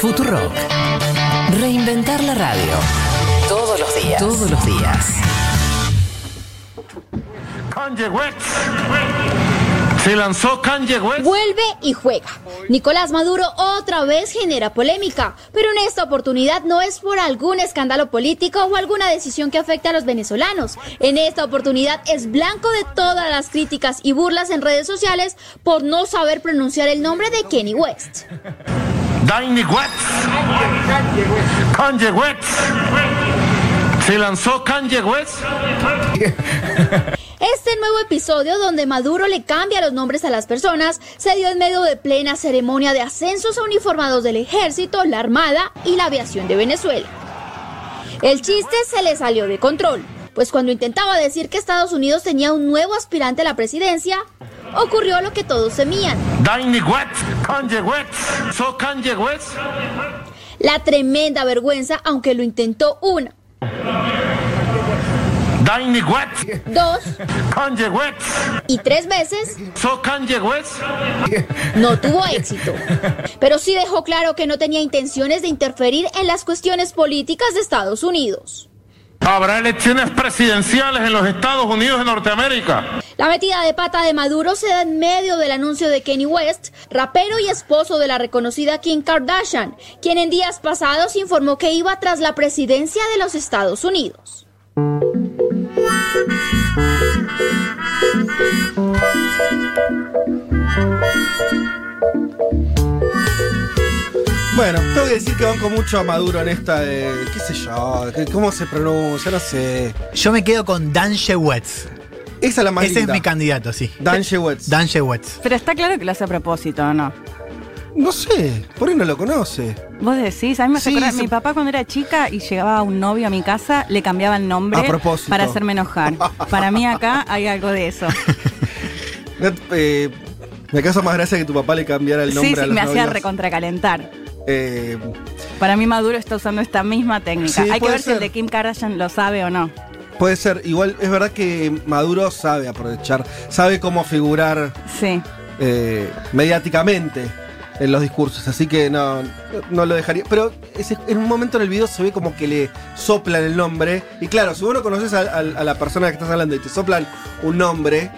Futurock. Reinventar la radio. Todos los días. Todos los días. Kanye West. Se lanzó Kanye West. Vuelve y juega. Nicolás Maduro otra vez genera polémica, pero en esta oportunidad no es por algún escándalo político o alguna decisión que afecte a los venezolanos. En esta oportunidad es blanco de todas las críticas y burlas en redes sociales por no saber pronunciar el nombre de Kenny West. Kanye West. Kanye West. Se lanzó Kanye West. Este nuevo episodio donde Maduro le cambia los nombres a las personas se dio en medio de plena ceremonia de ascensos a uniformados del ejército, la armada y la aviación de Venezuela. El chiste se le salió de control, pues cuando intentaba decir que Estados Unidos tenía un nuevo aspirante a la presidencia, ocurrió lo que todos temían. La tremenda vergüenza, aunque lo intentó una, dos. Y tres veces, no tuvo éxito. Pero sí dejó claro que no tenía intenciones de interferir en las cuestiones políticas de Estados Unidos. Habrá elecciones presidenciales en los Estados Unidos de Norteamérica. La metida de pata de Maduro se da en medio del anuncio de Kenny West, rapero y esposo de la reconocida Kim Kardashian, quien en días pasados informó que iba tras la presidencia de los Estados Unidos. Bueno, tengo que decir que banco mucho a Maduro en esta de. qué sé yo, que- cómo se pronuncia, no sé. Yo me quedo con Danje Wetz. Esa es la más Ese es linda. mi candidato, sí. Danje Wetz. Danje Wetz. Pero está claro que lo hace a propósito, ¿no? No sé, por ahí no lo conoce. Vos decís, a mí me hace Sí, acordar, se- mi papá cuando era chica y llegaba un novio a mi casa, le cambiaba el nombre A propósito. para hacerme enojar. Para mí acá hay algo de eso. No, eh, me causa más gracia que tu papá le cambiara el nombre sí, a sí, los me hacía novios. recontracalentar. Eh, Para mí Maduro está usando esta misma técnica. Sí, hay que ver si el de Kim Kardashian lo sabe o no. puede ser, igual es verdad que Maduro sabe aprovechar, sabe cómo figurar Sí. eh, mediáticamente en los discursos, así que no, no lo dejaría. Pero ese- en un momento en el video se ve como que le soplan el nombre. Y claro, si vos no conoces a, a- a la persona que estás hablando y te soplan un nombre,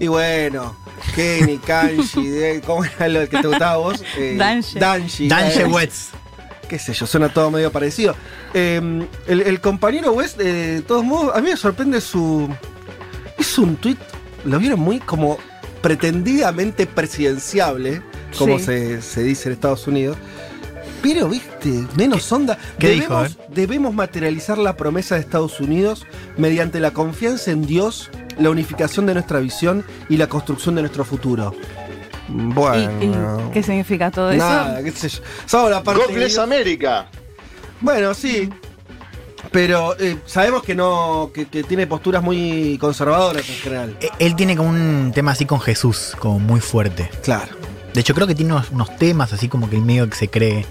y bueno, Kenny, Kanji, de- ¿cómo era lo que te gustaba a vos? Eh, Danje. Danji. Danje eh, Wetz. Qué sé yo, suena todo medio parecido. Eh, el, el compañero West, eh, de todos modos, a mí me sorprende su. Es un tweet, lo vieron muy como pretendidamente presidenciable, como Sí. se, se dice en Estados Unidos. Pero, viste, menos onda. qué debemos, dijo, eh? debemos materializar la promesa de Estados Unidos mediante la confianza en Dios, la unificación de nuestra visión y la construcción de nuestro futuro. ¿Y, Bueno. y qué significa todo eso? Nada, qué sé yo. Solo la parte God bless America. bueno, sí. Pero eh, sabemos que no, que, que tiene posturas muy conservadoras en general. Eh, Él tiene como un tema así con Jesús, como muy fuerte. Claro. De hecho, creo que tiene unos, unos temas así como que el medio que se cree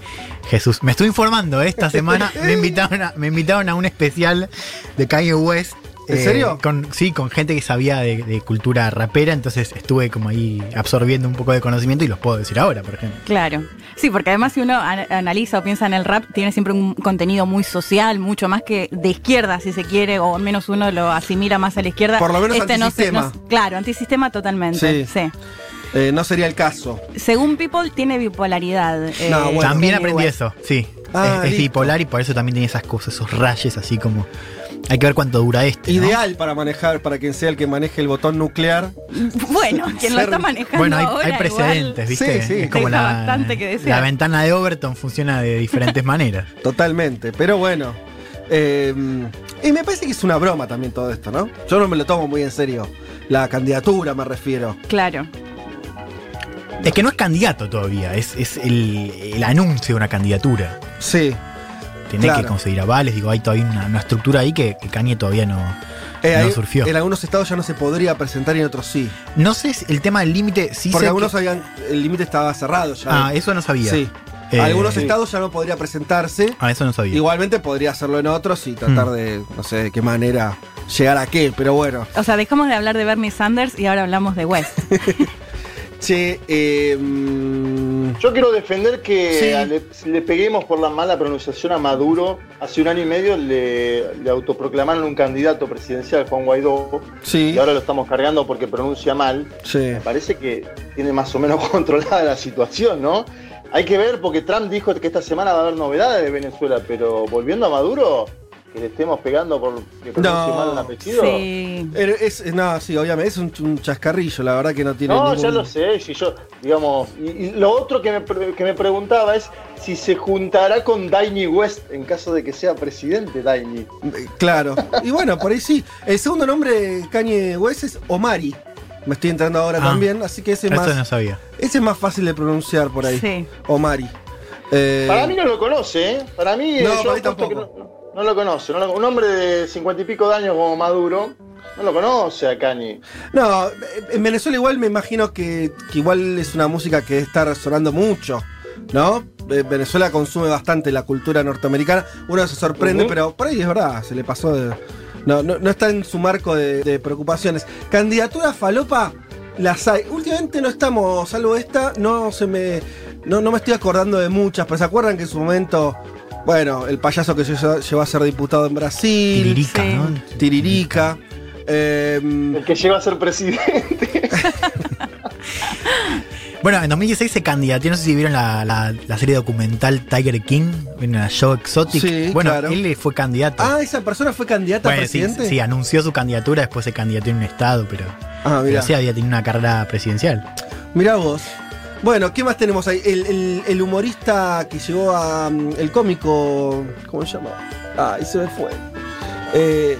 Jesús. Me estoy informando, ¿eh? esta semana me invitaron a, me invitaron a un especial de Kanye West. ¿En eh, serio? Con, sí, con gente que sabía de, de cultura rapera, entonces estuve como ahí absorbiendo un poco de conocimiento y los puedo decir ahora, por ejemplo. Claro. Sí, porque además si uno an- analiza o piensa en el rap, tiene siempre un contenido muy social, mucho más que de izquierda, si se quiere, o al menos uno lo asimila más a la izquierda. Por lo menos no se- antisistema. no- claro, antisistema totalmente. Sí. Sí. Eh, no sería el caso. Según People, tiene bipolaridad. eh, No, bueno. también aprendí West. eso, sí. Ah, es, es bipolar y por eso también tiene esas cosas, esos rayes así como. Hay que ver cuánto dura este. ¿no? Ideal para manejar, para quien sea el que maneje el botón nuclear. Bueno, quien lo está manejando Bueno, hay, ahora hay precedentes, Sí, ¿viste? sí. Es como Deja la, bastante que desear. la ventana de Overton funciona de diferentes maneras. Totalmente. Pero bueno. eh, y me parece que es una broma también todo esto, ¿no? Yo no me lo tomo muy en serio. La candidatura me refiero. Claro. Es que no es candidato todavía, es, es el, el anuncio de una candidatura. Sí. Tiene Claro. que conseguir avales, digo, hay todavía una, una estructura ahí que, que Kanye todavía no, Eh, no ahí, surfió. en algunos estados ya no se podría presentar y en otros sí. No sé si el tema del límite, sí Porque sé algunos que- habían. El límite estaba cerrado ya. Ah, eso no sabía. Sí. Eh, Algunos sí. estados ya no podría presentarse. Ah, eso no sabía. Igualmente podría hacerlo en otros y tratar Mm. de, no sé de qué manera llegar a qué, pero bueno. O sea, dejamos de hablar de Bernie Sanders y ahora hablamos de West. Che, eh, mm, Yo quiero defender que Sí. a- le, le peguemos por la mala pronunciación a Maduro. Hace un año y medio le, le autoproclamaron un candidato presidencial, Juan Guaidó, Sí, y ahora lo estamos cargando porque pronuncia mal. sí. Me parece que tiene más o menos controlada la situación, ¿no? Hay que ver porque Trump dijo que esta semana va a haber novedades de Venezuela, pero volviendo a Maduro, que le estemos pegando por que pronuncie No. mal un apellido. Sí. Pero Es, no, sí, obviamente, es un, un chascarrillo, la verdad que no tiene No, ningún... ya lo sé, si yo, digamos, y, y lo otro que me, que me preguntaba es si se juntará con Dainy West en caso de que sea presidente Dainy. Eh, Claro. Y bueno, por ahí sí. El segundo nombre de Kanye West es Omari. Me estoy entrando ahora Ah. también, así que ese es, Eso más, no sabía. ese es más fácil de pronunciar por ahí. Sí. Omari. Eh, Para mí no lo conoce, ¿eh? Para mí, No, yo para mí tampoco. No, lo conoce. no lo- un hombre de cincuenta y pico de años como Maduro no lo conoce a Kanye. No, en Venezuela igual me imagino que, que igual es una música que está resonando mucho, ¿no? Eh, Venezuela consume bastante la cultura norteamericana. Uno se sorprende, pero por ahí es verdad, se le pasó de... No, no, no está en su marco de, de preocupaciones. Candidatura falopa, las hay. Últimamente no estamos, salvo esta, no se me. No, no me estoy acordando de muchas, pero se acuerdan que en su momento. Bueno, el payaso que llegó llegó a ser diputado en Brasil. Tiririca, Sí. ¿no? Tiririca. em, El que llega a ser presidente. Bueno, en 2016 se candidateó, no sé si vieron la, la- la serie documental Tiger King, en la show Exotic. Sí, bueno, claro. él fue candidato. ah, esa persona fue candidata a bueno, presidente. sí, anunció su candidatura, después se candidateó en un estado, pero, Ah, pero sí había tenido una carrera presidencial. Mirá vos. Bueno, ¿qué más tenemos ahí? El, el- el humorista que llegó a. mm, El cómico. ¿Cómo se llama? Ah, ahí se me fue. Eh,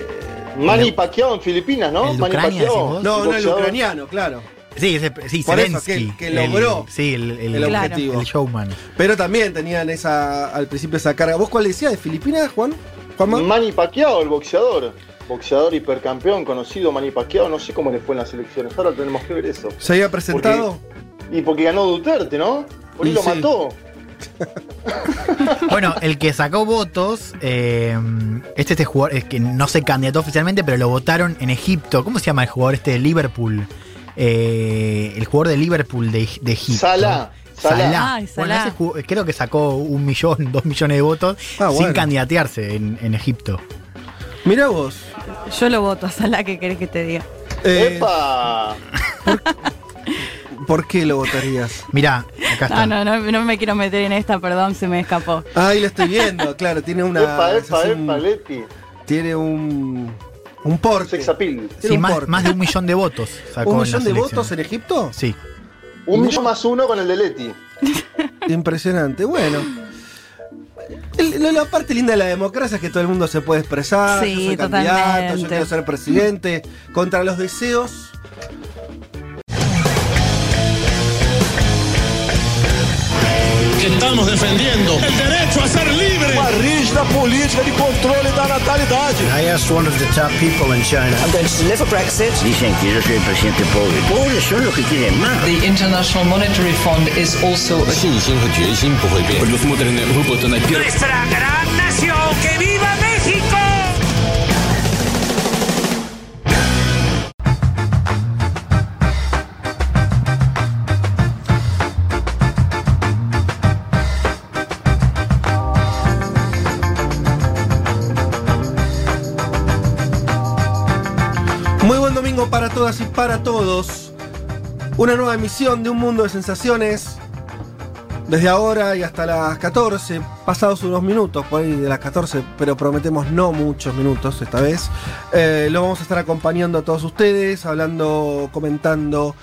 Manny Pacquiao en Filipinas, ¿no? ¿El Manny Ucrania, Pacquiao, no, no, el ucraniano, claro. Sí, ese, sí, Por eso, Zelensky. que- que logró el, sí, el, el- el Claro. objetivo. el showman. Pero también tenían esa al principio esa carga. ¿Vos cuál decías? ¿De Filipinas, Juan? ¿Juanma? Manny Pacquiao, el boxeador. Boxeador hipercampeón, conocido Manny Pacquiao. No sé cómo le fue en las elecciones. Ahora tenemos que ver eso. ¿Se había presentado? Y porque ganó Duterte, ¿no? Por ahí Y lo sí. mató. Bueno, el que sacó votos, eh, este, este jugador, es que no se candidató oficialmente, pero lo votaron en Egipto. ¿Cómo se llama el jugador este de Liverpool? Eh, el jugador de Liverpool de, de Egipto. Salah, Salah. Salah. Ay, Bueno, Salah. ese jug- creo que sacó un millón, dos millones de votos Ah, sin bueno. candidatearse en, en Egipto. Mirá vos. Yo lo voto a Salah, ¿qué querés que te diga? Eh, ¡Epa! ¿Por qué lo votarías? Mirá, acá está. No, no, no me quiero meter en esta, perdón, se me escapó. Ah, ahí lo estoy viendo, claro, tiene una. ¡Epa, es epa, epa, Leti! Tiene un. Un porte. Sex appeal. Tiene Sí, un más, porte. más de un millón de votos sacó ¿Un millón de elecciones. votos en Egipto? Sí. Un millón más uno con el de Leti. Impresionante. Bueno. La parte linda de la democracia es que todo el mundo se puede expresar. Sí, yo soy candidato, yo totalmente. quiero ser presidente. Contra los deseos. Que estamos defendiendo el derecho a ser libre. uma rígida política de controle da natalidade. I asked one of the top people in China. I'm going to deliver Brexit. Dicen que yo soy el presidente pobre. Pobres son los que quieren más. The International Monetary Fund is also a Nuestra gran nación, que viva México. Para todas y para todos. Una nueva emisión de Un Mundo de Sensaciones. Desde ahora y hasta las 14, pasados unos minutos, por ahí de las 14, pero prometemos no muchos minutos esta vez. Eh, lo vamos a estar acompañando a todos ustedes, hablando, comentando,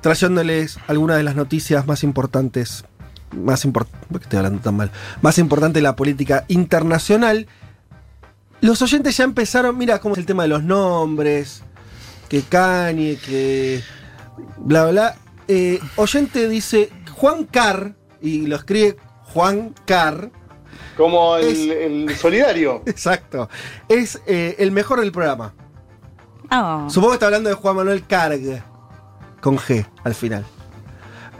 trayéndoles algunas de las noticias más importantes, más importantes, ¿por qué estoy hablando tan mal? Más importante de la política internacional. Los oyentes ya empezaron, mira cómo es el tema de los nombres, que Kanye, que bla bla. Eh, oyente dice Juan Carr, y lo escribe Juan Carr, Como el, Es- el solidario. exacto, es eh, el mejor del programa. Oh. Supongo que está hablando de Juan Manuel Carg, con G al final.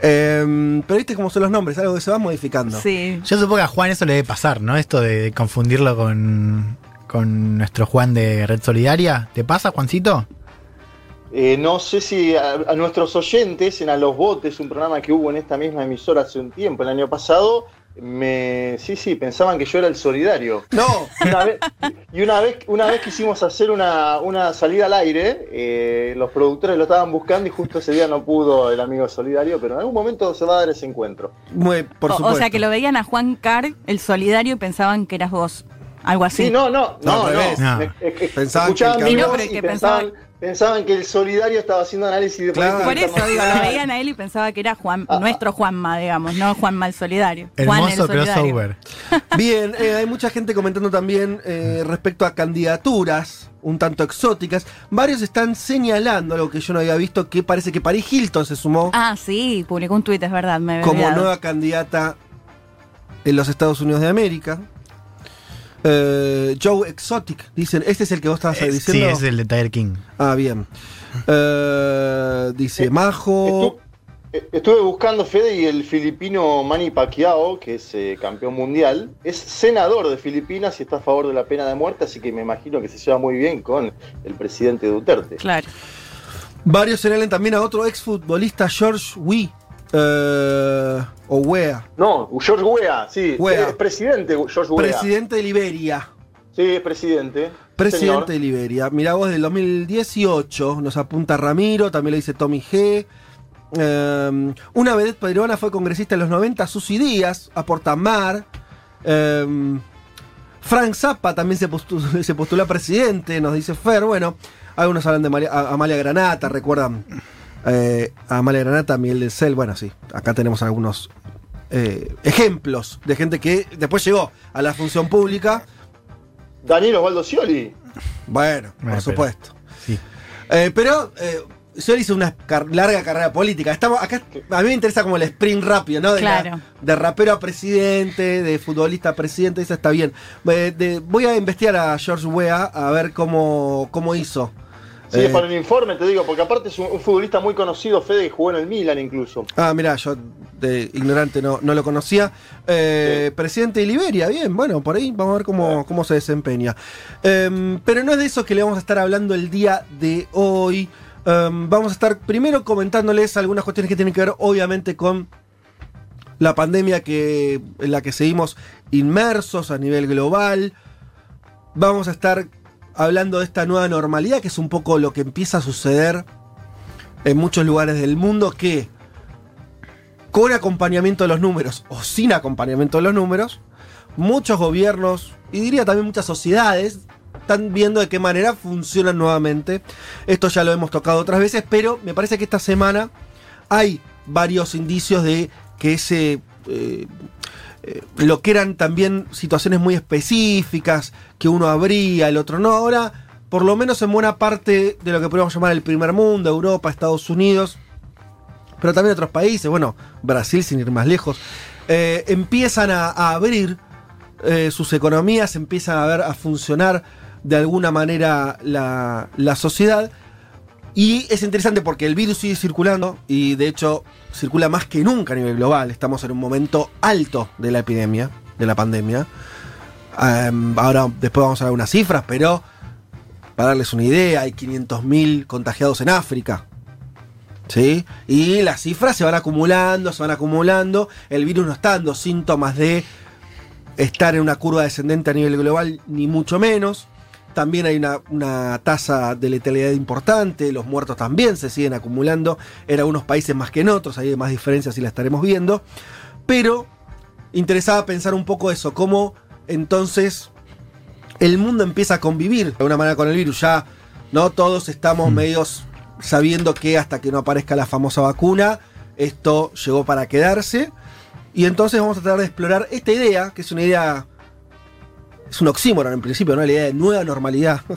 Em, pero viste cómo son los nombres, algo que se va modificando. Sí. Yo supongo que a Juan eso le debe pasar, ¿no? Esto de confundirlo con, con nuestro Juan de Red Solidaria. ¿Te pasa, Juancito? Eh, no sé si a, a nuestros oyentes en A los Botes, un programa que hubo en esta misma emisora hace un tiempo, el año pasado, me sí, sí, pensaban que yo era el solidario. No, Una vez- y una vez, una vez quisimos hacer una, una salida al aire, eh, los productores lo estaban buscando y justo ese día no pudo el amigo solidario, pero en algún momento se va a dar ese encuentro. muy- por O, sea que lo veían a Juan Carr, el solidario, y pensaban que eras vos. Algo así. Sí, no, no, No, no, no. No. Me- Pensaban que el No, pero que pensaban, pensaban que el solidario estaba haciendo análisis de Claro. política Por eso digo, lo veían a él y pensaba que era Juan, Ah, nuestro Juanma, digamos, no Juanma el solidario. Juan el Hermoso solidario. crossover. Bien, eh, hay mucha gente comentando también eh, respecto a candidaturas un tanto exóticas. Varios están señalando algo que yo no había visto, que parece que Paris Hilton se sumó Ah, sí, publicó un tuit, es verdad, me como olvidado. nueva candidata en los Estados Unidos de América. Eh, Joe Exotic, dicen, este es el que vos estabas Eh, sí, diciendo. es el de Tiger King. Ah, bien. Eh, dice Eh, Majo. Estu- Estuve buscando Fede y el filipino Manny Pacquiao, que es eh, campeón mundial, es senador de Filipinas y está a favor de la pena de muerte, así que me imagino que se lleva muy bien con el presidente Duterte. Claro. Varios señalan también a otro exfutbolista, George Wee. Eh, o Wea, No, George Weah, sí, Weah. es presidente George Weah. presidente de Liberia. Sí, es presidente. Presidente señor. de Liberia. Mirá vos, del 2018 nos apunta Ramiro, también lo dice Tommy G. Eh, una vedette peruana fue congresista en los 90, Susi Díaz, aporta Mar. Eh, Frank Zappa también se postuló, se postuló a presidente, nos dice Fer. Bueno, algunos hablan de María- Amalia Granata, recuerdan eh, a Amalia Granata, Miguel del Cel. Bueno, sí, acá tenemos algunos eh, ejemplos de gente que después llegó a la función pública. Daniel Osvaldo Scioli. Bueno, por supuesto. Sí. Eh, pero eh, yo hice una car- larga carrera política. Estamos acá, a mí me interesa como el sprint rápido, ¿no? De, la- de rapero a presidente, de futbolista a presidente, eso está bien. De- voy a investigar a George Weah a ver cómo, cómo hizo. Sí, Eh, para el informe te digo, porque aparte es un, un futbolista muy conocido, Fede, que jugó en el Milan incluso. Ah, mira, yo de ignorante no, no lo conocía. Eh, Presidente de Liberia, bien, bueno, por ahí vamos a ver cómo, cómo se desempeña. Em, pero no es de eso que le vamos a estar hablando el día de hoy. Em, vamos a estar primero comentándoles algunas cuestiones que tienen que ver, obviamente, con la pandemia que, en la que seguimos inmersos a nivel global. Vamos a estar hablando de esta nueva normalidad, que es un poco lo que empieza a suceder en muchos lugares del mundo, que con acompañamiento de los números o sin acompañamiento de los números, muchos gobiernos y diría también muchas sociedades están viendo de qué manera funcionan nuevamente. Esto ya lo hemos tocado otras veces, pero me parece que esta semana hay varios indicios de que ese... eh, eh, lo que eran también situaciones muy específicas, que uno abría, el otro no. Ahora, por lo menos en buena parte de lo que podemos llamar el primer mundo, Europa, Estados Unidos, pero también otros países, bueno, Brasil sin ir más lejos, eh, empiezan a, abrir eh, sus economías, empiezan a ver a funcionar de alguna manera la, la sociedad. Y es interesante porque el virus sigue circulando y de hecho circula más que nunca a nivel global. Estamos en un momento alto de la epidemia, de la pandemia. Em, ahora después vamos a ver unas cifras, pero para darles una idea, hay 500.000 contagiados en África. ¿Sí? Y las cifras se van acumulando, se van acumulando. El virus no está dando síntomas de estar en una curva descendente a nivel global, ni mucho menos. También hay una, una tasa de letalidad importante, los muertos también se siguen acumulando en algunos países más que en otros, hay más diferencias y la estaremos viendo. Pero interesaba pensar un poco eso, cómo entonces el mundo empieza a convivir de alguna manera con el virus. Ya no todos estamos medios sabiendo que hasta que no aparezca la famosa vacuna, esto llegó para quedarse. Y entonces vamos a tratar de explorar esta idea, que es una idea. Es un oxímoron en principio, ¿no? La idea de nueva normalidad.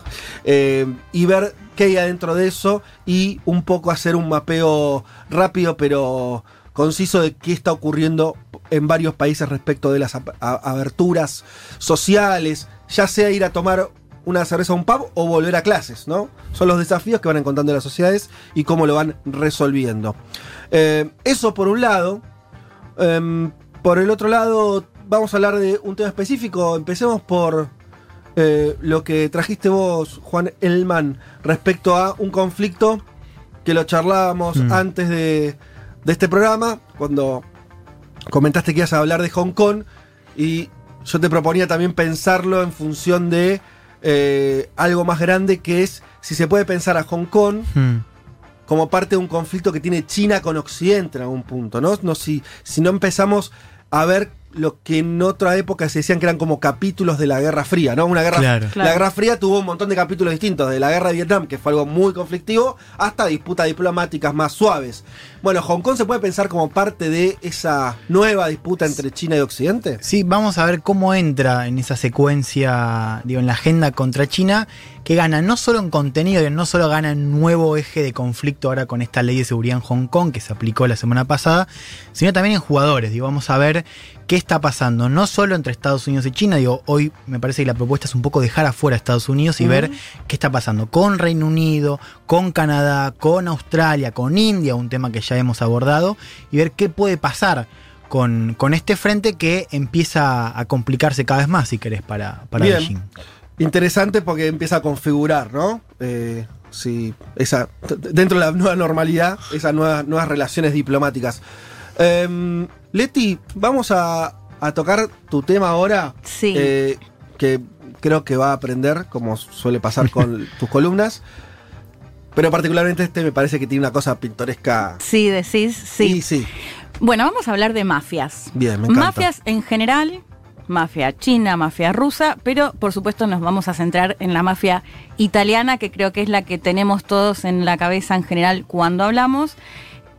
Eh, y ver qué hay adentro de eso y un poco hacer un mapeo rápido pero conciso de qué está ocurriendo en varios países respecto de las aberturas sociales, ya sea ir a tomar una cerveza a un pub o volver a clases, ¿no? Son los desafíos que van encontrando las sociedades y cómo lo van resolviendo. Eh, eso por un lado. Em, por el otro lado, vamos a hablar de un tema específico. Empecemos por eh, lo que trajiste vos, Juan Elman, respecto a un conflicto que lo charlábamos Mm. antes de, de este programa, cuando comentaste que ibas a hablar de Hong Kong, y yo te proponía también pensarlo en función de eh, algo más grande, que es si se puede pensar a Hong Kong Mm. como parte de un conflicto que tiene China con Occidente en algún punto, ¿no? no si, si no empezamos a ver lo que en otra época se decían que eran como capítulos de la Guerra Fría, ¿no? Una guerra, Claro. La. Guerra Fría tuvo un montón de capítulos distintos, de la Guerra de Vietnam, que fue algo muy conflictivo, hasta disputas diplomáticas más suaves. Bueno, Hong Kong se puede pensar como parte de esa nueva disputa entre China y Occidente. Sí, vamos a ver cómo entra en esa secuencia, digo, en la agenda contra China, que gana no solo en contenido, no solo gana un nuevo eje de conflicto ahora con esta ley de seguridad en Hong Kong que se aplicó la semana pasada, sino también en jugadores. Digo, vamos a ver qué está pasando, no solo entre Estados Unidos y China, digo, hoy me parece que la propuesta es un poco dejar afuera a Estados Unidos y ver qué está pasando con Reino Unido, con Canadá, con Australia, con India, un tema que ya hemos abordado, y ver qué puede pasar con, con este frente que empieza a complicarse cada vez más, si querés, para, para Bien. Beijing. Interesante porque empieza a configurar, ¿no? Eh, esa, dentro de la nueva normalidad, esas nuevas, nuevas relaciones diplomáticas. Em, Leti, vamos a, a tocar tu tema ahora, Sí. eh, que creo que va a aprender, como suele pasar con tus columnas. Pero particularmente este me parece que tiene una cosa pintoresca. Sí, decís, sí. Sí, sí. Bueno, vamos a hablar de mafias. Bien, me encanta. Mafias en general, mafia china, mafia rusa, pero por supuesto nos vamos a centrar en la mafia italiana, que creo que es la que tenemos todos en la cabeza en general cuando hablamos,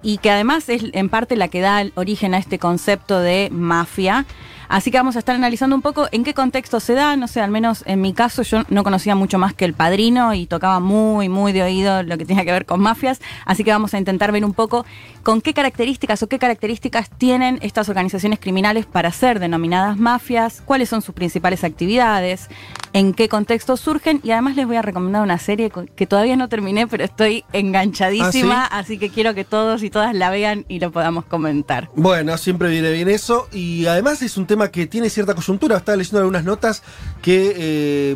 y que además es en parte la que da origen a este concepto de mafia. Así que vamos a estar analizando un poco en qué contexto se da, no sé, al menos en mi caso yo no conocía mucho más que el padrino y tocaba muy, muy de oído lo que tenía que ver con mafias, así que vamos a intentar ver un poco con qué características o qué características tienen estas organizaciones criminales para ser denominadas mafias, cuáles son sus principales actividades, en qué contexto surgen y además les voy a recomendar una serie que todavía no terminé, pero estoy enganchadísima, ¿Ah, así que quiero que todos y todas la vean y lo podamos comentar. Bueno, siempre viene bien eso. Y además es un tema que tiene cierta coyuntura. Estaba leyendo algunas notas que eh,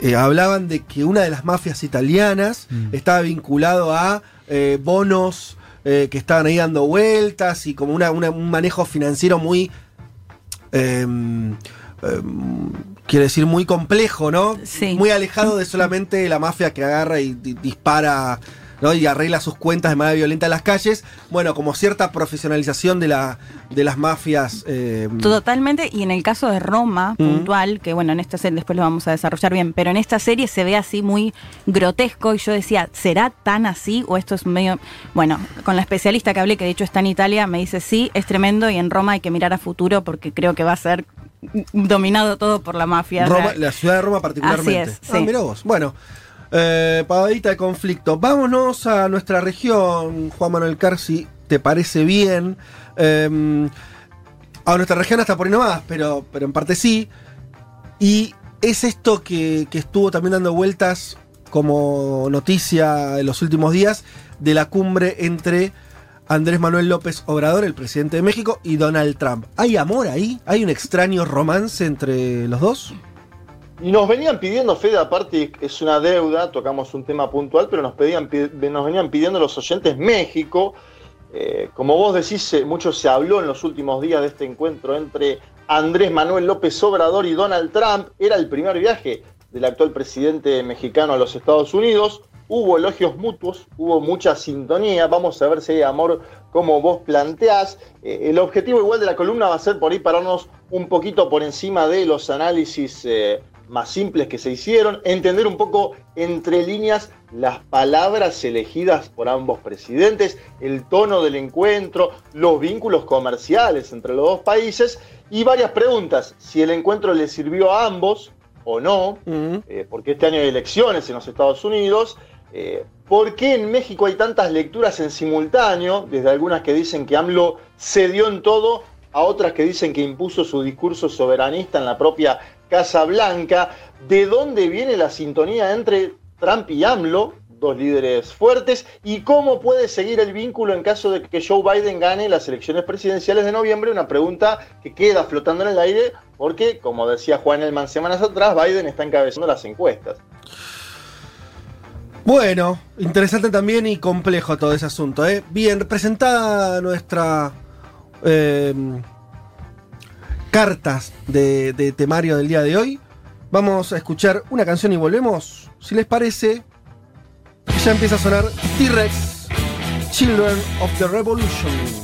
eh, hablaban de que una de las mafias italianas Mm. estaba vinculado a eh, bonos eh, que estaban ahí dando vueltas y como una, una- un manejo financiero muy... eh, em, quiero decir, muy complejo, ¿no? Sí. Muy alejado de solamente la mafia que agarra y di- dispara. ¿No? y arregla sus cuentas de manera violenta en las calles. Bueno, como cierta profesionalización de, la, de las mafias. eh, Totalmente, y en el caso de Roma, puntual, que bueno, en esta serie después lo vamos a desarrollar bien, pero en esta serie se ve así muy grotesco y yo decía, ¿será tan así o esto es medio... Bueno, con la especialista que hablé, que de hecho está en Italia, me dice, sí, es tremendo y en Roma hay que mirar a futuro porque creo que va a ser dominado todo por la mafia. Roma- la ciudad de Roma particularmente. Así es, Ah, sí. mirá vos. Bueno, eh, pavadita de conflicto. Vámonos a nuestra región, Juan Manuel Carci, ¿te parece bien? Eh, a nuestra región hasta por ahí nomás, pero, pero en parte sí. Y es esto que, que estuvo también dando vueltas como noticia en los últimos días de la cumbre entre Andrés Manuel López Obrador, el presidente de México, y Donald Trump. ¿Hay amor ahí? ¿Hay un extraño romance entre los dos? Y nos venían pidiendo, Fede, aparte es una deuda, tocamos un tema puntual, pero nos, pedían, nos venían pidiendo los oyentes México. Eh, como vos decís, eh, mucho se habló en los últimos días de este encuentro entre Andrés Manuel López Obrador y Donald Trump. Era el primer viaje del actual presidente mexicano a los Estados Unidos. Hubo elogios mutuos, hubo mucha sintonía. Vamos a ver si hay amor como vos planteás. Eh, el objetivo igual de la columna va a ser por ahí pararnos un poquito por encima de los análisis más simples que se hicieron, entender un poco entre líneas las palabras elegidas por ambos presidentes, el tono del encuentro, los vínculos comerciales entre los dos países y varias preguntas. Si el encuentro le sirvió a ambos o no, eh, porque este año hay elecciones en los Estados Unidos. eh, ¿Por qué en México hay tantas lecturas en simultáneo? Desde algunas que dicen que AMLO cedió en todo, a otras que dicen que impuso su discurso soberanista en la propia Casa Blanca. ¿De dónde viene la sintonía entre Trump y AMLO? Dos líderes fuertes. ¿Y cómo puede seguir el vínculo en caso de que Joe Biden gane las elecciones presidenciales de noviembre? Una pregunta que queda flotando en el aire porque, como decía Juan Elman semanas atrás, Biden está encabezando las encuestas. Bueno, interesante también y complejo todo ese asunto. ¿eh? Bien, presentada nuestra eh, cartas de, temario del día de hoy, vamos a escuchar una canción y volvemos. Si les parece, ya empieza a sonar T-Rex, Children of the Revolution.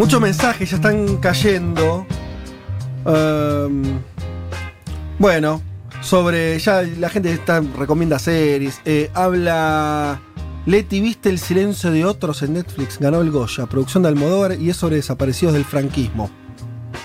Muchos mensajes ya están cayendo. Ehm, bueno, sobre. Ya la gente está, recomienda series. Eh, habla. Leti, ¿viste el silencio de otros en Netflix? Ganó el Goya, producción de Almodóvar y es sobre desaparecidos del franquismo.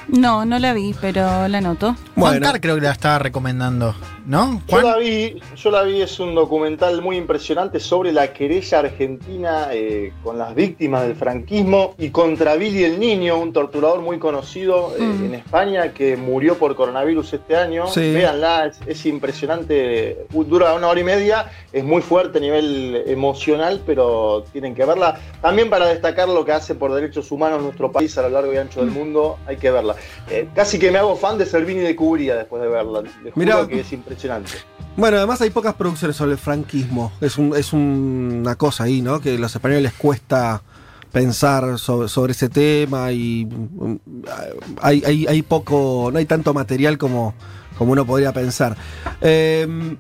No, no la vi, pero la noto. Juan Bueno. Creo que la estaba recomendando, ¿no? Yo la vi, yo la vi, es un documental muy impresionante sobre la querella argentina eh, con las víctimas del franquismo y contra Billy el Niño, un torturador muy conocido eh, Mm. en España que murió por coronavirus este año. Sí. Véanla, es, es impresionante, dura una hora y media, es muy fuerte a nivel emocional, pero tienen que verla. También para destacar lo que hace por derechos humanos nuestro país a lo largo y ancho del mundo, hay que verla. Eh, casi que me hago fan de Servini de Cubría después de verla. Les juro Mirá. que es impresionante. Bueno, además hay pocas producciones sobre el franquismo. Es, un- es un- una cosa ahí, ¿no? Que a los españoles les cuesta pensar sobre, ese tema y mm, hay, poco, no hay tanto material como, como uno podría pensar. Eh,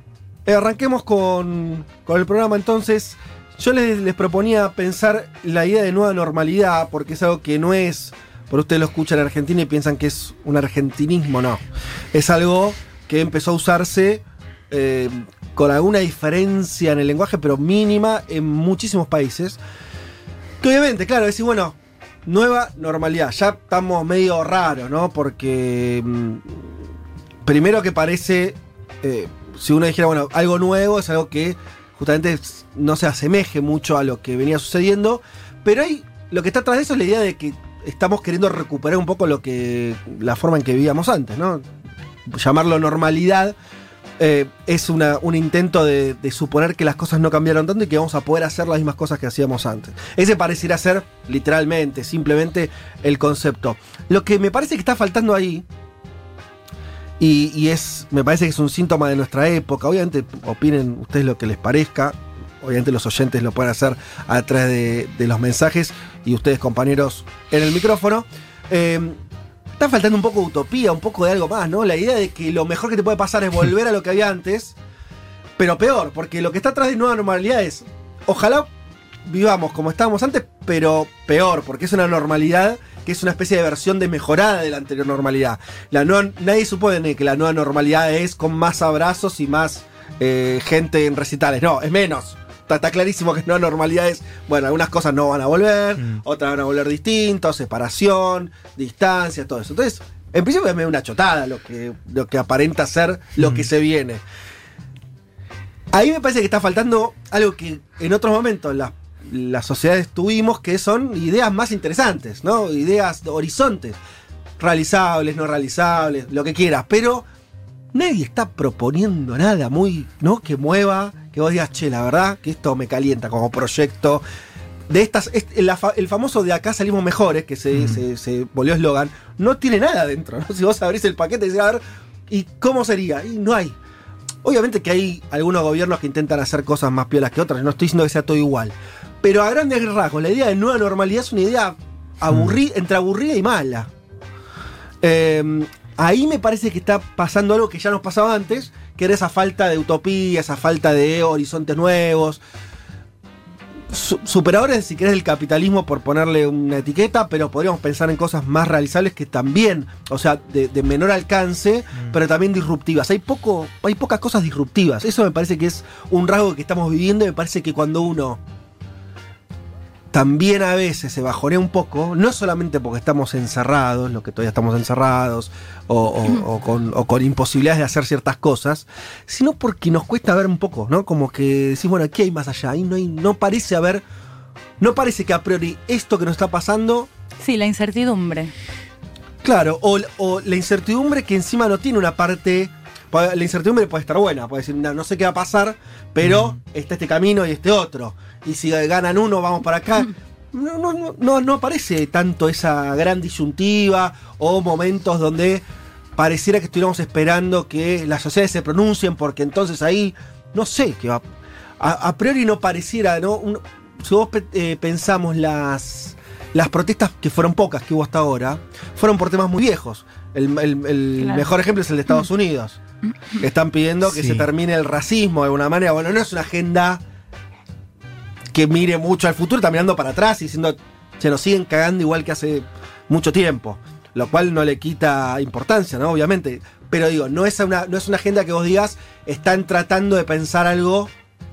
arranquemos con, con el programa entonces. Yo les, les proponía pensar la idea de nueva normalidad, porque es algo que no es, por ustedes lo escuchan en Argentina y piensan que es un argentinismo, no. Es algo que empezó a usarse eh, con alguna diferencia en el lenguaje, pero mínima en muchísimos países. Que obviamente, claro, decir, bueno, nueva normalidad. Ya estamos medio raros, ¿no? Porque mm, primero que parece, eh, si uno dijera, bueno, algo nuevo es algo que justamente no se asemeje mucho a lo que venía sucediendo, pero hay, lo que está atrás de eso es la idea de que estamos queriendo recuperar un poco lo que, la forma en que vivíamos antes, ¿no? Llamarlo normalidad eh, es una- un intento de, suponer que las cosas no cambiaron tanto y que vamos a poder hacer las mismas cosas que hacíamos antes. Ese pareciera ser, literalmente, simplemente el concepto. Lo que me parece que está faltando ahí, y, y es, me parece que es un síntoma de nuestra época, obviamente opinen ustedes lo que les parezca, obviamente los oyentes lo pueden hacer a través de, de los mensajes y ustedes compañeros en el micrófono. Eh, Está faltando un poco de utopía, un poco de algo más, ¿no? La idea de que lo mejor que te puede pasar es volver a lo que había antes, pero peor, porque lo que está atrás de nueva normalidad es, ojalá vivamos como estábamos antes, pero peor, porque es una normalidad que es una especie de versión de mejorada de la anterior normalidad. La nueva- nadie supone que la nueva normalidad es con más abrazos y más eh, gente en recitales, no, es menos. Está, está clarísimo que nueva normalidad es, bueno, algunas cosas no van a volver, Mm. otras van a volver distintos, separación, distancia, todo eso. Entonces, en principio es medio una chotada lo que, lo que aparenta ser lo que se viene. Ahí me parece que está faltando algo que en otros momentos las, las sociedades tuvimos, que son ideas más interesantes, ¿no? Ideas, horizontes, realizables, no realizables, lo que quieras, pero nadie está proponiendo nada muy, ¿no? Que mueva, que vos digas, che, la verdad que esto me calienta como proyecto. De estas, el famoso de acá salimos mejores, que se, se- se volvió eslogan, no tiene nada dentro, ¿no? Si vos abrís el paquete y decís, a ver, ¿y cómo sería? Y no hay. Obviamente que hay algunos gobiernos que intentan hacer cosas más piolas que otras, no estoy diciendo que sea todo igual. Pero a grandes rasgos, la idea de nueva normalidad es una idea entre aburrida y mala. Eh, ahí me parece que está pasando algo que ya nos pasaba antes, que era esa falta de utopía, esa falta de horizontes nuevos. su- superadores, si querés, del capitalismo por ponerle una etiqueta, pero podríamos pensar en cosas más realizables que también, o sea, de, de menor alcance, pero también disruptivas. Hay, poco, hay pocas cosas disruptivas. Eso me parece que es un rasgo que estamos viviendo y me parece que cuando uno también a veces se bajonea un poco, no solamente porque estamos encerrados, lo que todavía estamos encerrados, o, o- o con, o con imposibilidades de hacer ciertas cosas, sino porque nos cuesta ver un poco, ¿no? Como que decimos, bueno, aquí hay más allá, ahí no, hay, no parece haber, no parece que a priori esto que nos está pasando, Sí, la incertidumbre. claro, o la incertidumbre que encima no tiene una parte... La incertidumbre puede estar buena, puede decir, no, no sé qué va a pasar, pero está este camino y este otro. Y si ganan uno, vamos para acá. No, no, no, no, no aparece tanto esa gran disyuntiva o momentos donde pareciera que estuviéramos esperando que las sociedades se pronuncien, porque entonces ahí, no sé, qué va. A, a priori no pareciera, ¿no? Un- si vos pe- eh, pensamos las, las protestas, que fueron pocas que hubo hasta ahora, fueron por temas muy viejos. El, el- el Claro. mejor ejemplo es el de Estados Unidos, que están pidiendo que Sí. se termine el racismo de alguna manera. Bueno, no es una agenda que mire mucho al futuro, está mirando para atrás y diciendo, se nos siguen cagando igual que hace mucho tiempo. Lo cual no le quita importancia, ¿no? Obviamente. Pero digo, no es una, no es una agenda que vos digas, están tratando de pensar algo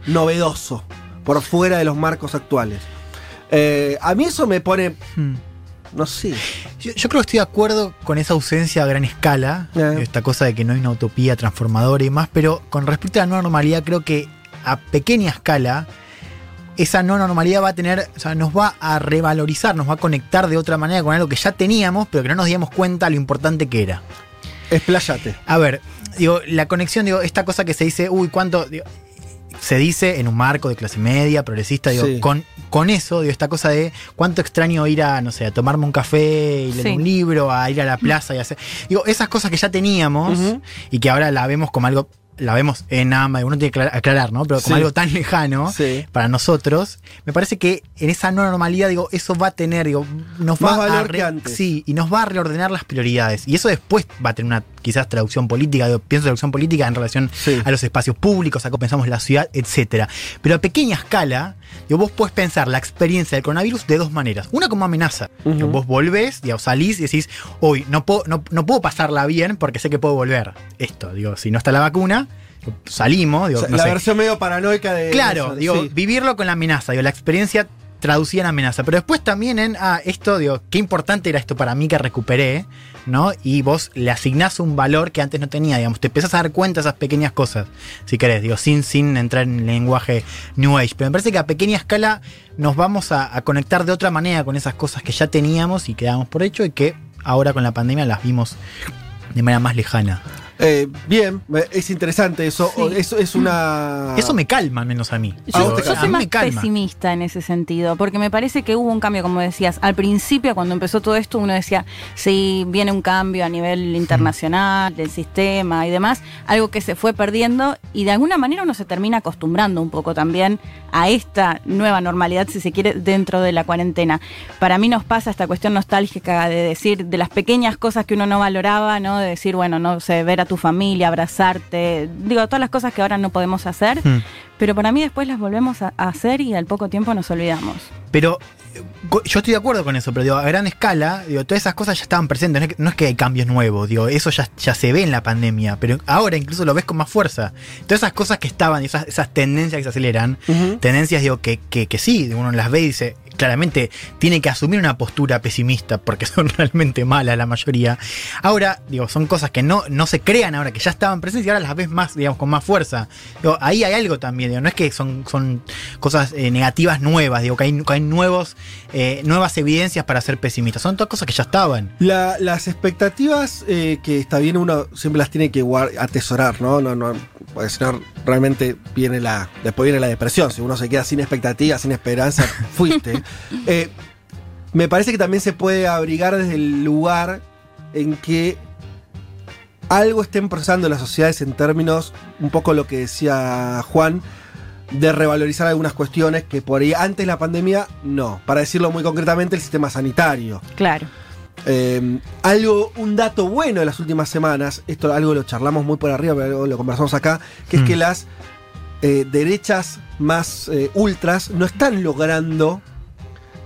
novedoso, por fuera de los marcos actuales. Eh, a mí eso me pone, Hmm. No sé. Yo, yo creo que estoy de acuerdo con esa ausencia a gran escala, Eh. esta cosa de que no hay una utopía transformadora y más, pero con respecto a la nueva normalidad, creo que a pequeña escala, esa nueva normalidad va a tener, o sea, nos va a revalorizar, nos va a conectar de otra manera con algo que ya teníamos, pero que no nos dimos cuenta lo importante que era. Expláyate. A ver, digo, la conexión, digo, esta cosa que se dice, uy, ¿cuánto? digo, se dice en un marco de clase media, progresista, digo, Sí. con, con eso, digo, esta cosa de cuánto extraño ir a, no sé, a tomarme un café y leer Sí. un libro, a ir a la plaza y hacer. Digo, esas cosas que ya teníamos y que ahora la vemos como algo. La vemos en AMA, uno tiene que aclarar- ¿no? Pero como Sí. algo tan lejano Sí. para nosotros, me parece que en esa nueva normalidad, digo, eso va a tener, digo, nos Más va a re-. Sí, y nos va a reordenar las prioridades. Y eso después va a tener una quizás traducción política, digo, pienso traducción política en relación Sí. a los espacios públicos, a cómo pensamos la ciudad, etcétera. Pero a pequeña escala, digo, vos podés pensar la experiencia del coronavirus de dos maneras. Una como amenaza. Digo, Ujú. Vos volvés, digo, salís y decís, hoy no puedo, no, no puedo pasarla bien porque sé que puedo volver. Esto, digo, si no está la vacuna, salimos, digo, O sea, no la sé. versión medio paranoica de. Claro, eso, digo, sí. vivirlo con la amenaza, digo, la experiencia traducida en amenaza. Pero después también en, ah, esto, digo, qué importante era esto para mí que recuperé, ¿no? Y vos le asignás un valor que antes no tenía, digamos, te empezás a dar cuenta de esas pequeñas cosas, si querés, digo, sin, sin entrar en lenguaje New Age. Pero me parece que a pequeña escala nos vamos a, a conectar de otra manera con esas cosas que ya teníamos y que dábamos por hecho y que ahora con la pandemia las vimos de manera más lejana. Eh, bien, es interesante eso. Sí. Eso es una. Eso me calma, al menos a mí. ¿A Yo, calma? soy más pesimista en ese sentido, porque me parece que hubo un cambio, como decías. Al principio, cuando empezó todo esto, uno decía, sí, viene un cambio a nivel internacional, del sistema y demás, algo que se fue perdiendo y de alguna manera uno se termina acostumbrando un poco también a esta nueva normalidad, si se quiere, dentro de la cuarentena. Para mí nos pasa esta cuestión nostálgica de decir, de las pequeñas cosas que uno no valoraba, ¿no? De decir, bueno, no sé, ver a tu familia, abrazarte, digo, todas las cosas que ahora no podemos hacer. Hmm. Pero para mí después las volvemos a hacer y al poco tiempo nos olvidamos. Pero yo estoy de acuerdo con eso, pero digo, a gran escala, digo, todas esas cosas ya estaban presentes. No es que, no es que hay cambios nuevos, digo, eso ya, ya se ve en la pandemia, pero ahora incluso lo ves con más fuerza. Todas esas cosas que estaban, esas, esas tendencias que se aceleran, tendencias, digo, que, que, que sí, uno las ve y dice, claramente tiene que asumir una postura pesimista porque son realmente malas la mayoría. Ahora, digo, son cosas que no, no se crean ahora, que ya estaban presentes y ahora las ves más, digamos, con más fuerza. Ahí hay algo también, digo, no es que son, son cosas eh, negativas nuevas, digo, que hay, hay nuevos, eh, nuevas evidencias para ser pesimistas. Son todas cosas que ya estaban. La- las expectativas eh, que está bien uno siempre las tiene que atesorar, ¿no? No, no, porque si no realmente viene la, después viene la depresión. Si uno se queda sin expectativas, sin esperanza, fuiste. Eh, me parece que también se puede abrigar desde el lugar en que algo estén procesando las sociedades en términos, un poco lo que decía Juan, de revalorizar algunas cuestiones que por ahí antes de la pandemia no. Para decirlo muy concretamente, el sistema sanitario. Claro. Eh, algo, un dato bueno de las últimas semanas, esto algo lo charlamos muy por arriba, pero lo conversamos acá, que es Mm. que las eh, derechas más eh, ultras no están logrando,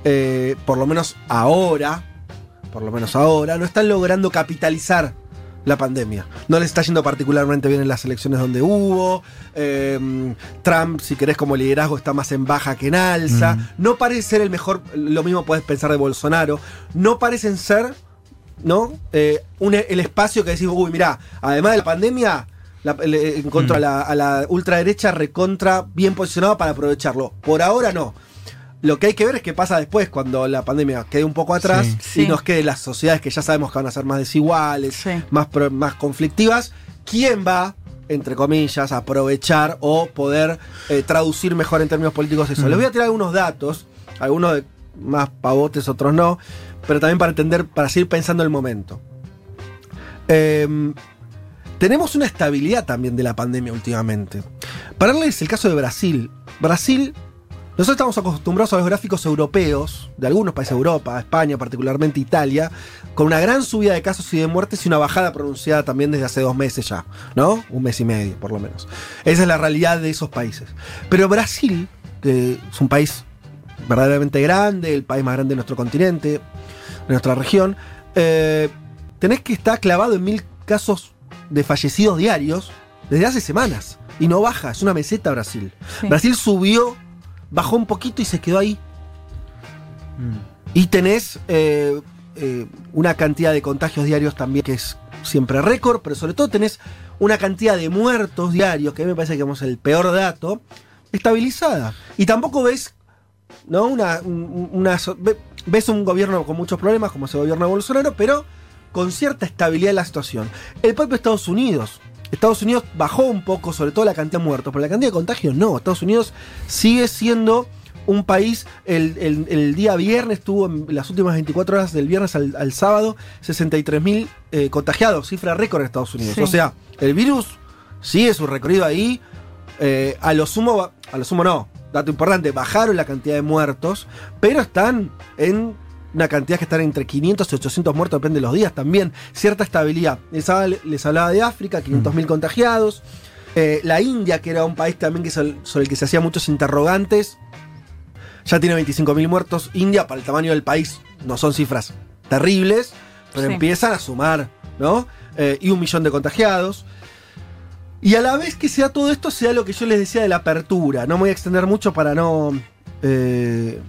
eh, por lo menos ahora, por lo menos ahora, no están logrando capitalizar la pandemia. No les está yendo particularmente bien en las elecciones donde hubo. eh, Trump, si querés, como liderazgo está más en baja que en alza. Mm. No parece ser el mejor, lo mismo puedes pensar de Bolsonaro. No parecen ser, ¿no? Eh, un- el espacio que decís, uy, mirá, además de la pandemia, la- le- encontró a, la, a la ultraderecha recontra bien posicionado para aprovecharlo. Por ahora no. Lo que hay que ver es qué pasa después cuando la pandemia quede un poco atrás Sí. y Sí. nos quede las sociedades que ya sabemos que van a ser más desiguales, Sí. más, pro- más conflictivas. ¿Quién va, entre comillas, a aprovechar o poder eh, traducir mejor en términos políticos eso? Les voy a tirar algunos datos, algunos de más pavotes, otros no, pero también para entender, para seguir pensando el momento. Em, tenemos una estabilidad también de la pandemia últimamente. Para darles el caso de Brasil. Brasil, nosotros estamos acostumbrados a los gráficos europeos, de algunos países de Europa, España, particularmente Italia, con una gran subida de casos y de muertes y una bajada pronunciada también desde hace dos meses ya, ¿no? Un mes y medio, por lo menos. Esa es la realidad de esos países. Pero Brasil, que es un país verdaderamente grande, el país más grande de nuestro continente, de nuestra región, eh, tenés que estar clavado en mil casos de fallecidos diarios desde hace semanas. Y no baja, es una meseta Brasil. Sí. Brasil subió, bajó un poquito y se quedó ahí. Mm. Y tenés eh, eh, una cantidad de contagios diarios también que es siempre récord, pero sobre todo tenés una cantidad de muertos diarios, que a mí me parece que digamos, el peor dato, estabilizada. Y tampoco ves, ¿no? Una, un- una ves un gobierno con muchos problemas, como ese gobierno de Bolsonaro, pero con cierta estabilidad en la situación. El propio Estados Unidos. Estados Unidos bajó un poco, sobre todo la cantidad de muertos, pero la cantidad de contagios no. Estados Unidos sigue siendo un país, el, el- el día viernes tuvo en las últimas 24 horas del viernes al, al sábado 63.000 eh, contagiados, cifra récord en Estados Unidos. Sí. O sea, el virus sigue su recorrido ahí. eh, a lo sumo, a lo sumo no, dato importante, bajaron la cantidad de muertos, pero están en una cantidad que están entre 500 y 800 muertos, depende de los días también. Cierta estabilidad. Les hablaba, les hablaba de África, 500.000 contagiados. Eh, la India, que era un país también que sol- sobre el que se hacían muchos interrogantes, ya tiene 25.000 muertos. India, para el tamaño del país, no son cifras terribles, pero Sí. empiezan a sumar, ¿no? Eh, y un millón de contagiados. Y a la vez que sea todo esto, sea lo que yo les decía de la apertura. No me voy a extender mucho para no. eh,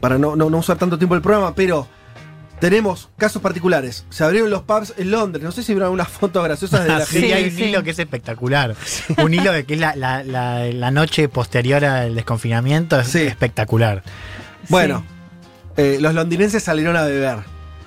para no, no- no usar tanto tiempo el programa, pero tenemos casos particulares. Se abrieron los pubs en Londres. No sé si vieron unas fotos graciosas de la sí, gente. hay un sí. hilo que es espectacular. Un hilo de que es la, la- la- la noche posterior al desconfinamiento es Sí. espectacular. Bueno, eh, los londinenses salieron a beber.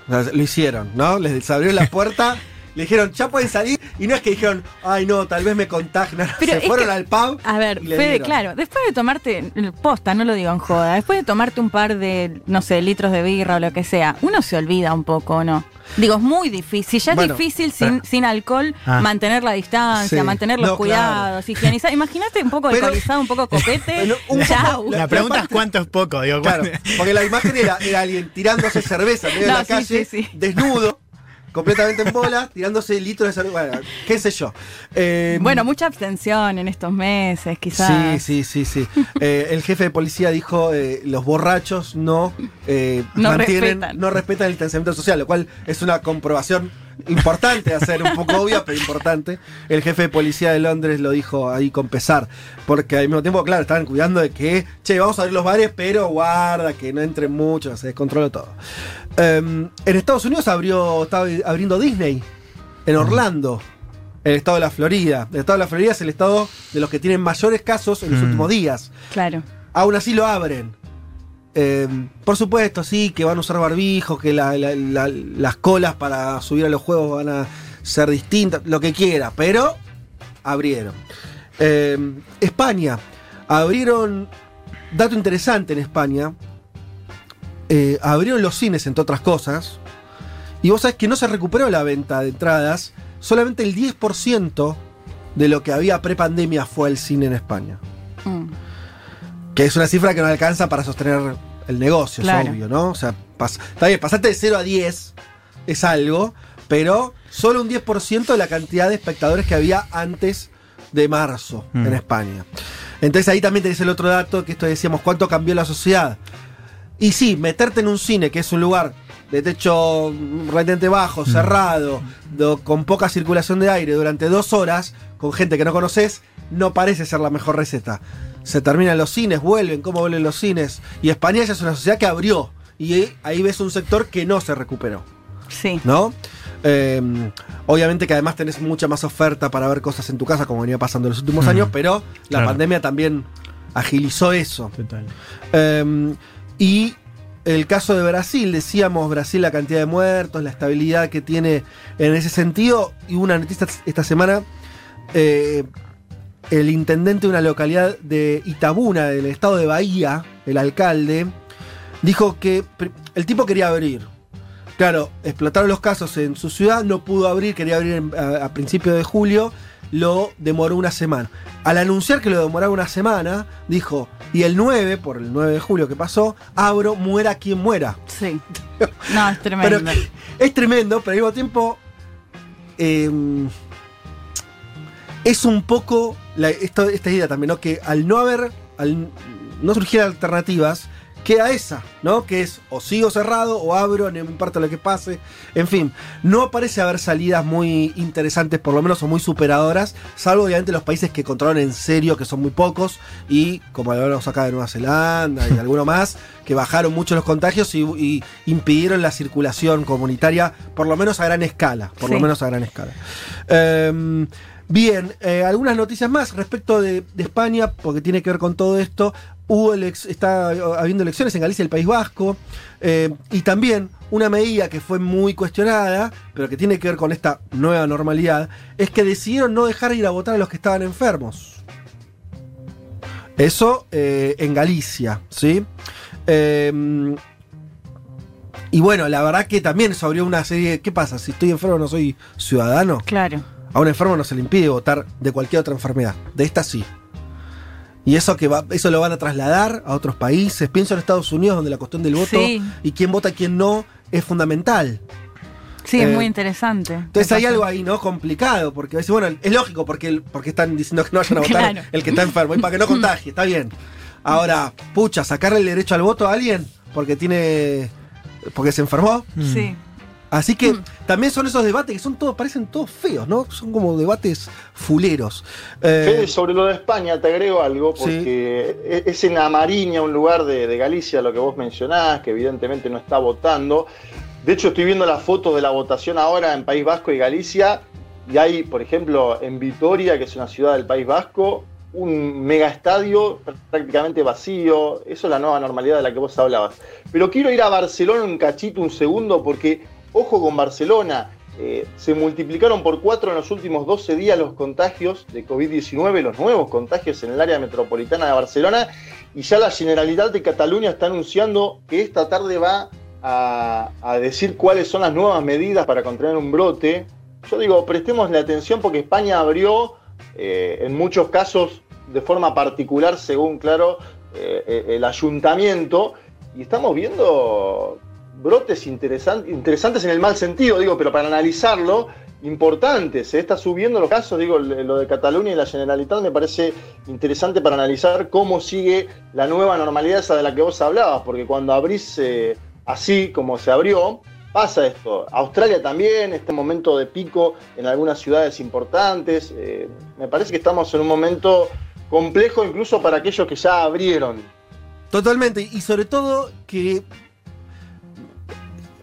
O sea, lo hicieron, ¿no? Les abrieron la puerta, le dijeron, ya pueden salir. Y no es que dijeron, ay, no, tal vez me contagian. Pero Se fueron que- al pub. A ver, y le Fede, dieron. claro, después de tomarte, posta, no lo digo en joda, después de tomarte un par de, no sé, litros de birra o lo que sea, uno se olvida un poco, ¿o ¿no? Digo, es muy difícil, ya es Bueno, difícil sin, sin alcohol Ah. mantener la distancia, Sí. mantener los No, cuidados, higienizar. Imagínate un poco Pero- alcoholizado, un poco copete. Un poco-. La- La pregunta es cuánto es poco, digo. Claro, porque la imagen era, era alguien tirándose cerveza en medio de la sí, calle, sí, sí. desnudo, completamente en bola, tirándose litros de cerveza. Bueno, qué sé yo. Eh, Bueno, mucha abstención en estos meses, Sí, quizás. sí, sí, sí. Eh, el jefe de policía dijo, eh, los borrachos no, eh, No mantienen, respetan. no respetan el distanciamiento social, lo cual es una comprobación importante, a ser un poco obvia, pero importante. El jefe de policía de Londres lo dijo ahí con pesar, porque al mismo tiempo, claro, estaban cuidando de que, che, vamos a abrir los bares, pero guarda, que no entren muchos, se descontroló todo. Em, en Estados Unidos abrió, estaba abriendo Disney, en Orlando. El estado de la Florida. El estado de la Florida es el estado de los que tienen mayores casos en los Mm. últimos días. Claro. Aún así lo abren. Eh, por supuesto, sí, que van a usar barbijos, que la- la- la- las colas para subir a los juegos van a ser distintas, lo que quiera, pero abrieron. Eh, España, abrieron, dato interesante en España, eh, abrieron los cines, entre otras cosas, y vos sabés que no se recuperó la venta de entradas, solamente el 10% de lo que había pre-pandemia fue al cine en España. Mm. Que es una cifra que no alcanza para sostener el negocio, Claro. es obvio, ¿no? O sea, pas- está bien, pasaste de 0 a 10 es algo, pero solo un 10% de la cantidad de espectadores que había antes de marzo Mm. en España. Entonces ahí también tenés el otro dato que esto decíamos, ¿cuánto cambió la sociedad? Y sí, meterte en un cine, que es un lugar de techo relativamente bajo, cerrado, do- con poca circulación de aire durante dos horas, con gente que no conoces, no parece ser la mejor receta. Se terminan los cines, vuelven, cómo vuelven los cines. Y España ya es una sociedad que abrió. Y ahí- ahí ves un sector que no se recuperó. Sí. ¿no? Eh, obviamente que además tenés mucha más oferta para ver cosas en tu casa, como venía pasando en los últimos Mm. años, pero la Claro. pandemia también agilizó eso. Total. Eh, y el caso de Brasil, decíamos, Brasil, la cantidad de muertos, la estabilidad que tiene en ese sentido, y una noticia esta semana, eh, el intendente de una localidad de Itabuna, del estado de Bahía, el alcalde, dijo que el tipo quería abrir. Claro, explotaron los casos en su ciudad, no pudo abrir, quería abrir a, a principios de julio, lo demoró una semana. Al anunciar que lo demoraba una semana, dijo, y el 9, por el 9 de julio que pasó, abro, muera quien muera. Sí. No, es tremendo. Pero es tremendo, pero al mismo tiempo eh, es un poco la- esto- esta idea también, ¿no? Que al no haber, al no surgir alternativas, queda esa, ¿no? Que es o sigo cerrado o abro, no me importa lo que pase. En fin, no parece haber salidas muy interesantes, por lo menos o muy superadoras, salvo obviamente los países que controlan en serio, que son muy pocos, y como hablamos acá de Nueva Zelanda y alguno más, que bajaron mucho los contagios y, y impidieron la circulación comunitaria, por lo menos a gran escala, por lo menos a gran escala. Em, Bien, eh, algunas noticias más respecto de, de España, porque tiene que ver con todo esto. Hubo está habiendo elecciones en Galicia y el País Vasco. eh, y también una medida que fue muy cuestionada, pero que tiene que ver con esta nueva normalidad, es que decidieron no dejar ir a votar a los que estaban enfermos. Eso eh, en Galicia, ¿sí? Eh, y bueno, la verdad que también se abrió una serie. ¿Qué pasa? Si estoy enfermo no soy ciudadano. Claro. A un enfermo no se le impide votar de cualquier otra enfermedad. De esta sí. Y eso que va, eso lo van a trasladar a otros países. Pienso en Estados Unidos, donde la cuestión del voto Sí. y quién vota y quién no es fundamental. Sí, Eh, es muy interesante. Entonces hay algo ahí, ¿no? Complicado, porque a veces, bueno, es lógico porque, porque están diciendo que no vayan a votar Claro. el que está enfermo y para que no contagie, está bien. Ahora, pucha, sacarle el derecho al voto a alguien porque tiene. porque se enfermó. Sí. Así que también son esos debates que son todos, parecen todos feos, ¿no? Son como debates fuleros. Eh, Fede, sobre lo de España te agrego algo, porque e- es en Amariña, un lugar de, de Galicia, lo que vos mencionás, que evidentemente no está votando. De hecho, estoy viendo las fotos de la votación ahora en País Vasco y Galicia, y hay, por ejemplo, en Vitoria, que es una ciudad del País Vasco, un mega estadio prácticamente vacío. Eso es la nueva normalidad de la que vos hablabas. Pero quiero ir a Barcelona un cachito, un segundo, porque ojo con Barcelona. eh, se multiplicaron por cuatro en los últimos 12 días los contagios de COVID-19, los nuevos contagios en el área metropolitana de Barcelona, y ya la Generalidad de Cataluña está anunciando que esta tarde va a, decir cuáles son las nuevas medidas para contener un brote. Yo digo, prestémosle atención porque España abrió eh, en muchos casos de forma particular, según, claro, eh, el ayuntamiento, y estamos viendo brotes interesan- interesantes en el mal sentido, digo, pero para analizarlo, importantes. Se está subiendo los casos, digo, lo de Cataluña y la Generalitat me parece interesante para analizar cómo sigue la nueva normalidad esa de la que vos hablabas, porque cuando abrís eh, así como se abrió, pasa esto. Australia también, este momento de pico en algunas ciudades importantes. eh, me parece que estamos en un momento complejo incluso para aquellos que ya abrieron. Totalmente, y sobre todo que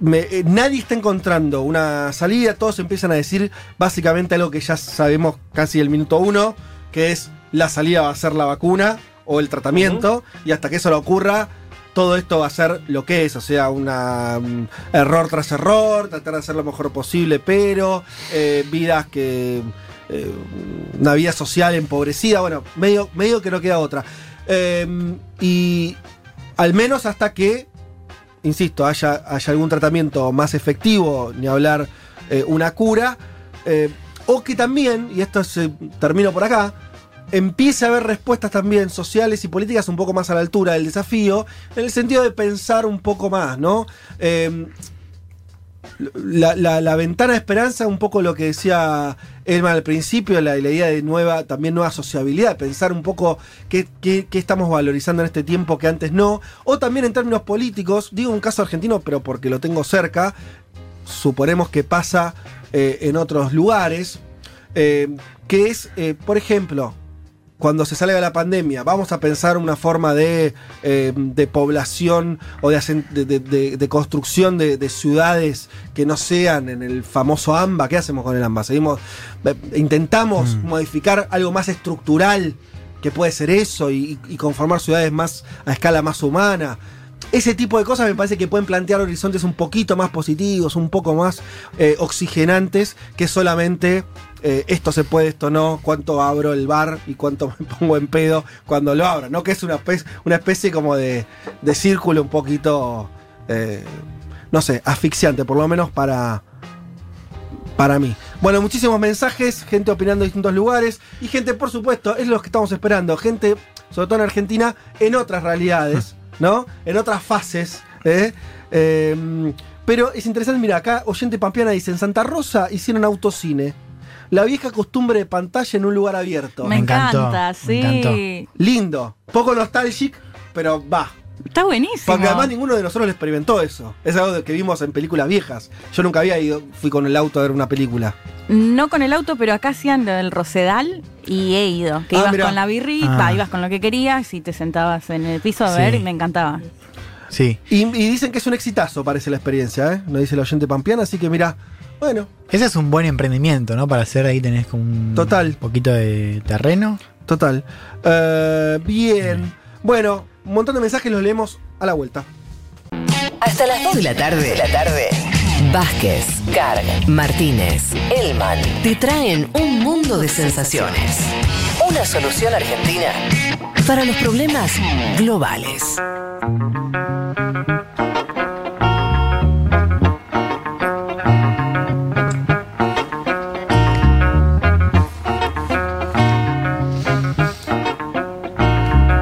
me- eh, nadie está encontrando una salida, todos empiezan a decir básicamente algo que ya sabemos casi el minuto uno, que es la salida va a ser la vacuna o el tratamiento, y hasta que eso no ocurra, todo esto va a ser lo que es, o sea, un error tras error, tratar de hacer lo mejor posible, pero eh, vidas que... eh, una vida social empobrecida, bueno, medio, medio que no queda otra. Eh, y al menos hasta que, insisto, haya, haya algún tratamiento más efectivo, ni hablar eh, una cura, eh, o que también, y esto se, termino por acá, empiece a haber respuestas también sociales y políticas un poco más a la altura del desafío, en el sentido de pensar un poco más, ¿no? La, la- ventana de esperanza, un poco lo que decía Elman al principio, la, idea de nueva, también nueva sociabilidad, pensar un poco qué estamos valorizando en este tiempo que antes no, o también en términos políticos, digo un caso argentino, pero porque lo tengo cerca, suponemos que pasa eh, en otros lugares, eh, que es, eh, por ejemplo, cuando se salga la pandemia, vamos a pensar una forma de, eh, de población o de, de- de- construcción de, de ciudades que no sean en el famoso AMBA. ¿Qué hacemos con el AMBA? Seguimos, eh, intentamos modificar algo más estructural que puede ser eso y, y conformar ciudades más a escala más humana. Ese tipo de cosas me parece que pueden plantear horizontes un poquito más positivos, un poco más eh, oxigenantes que solamente eh, esto se puede, esto no, cuánto abro el bar y cuánto me pongo en pedo cuando lo abro, ¿no? Que es una especie, una especie como de, de círculo un poquito, eh, no sé, asfixiante, por lo menos para, para mí. Bueno, muchísimos mensajes, gente opinando en distintos lugares y gente, por supuesto, es lo que estamos esperando, gente, sobre todo en Argentina, en otras realidades, ¿no? En otras fases. ¿eh? Eh, pero es interesante, mira, acá oyente pampeana dice, en Santa Rosa hicieron autocine. La vieja costumbre de pantalla en un lugar abierto. Me, encanta, sí. Lindo, poco nostálgico, pero va. Está buenísimo. Porque además ninguno de nosotros lo experimentó eso. Es algo que vimos en películas viejas. Yo nunca había ido, fui con el auto a ver una película. No con el auto, pero acá hacían lo del Rosedal y he ido. Que Ah, ibas mirá. con la birrita, Ah. ibas con lo que querías y te sentabas en el piso a Sí. ver y me encantaba. Sí. Y, y dicen que es un exitazo, parece la experiencia, ¿eh? Nos dice el oyente pampeana, así que mira, bueno, Ese es un buen emprendimiento, ¿no? Para hacer ahí tenés como un Total. poquito de terreno. total. Eh, bien. Bueno, un montón de mensajes los leemos a la vuelta. Hasta las 2 de la tarde. De la tarde. Vázquez, Carg, Martínez, Elman te traen un mundo de sensaciones. Una solución argentina para los problemas globales.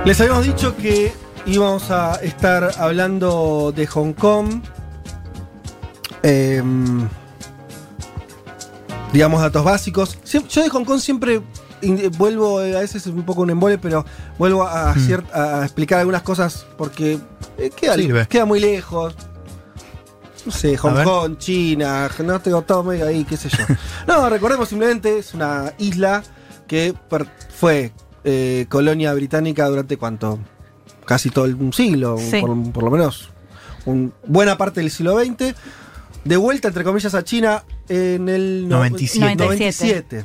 Les habíamos dicho que íbamos a estar hablando de Hong Kong. Em, digamos datos básicos. Yo de Hong Kong siempre vuelvo, eh, a veces es un poco un embole, pero vuelvo a, Mm. a explicar algunas cosas porque eh, queda, Sirve. queda muy lejos. No sé, Hong. Kong, China, no tengo todo medio ahí, qué sé yo. no, recordemos simplemente, es una isla que fue eh, colonia británica durante cuánto? Casi todo el, un siglo, Sí. por, por lo menos. un- buena parte del siglo XX. De vuelta, entre comillas, a China en el no- 97. 97.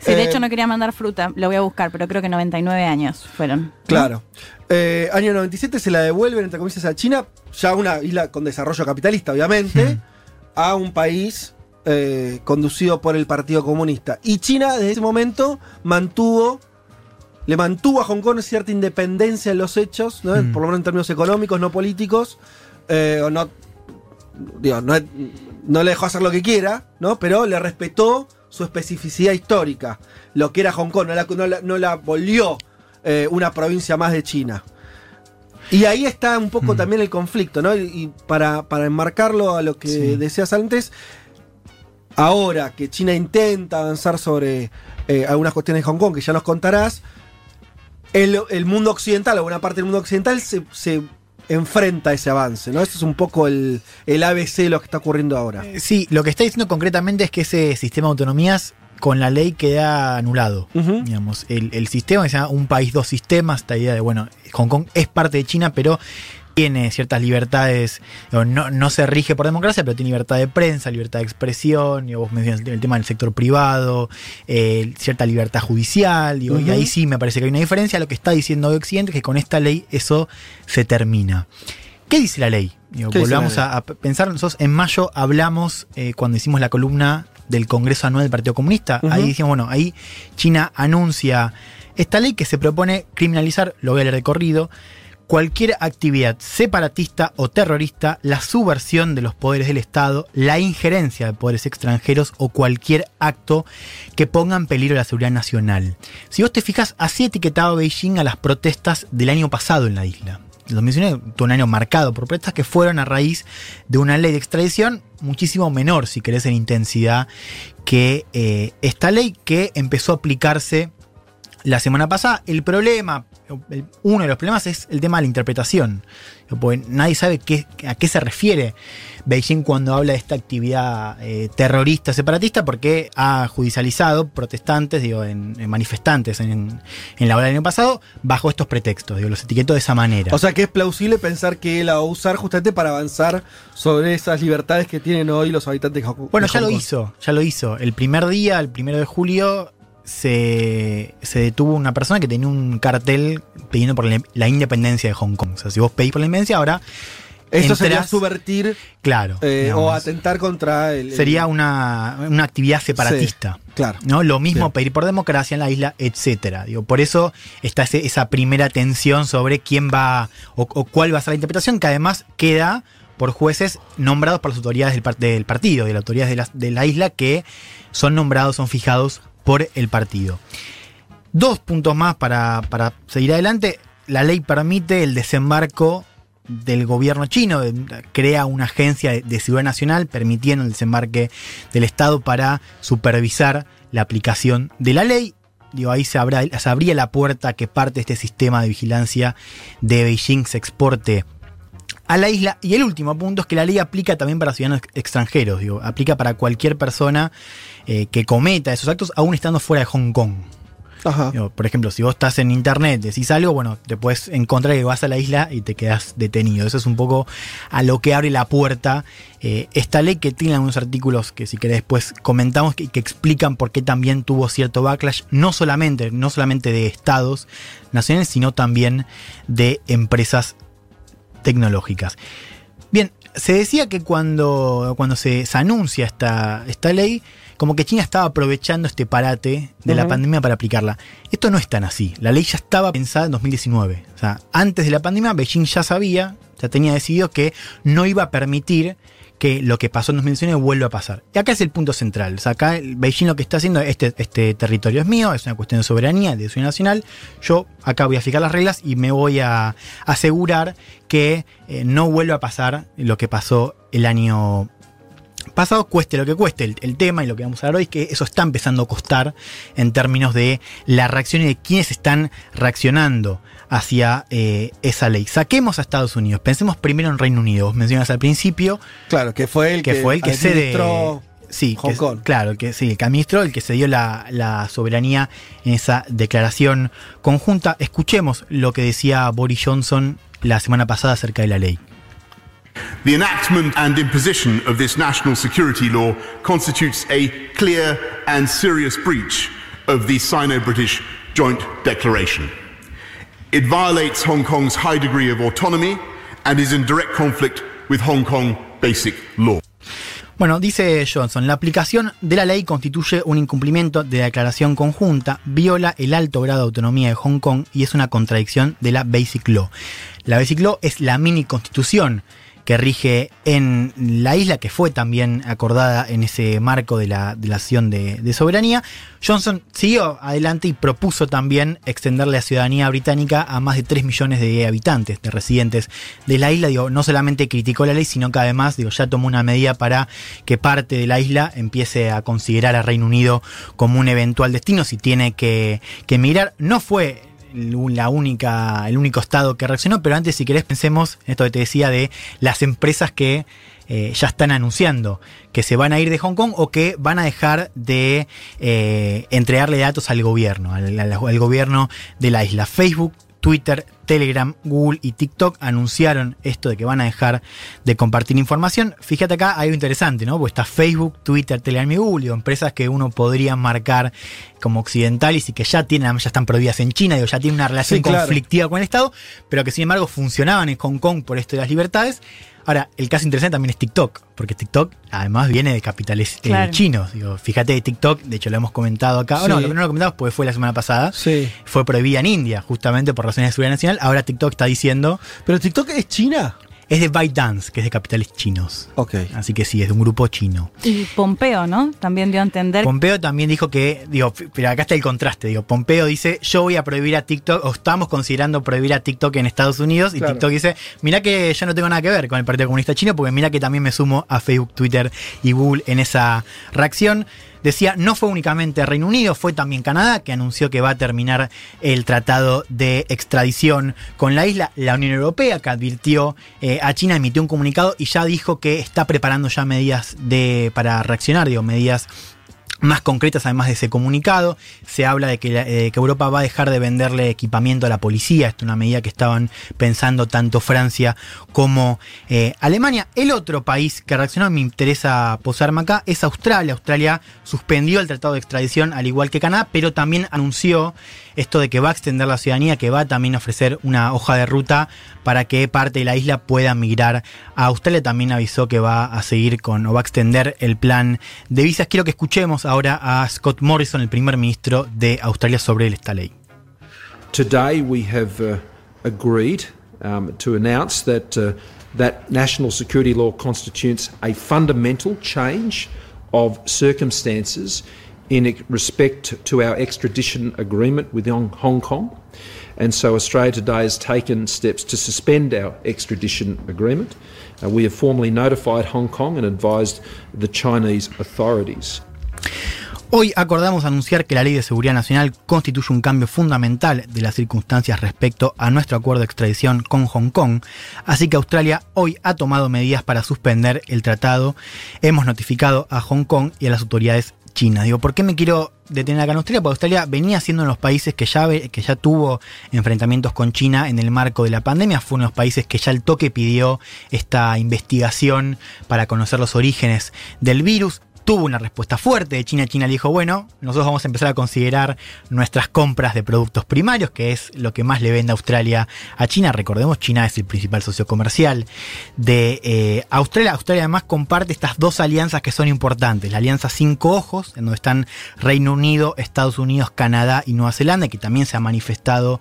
Sí, de Eh, hecho no quería mandar fruta, lo voy a buscar, pero creo que 99 años fueron. Claro. Eh, año 97 se la devuelven, entre comillas, a China, ya una isla con desarrollo capitalista, obviamente, Hmm. a un país eh, conducido por el Partido Comunista. Y China, desde ese momento, mantuvo. Le mantuvo a Hong Kong cierta independencia en los hechos, ¿no? Mm. por lo menos en términos económicos, no políticos. eh, o no, digo, no, no le dejó hacer lo que quiera, ¿no? pero le respetó su especificidad histórica, lo que era Hong Kong, no la, no la- no la volvió eh, una provincia más de China. Y ahí está un poco Mm. también el conflicto, ¿no? Y, para, para enmarcarlo a lo que Sí. decías antes, ahora que China intenta avanzar sobre eh, algunas cuestiones de Hong Kong, que ya nos contarás, el, el mundo occidental, o buena parte del mundo occidental, se, se enfrenta a ese avance, ¿no? Eso es un poco el, el ABC de lo que está ocurriendo ahora. Eh, Sí, lo que está diciendo concretamente es que ese sistema de autonomías con la ley queda anulado. Digamos, el, el sistema que se llama un país, dos sistemas, esta idea de, bueno, Hong Kong es parte de China, pero tiene ciertas libertades, no, no se rige por democracia, pero tiene libertad de prensa, libertad de expresión, digo, vos mencionas el, tema del sector privado, eh, cierta libertad judicial, digo, y ahí sí me parece que hay una diferencia. Lo que está diciendo hoy Occidente es que con esta ley eso se termina. ¿Qué dice la ley? Digo, ¿Qué dice la volvamos ley? a, a pensar, nosotros en mayo hablamos, eh, cuando hicimos la columna del Congreso Anual del Partido Comunista, ahí decíamos, bueno, ahí China anuncia esta ley que se propone criminalizar, lo voy a leer de corrido, cualquier actividad separatista o terrorista, la subversión de los poderes del Estado, la injerencia de poderes extranjeros o cualquier acto que ponga en peligro la seguridad nacional. Si vos te fijas, así etiquetaba Beijing a las protestas del año pasado en la isla. 2019 tuvo un año marcado por protestas que fueron a raíz de una ley de extradición muchísimo menor, si querés, en intensidad que eh, esta ley que empezó a aplicarse la semana pasada. El problema, el- uno de los problemas es el tema de la interpretación. Porque nadie sabe qué- a qué se refiere Beijing cuando habla de esta actividad eh, terrorista separatista, porque ha judicializado protestantes, digo, en, en manifestantes en, en la ola del año pasado, bajo estos pretextos. Digo, los etiquetó de esa manera. O sea que es plausible pensar que la va a usar justamente para avanzar sobre esas libertades que tienen hoy los habitantes de Hong Bueno, de ya lo hizo, ya lo hizo. El primer día, el primero de julio, se, se detuvo una persona que tenía un cartel pidiendo por la, independencia de Hong Kong. O sea, si vos pedís por la independencia, ahora. Esto sería subvertir Claro. eh, o atentar contra el. el- Sería una, una actividad separatista. Sí, claro. ¿no? Lo mismo pedir por democracia en la isla, etcétera. Digo, por eso está ese- esa primera tensión sobre quién va o, o cuál va a ser la interpretación, que además queda por jueces nombrados por las autoridades del, del partido, de las autoridades de la, de la isla, que son nombrados, son fijados por el partido. Dos puntos más para, para seguir adelante. La ley permite el desembarco del gobierno chino, crea una agencia de, seguridad nacional permitiendo el desembarque del Estado para supervisar la aplicación de la ley. Digo, ahí se, abra- abría la puerta que parte de este sistema de vigilancia de Beijing se exporte a la isla. Y el último punto es que la ley aplica también para ciudadanos ex- extranjeros, digo, aplica para cualquier persona eh, que cometa esos actos aún estando fuera de Hong Kong. Ajá. Digo, por ejemplo, si vos estás en internet, decís algo, bueno, te puedes encontrar que vas a la isla y te quedas detenido. Eso es un poco a lo que abre la puerta eh, esta ley que tiene algunos artículos que si querés después comentamos que, que explican por qué también tuvo cierto backlash, no solamente, no solamente de estados nacionales, sino también de empresas tecnológicas. Bien, se decía que cuando, cuando se, se anuncia esta, esta ley, como que China estaba aprovechando este parate de la pandemia para aplicarla. Esto no es tan así. La ley ya estaba pensada en 2019. O sea, antes de la pandemia, Beijing ya sabía, ya tenía decidido que no iba a permitir que lo que pasó en 2019 vuelva a pasar. Y acá es el punto central. O sea, acá Beijing lo que está haciendo, este, este territorio es mío, es una cuestión de soberanía, de soberanía nacional. Yo acá voy a fijar las reglas y me voy a asegurar que eh, no vuelva a pasar lo que pasó el año pasado, cueste lo que cueste el, el tema y lo que vamos a hablar hoy es que eso está empezando a costar en términos de la reacción y de quiénes están reaccionando hacia eh, esa ley. Saquemos a Estados Unidos, pensemos primero en Reino Unido. Vos mencionas al principio Claro, que fue el que, que, fue el que cede. administró Sí, Hong que- Kong. claro, el que sí, el que administró, el que se dio la, la soberanía en esa declaración conjunta. Escuchemos lo que decía Boris Johnson la semana pasada acerca de la ley. The enactment and imposition of this national security law constitutes a clear and serious breach of the Sino British Joint Declaration. It violates Hong Kong's high degree of autonomy and is in direct conflict with Hong Kong basic law. Bueno, dice Johnson, la aplicación de la ley constituye un incumplimiento de la declaración conjunta, viola el alto grado de autonomía de Hong Kong y es una contradicción de la Basic Law. La Basic Law es la mini constitución que rige en la isla, que fue también acordada en ese marco de la, de la acción de, soberanía. Johnson siguió adelante y propuso también extender la ciudadanía británica a más de 3 millones de habitantes, de residentes de la isla. Digo, no solamente criticó la ley, sino que además digo, ya tomó una medida para que parte de la isla empiece a considerar a Reino Unido como un eventual destino si tiene que, que emigrar. No fue la única, el único estado que reaccionó, pero antes si querés pensemos en esto que te decía de las empresas que eh, ya están anunciando que se van a ir de Hong Kong o que van a dejar de eh, entregarle datos al gobierno, al, gobierno de la isla. Facebook, Twitter, Telegram, Google y TikTok anunciaron esto de que van a dejar de compartir información. Fíjate acá, hay algo interesante, ¿no? Pues está Facebook, Twitter, Telegram y Google, digo, empresas que uno podría marcar como occidentales y que ya tienen, ya están prohibidas en China, digo, ya tienen una relación Sí, claro. conflictiva con el Estado, pero que sin embargo funcionaban en Hong Kong por esto de las libertades. Ahora, el caso interesante también es TikTok, porque TikTok además viene de capitales eh, Claro. chinos. Digo, fíjate, TikTok, de hecho lo hemos comentado acá, o no, Sí. lo no lo comentamos porque fue la semana pasada, Sí. fue prohibida en India, justamente por razones de seguridad nacional. Ahora TikTok está diciendo, Pero TikTok es China. Es de ByteDance, que es de capitales chinos. Ok. Así que sí, es de un grupo chino. Y Pompeo, ¿no? También dio a entender. Pompeo también dijo que, digo, pero acá está el contraste, digo, Pompeo dice, yo voy a prohibir a TikTok, o estamos considerando prohibir a TikTok en Estados Unidos, y Claro. TikTok dice, mira que yo no tengo nada que ver con el Partido Comunista Chino, porque mira que también me sumo a Facebook, Twitter y Google en esa reacción. Decía, no fue únicamente Reino Unido, fue también Canadá, que anunció que va a terminar el tratado de extradición con la isla. La Unión Europea, que advirtió eh, a China, emitió un comunicado y ya dijo que está preparando ya medidas de, para reaccionar, digo, medidas más concretas además de ese comunicado. Se habla de que, eh, que Europa va a dejar de venderle equipamiento a la policía. Esto es una medida que estaban pensando tanto Francia como eh, Alemania. El otro país que reaccionó, me interesa posarme acá, es Australia. Australia suspendió el tratado de extradición al igual que Canadá, pero también anunció esto de que va a extender la ciudadanía, que va también a ofrecer una hoja de ruta para que parte de la isla pueda migrar a Australia. También avisó que va a seguir con o va a extender el plan de visas. Quiero que escuchemos ahora a Scott Morrison, el primer ministro de Australia, sobre esta ley. Today we have uh, agreed um, to announce that uh, that national security law constitutes a fundamental change of circumstances in respect to our extradition agreement with Hong Kong. And so Australia today has taken steps to suspend our extradition agreement. Uh, we have formally notified Hong Kong and advised the Chinese authorities. Hoy acordamos anunciar que la Ley de Seguridad Nacional constituye un cambio fundamental de las circunstancias respecto a nuestro acuerdo de extradición con Hong Kong, así que Australia hoy ha tomado medidas para suspender el tratado. Hemos notificado a Hong Kong y a las autoridades chinas. Digo, ¿por qué me quiero detener acá en Australia? Porque Australia venía siendo uno de los países que ya, que ya tuvo enfrentamientos con China en el marco de la pandemia. Fue uno de los países que ya el toque pidió esta investigación para conocer los orígenes del virus tuvo una respuesta fuerte de China. China le dijo, bueno, nosotros vamos a empezar a considerar nuestras compras de productos primarios, que es lo que más le vende Australia a China. Recordemos, China es el principal socio comercial de eh, Australia. Australia además comparte estas dos alianzas que son importantes. La alianza Cinco Ojos, en donde están Reino Unido, Estados Unidos, Canadá y Nueva Zelanda, que también se ha manifestado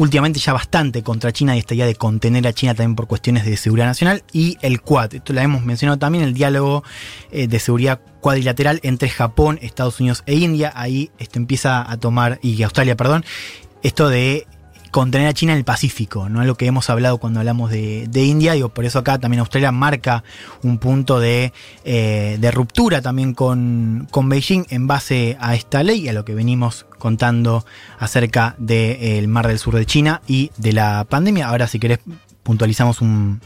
últimamente ya bastante contra China y esta idea de contener a China también por cuestiones de seguridad nacional y el Quad, esto lo hemos mencionado también, el diálogo eh, de seguridad cuadrilateral entre Japón, Estados Unidos e India, ahí esto empieza a tomar, y Australia, perdón, esto de contener a China en el Pacífico, ¿no? Es lo que hemos hablado cuando hablamos de, de India, digo, por eso acá también Australia marca un punto de, eh, de ruptura también con, con Beijing en base a esta ley y a lo que venimos contando acerca del Mar del Sur de China y de la pandemia. Ahora si querés puntualizamos un,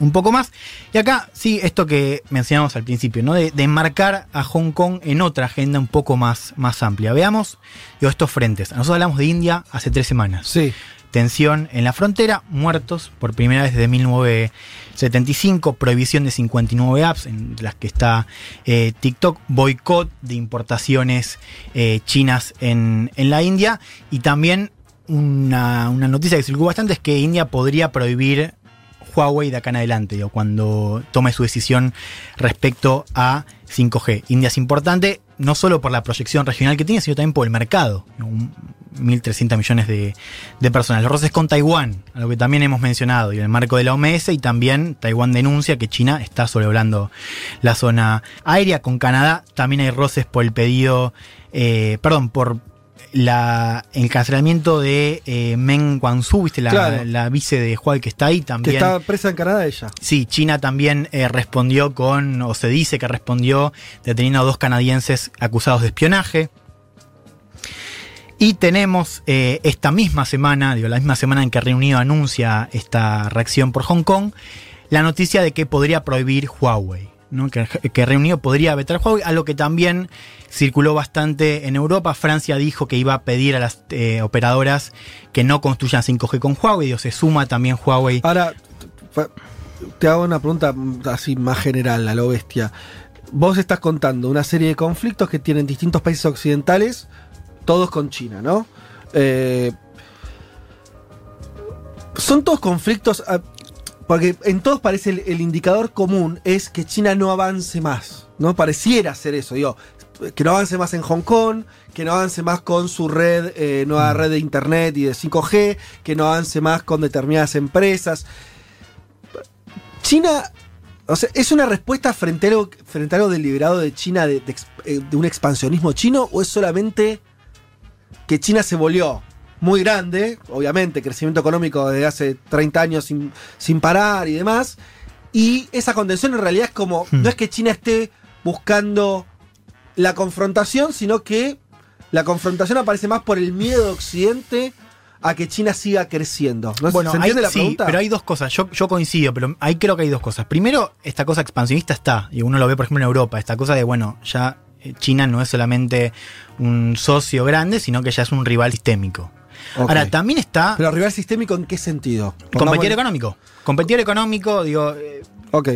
un poco más. Y acá sí, esto que mencionamos al principio, ¿no? De, de enmarcar a Hong Kong en otra agenda un poco más, más amplia. Veamos digo, estos frentes. Nosotros hablamos de India hace tres semanas. Sí. Tensión en la frontera, muertos por primera vez desde 1975, prohibición de 59 apps, en las que está eh, TikTok, boicot de importaciones eh, chinas en, en la India y también una, una noticia que circuló bastante es que India podría prohibir Huawei de acá en adelante, digo, cuando tome su decisión respecto a 5G. India es importante no solo por la proyección regional que tiene, sino también por el mercado. Un- 1.300 millones de, de personas. Los roces con Taiwán, a lo que también hemos mencionado, y en el marco de la OMS, y también Taiwán denuncia que China está sobrevolando la zona aérea. Con Canadá también hay roces por el pedido, eh, perdón, por la, el cancelamiento de eh, Meng Wanzhou, ¿viste? La, Claro. la vice de Huawei que está ahí Que también. está presa en Canadá ella. Sí, China también eh, respondió con, o se dice que respondió deteniendo a dos canadienses acusados de espionaje. Y tenemos eh, esta misma semana, digo, la misma semana en que Reino Unido anuncia esta reacción por Hong Kong, la noticia de que podría prohibir Huawei. ¿No? Que, que Reino Unido podría vetar Huawei, algo que también circuló bastante en Europa. Francia dijo que iba a pedir a las eh, operadoras que no construyan 5G con Huawei, digo, se suma también Huawei. Ahora, te hago una pregunta así más general, a lo bestia. Vos estás contando una serie de conflictos que tienen distintos países occidentales, todos con China, ¿no? Eh, son todos conflictos, ah, porque en todos parece el, el indicador común es que China no avance más, ¿no? Pareciera ser eso, digo, que no avance más en Hong Kong, que no avance más con su red, eh, nueva red de internet y de 5G, que no avance más con determinadas empresas. China, o sea, ¿es una respuesta frente a algo, frente a algo deliberado de China de, eh, de un expansionismo chino o es solamente que China se volvió muy grande, obviamente, crecimiento económico desde hace 30 años sin, sin parar y demás, y esa contención en realidad es como, no es que China esté buscando la confrontación, sino que la confrontación aparece más por el miedo de Occidente a que China siga creciendo. ¿No? Bueno, ¿Se entiende hay- la sí, pregunta? pero hay dos cosas. Yo, yo coincido, pero ahí creo que hay dos cosas. Primero, esta cosa expansionista está, y uno lo ve, por ejemplo, en Europa, esta cosa de, bueno, ya eh, China no es solamente un socio grande, sino que ya es un rival sistémico. Ahora, también está Pero rival sistémico, ¿en qué sentido? competidor Pongámosle- económico. Competidor económico, digo, eh,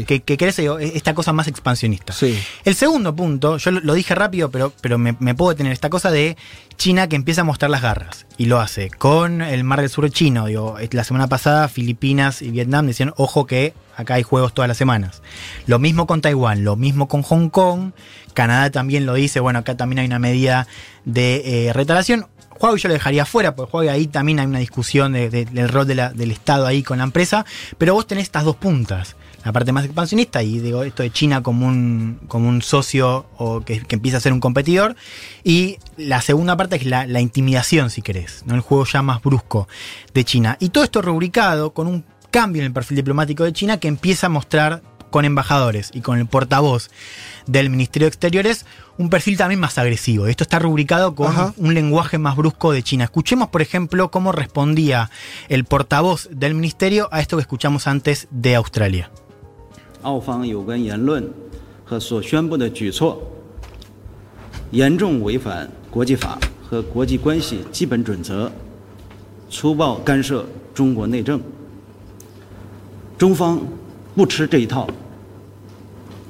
que, que crece digo, e- esta cosa más expansionista. Sí. El segundo punto, yo lo, dije rápido, pero, pero me, me puedo detener, esta cosa de China que empieza a mostrar las garras. Y lo hace con el Mar del Sur chino. Digo, la semana pasada Filipinas y Vietnam decían, ojo que acá hay juegos todas las semanas. Lo mismo con Taiwán, lo mismo con Hong Kong. Canadá también lo dice, bueno, acá también hay una medida de eh, retalación. Huawei yo lo dejaría fuera, porque Huawei ahí también hay una discusión de- de- del rol del Estado ahí con la empresa, pero vos tenés estas dos puntas, la parte más expansionista y digo esto de China como un, como un socio o que, empieza a ser un competidor, y la segunda parte es la, la intimidación, si querés, ¿no? el juego ya más brusco de China. Y todo esto rubricado con un cambio en el perfil diplomático de China que empieza a mostrar con embajadores y con el portavoz del Ministerio de Exteriores un perfil también más agresivo. Esto está rubricado con Ajá. un lenguaje más brusco de China. Escuchemos, por ejemplo, cómo respondía el portavoz del ministerio a esto que escuchamos antes de Australia. 澳方有关言论和所宣布的举措，严重违反国际法和国际关系基本准则，粗暴干涉中国内政。中方不吃这一套，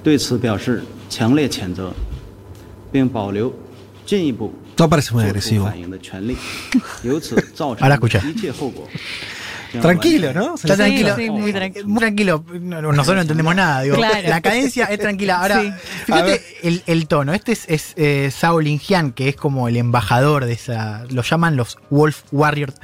对此表示强烈谴责， 并保留进一步 No parece muy 作出 agresivo. 反应的权利，由此造 Ahora 成 escucha. 一切后果。 Tranquilo, ¿no? Se Está le- tranquilo. sí, muy Eh, tranquilo. muy tranquilo. No, no, nosotros no entendemos nada. Digo, Claro. La cadencia es tranquila. Ahora, Sí. A fíjate ver. el, el tono. Este es, es eh, Zhao Linjian, que es como el embajador de esa. Lo llaman los Wolf Warriors,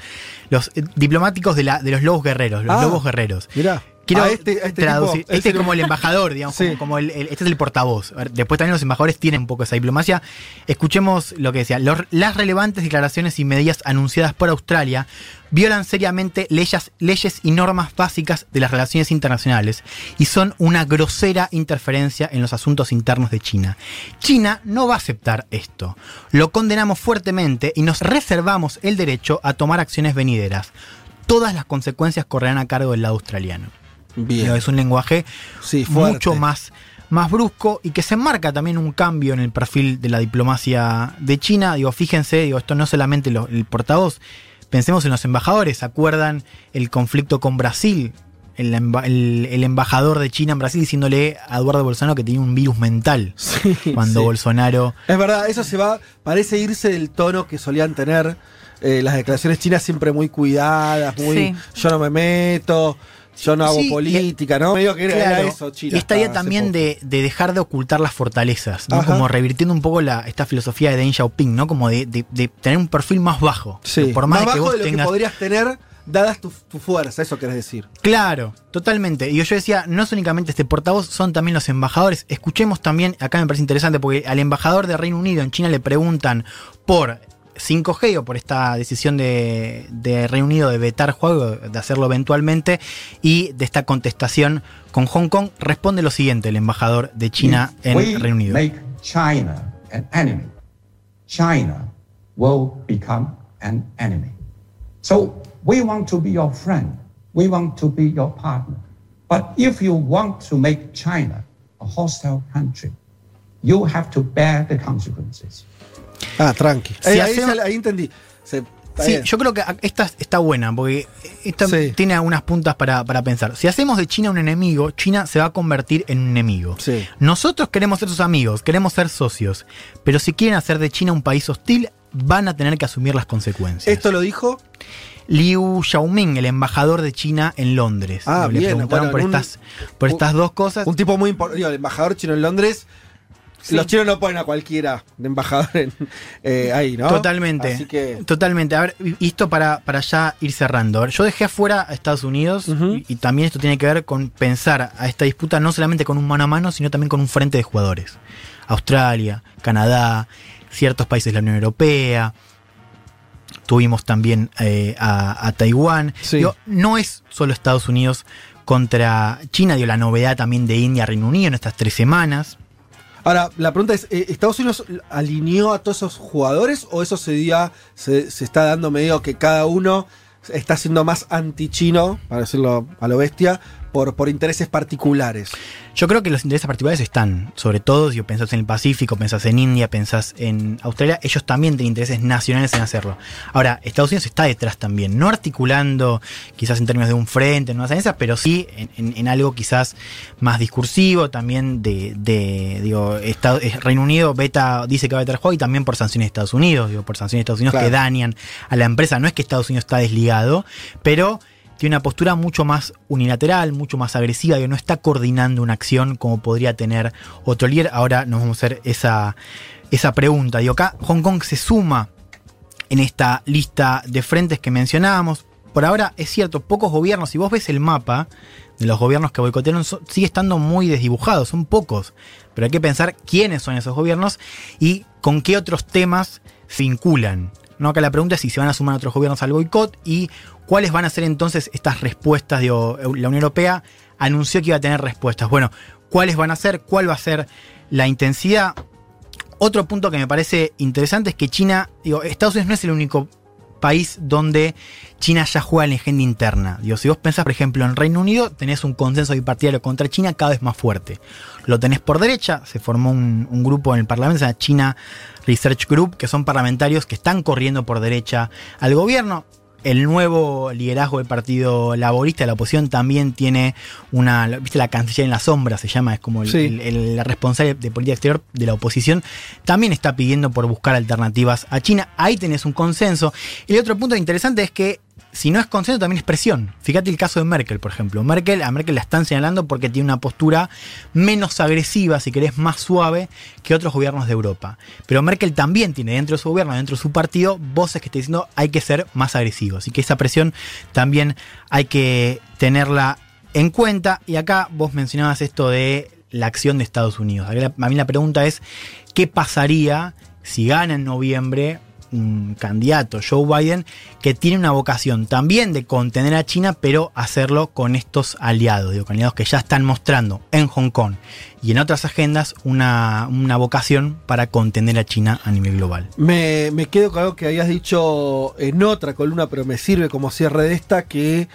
los eh, diplomáticos de, la, de los lobos guerreros. Los Ah, lobos guerreros. Mirá. Quiero este- este traducir. tipo, este ese- es como el embajador, digamos, Sí. como, como el, el- este es el portavoz. Después también los embajadores tienen un poco esa diplomacia. Escuchemos lo que decía. Los- las relevantes declaraciones y medidas anunciadas por Australia violan seriamente leyes, leyes y normas básicas de las relaciones internacionales y son una grosera interferencia en los asuntos internos de China. China no va a aceptar esto. Lo condenamos fuertemente y nos reservamos el derecho a tomar acciones venideras. Todas las consecuencias correrán a cargo del lado australiano. Bien. Es un lenguaje Sí, mucho más, más brusco y que se marca también un cambio en el perfil de la diplomacia de China. Digo, fíjense, digo, esto no solamente lo- el portavoz, pensemos en los embajadores, ¿se acuerdan el conflicto con Brasil? El, emba- el- el embajador de China en Brasil diciéndole a Eduardo Bolsonaro que tenía un virus mental cuando sí. Bolsonaro Es verdad, eso se va, parece irse del tono que solían tener eh, las declaraciones chinas siempre muy cuidadas, muy Sí. yo no me meto, yo no hago Sí, política, ¿no? Medio que era, era Claro, eso, China. Y esta idea también de, de dejar de ocultar las fortalezas, ¿no? Ajá. como revirtiendo un poco la, esta filosofía de Deng Xiaoping, ¿no? como de, de- de tener un perfil más bajo. Sí, Por más, más de que bajo vos de lo tengas. que podrías tener dadas tu, tu fuerza, eso querés decir. Claro, totalmente. Y yo decía, no es únicamente este portavoz, son también los embajadores. Escuchemos también, acá me parece interesante, porque al embajador de Reino Unido en China le preguntan por 5G o por esta decisión de, de Reino Unido de vetar juego, de hacerlo eventualmente, y de esta contestación con Hong Kong, responde lo siguiente el embajador de China en we Reino Unido. make China an enemy, China will become an enemy. So we want to be your friend. We want to be your partner. But if you want to make China a hostile country, you have to bear the consequences. Ah, tranqui. Si Eh, ahí, hacemos- ya- ahí entendí. Se- Sí, bien. yo creo que esta está buena, porque esta Sí. tiene algunas puntas para, para pensar. Si hacemos de China un enemigo, China se va a convertir en un enemigo. Sí. Nosotros queremos ser sus amigos, queremos ser socios, pero si quieren hacer de China un país hostil, van a tener que asumir las consecuencias. Esto lo dijo. Liu Xiaoming, el embajador de China en Londres. Ah, Le bien, preguntaron bueno, por, un- estas, por estas dos cosas. Un tipo muy importante. El embajador chino en Londres, Los chinos no ponen a cualquiera de embajador en- eh, ahí, ¿no? Totalmente. Así que. Totalmente. A ver, y esto para, para ya ir cerrando. Yo dejé afuera a Estados Unidos y, y también esto tiene que ver con pensar a esta disputa no solamente con un mano a mano, sino también con un frente de jugadores. Australia, Canadá, ciertos países de la Unión Europea. Tuvimos también eh, a, a Taiwán. Digo, no es solo Estados Unidos contra China, dio la novedad también de India, Reino Unido en estas tres semanas. Ahora, la pregunta es, eh, ¿Estados Unidos alineó a todos esos jugadores o eso se, dio- se, se está dando medio que cada uno está siendo más anti-chino, para decirlo a lo bestia, por, por intereses particulares? Yo creo que los intereses particulares están, sobre todo si pensás en el Pacífico, pensás en India, pensás en Australia, ellos también tienen intereses nacionales en hacerlo. Ahora, Estados Unidos está detrás también, no articulando quizás en términos de un frente, en unas alianzas, pero sí en, en- en algo quizás más discursivo, también de, de, digo, Estado- eh, Reino Unido beta, dice que va a vetar juego y también por sanciones de Estados Unidos, digo, por sanciones de Estados Unidos Claro. que dañan a la empresa. No es que Estados Unidos está desligado, pero tiene una postura mucho más unilateral, mucho más agresiva, que no está coordinando una acción como podría tener otro líder. Ahora nos vamos a hacer esa, esa pregunta. Digo, acá Hong Kong se suma en esta lista de frentes que mencionábamos. Por ahora es cierto, pocos gobiernos, si vos ves el mapa de los gobiernos que boicotearon, sigue estando muy desdibujado, son pocos. Pero hay que pensar quiénes son esos gobiernos y con qué otros temas vinculan. ¿No? Acá la pregunta es si se van a sumar otros gobiernos al boicot y cuáles van a ser entonces estas respuestas. Digo, la Unión Europea anunció que iba a tener respuestas. Bueno, ¿cuáles van a ser? ¿Cuál va a ser la intensidad? Otro punto que me parece interesante es que China, digo, Estados Unidos no es el único país donde China ya juega en la agenda interna. Digo, si vos pensás, por ejemplo, en Reino Unido, tenés un consenso bipartidario contra China cada vez más fuerte. Lo tenés por derecha, se formó un, un grupo en el Parlamento, se llama China Research Group, que son parlamentarios que están corriendo por derecha al gobierno. El nuevo liderazgo del Partido Laborista de la oposición también tiene una, viste, la canciller en la sombra se llama, es como el, Sí. el- el- la responsable de política exterior de la oposición, también está pidiendo por buscar alternativas a China. Ahí tenés un consenso. Y el otro punto interesante es que si no es consenso, también es presión. Fíjate el caso de Merkel, por ejemplo. Merkel, a Merkel la están señalando porque tiene una postura menos agresiva, si querés, más suave que otros gobiernos de Europa. Pero Merkel también tiene dentro de su gobierno, dentro de su partido, voces que están diciendo hay que ser más agresivos. Así que esa presión también hay que tenerla en cuenta. Y acá vos mencionabas esto de la acción de Estados Unidos. A mí la pregunta es, ¿qué pasaría si gana en noviembre un candidato, Joe Biden, que tiene una vocación también de contener a China, pero hacerlo con estos aliados, digo, con aliados que ya están mostrando en Hong Kong y en otras agendas una, una vocación para contener a China a nivel global. Me, me quedo con algo que habías dicho en otra columna, pero me sirve como cierre de esta, que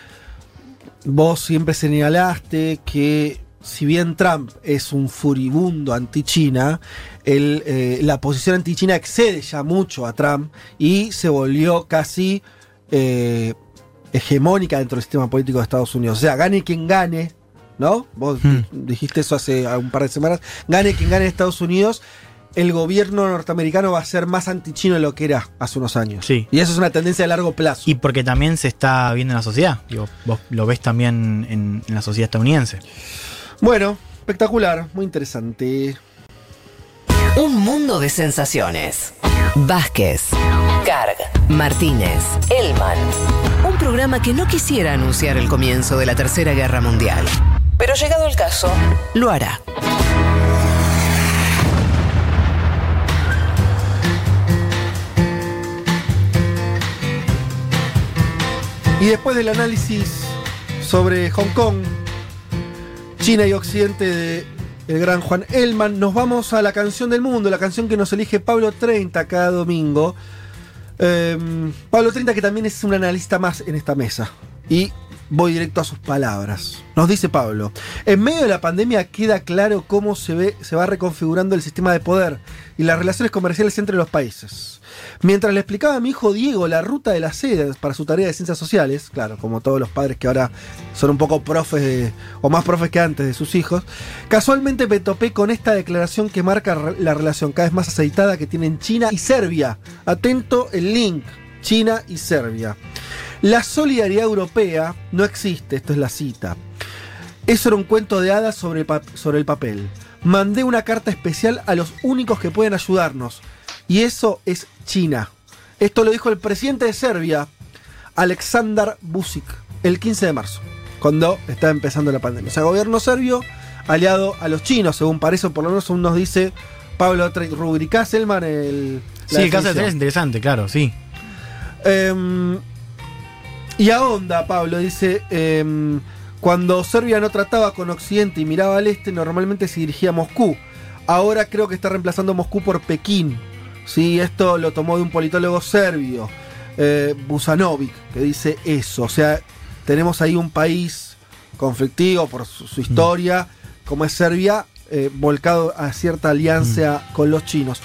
vos siempre señalaste que si bien Trump es un furibundo anti-China, eh, la posición anti-China excede ya mucho a Trump y se volvió casi eh, hegemónica dentro del sistema político de Estados Unidos. O sea, gane quien gane, ¿no? Vos di- dijiste eso hace un par de semanas. Gane quien gane en Estados Unidos, el gobierno norteamericano va a ser más antichino de lo que era hace unos años. Sí. Y eso es una tendencia de largo plazo. Y porque también se está viendo en la sociedad, digo, vos lo ves también en, en la sociedad estadounidense. Bueno, espectacular, muy interesante. Un mundo de sensaciones. Vázquez, Carg, Martínez, Elman. Un programa que no quisiera anunciar el comienzo de la Tercera Guerra Mundial. Pero llegado el caso, lo hará. Y después del análisis sobre Hong Kong, China y Occidente de el gran Juan Elman, nos vamos a la canción del mundo, la canción que nos elige Pablo 30 cada domingo. Em, Pablo 30 que también es un analista más en esta mesa. Y voy directo a sus palabras. Nos dice Pablo, en medio de la pandemia queda claro cómo se, ve, se va reconfigurando el sistema de poder y las relaciones comerciales entre los países. Mientras le explicaba a mi hijo Diego la ruta de las sedes para su tarea de ciencias sociales, claro, como todos los padres que ahora son un poco profes o más profes que antes de sus hijos, casualmente me topé con esta declaración que marca la relación cada vez más aceitada que tienen China y Serbia. Atento el link, China y Serbia. La solidaridad europea no existe, esto es la cita. Eso era un cuento de hadas sobre el papel. mandé una carta especial a los únicos que pueden ayudarnos. Y eso es China. Esto lo dijo el presidente de Serbia, Aleksandar Vucic, el 15 de marzo, cuando estaba empezando la pandemia. O sea, gobierno serbio aliado a los chinos, según parece, por lo menos nos dice Pablo Tre- rubricás, Elman, el... Sí, el caso de es interesante, claro, sí. Em, y ahonda, Pablo, dice, em, cuando Serbia no trataba con Occidente y miraba al este, normalmente se dirigía a Moscú. Ahora creo que está reemplazando Moscú por Pekín. Sí, esto lo tomó de un politólogo serbio, eh, Busanovic, que dice eso. O sea, tenemos ahí un país conflictivo por su, su historia, como es Serbia, eh, volcado a cierta alianza con los chinos.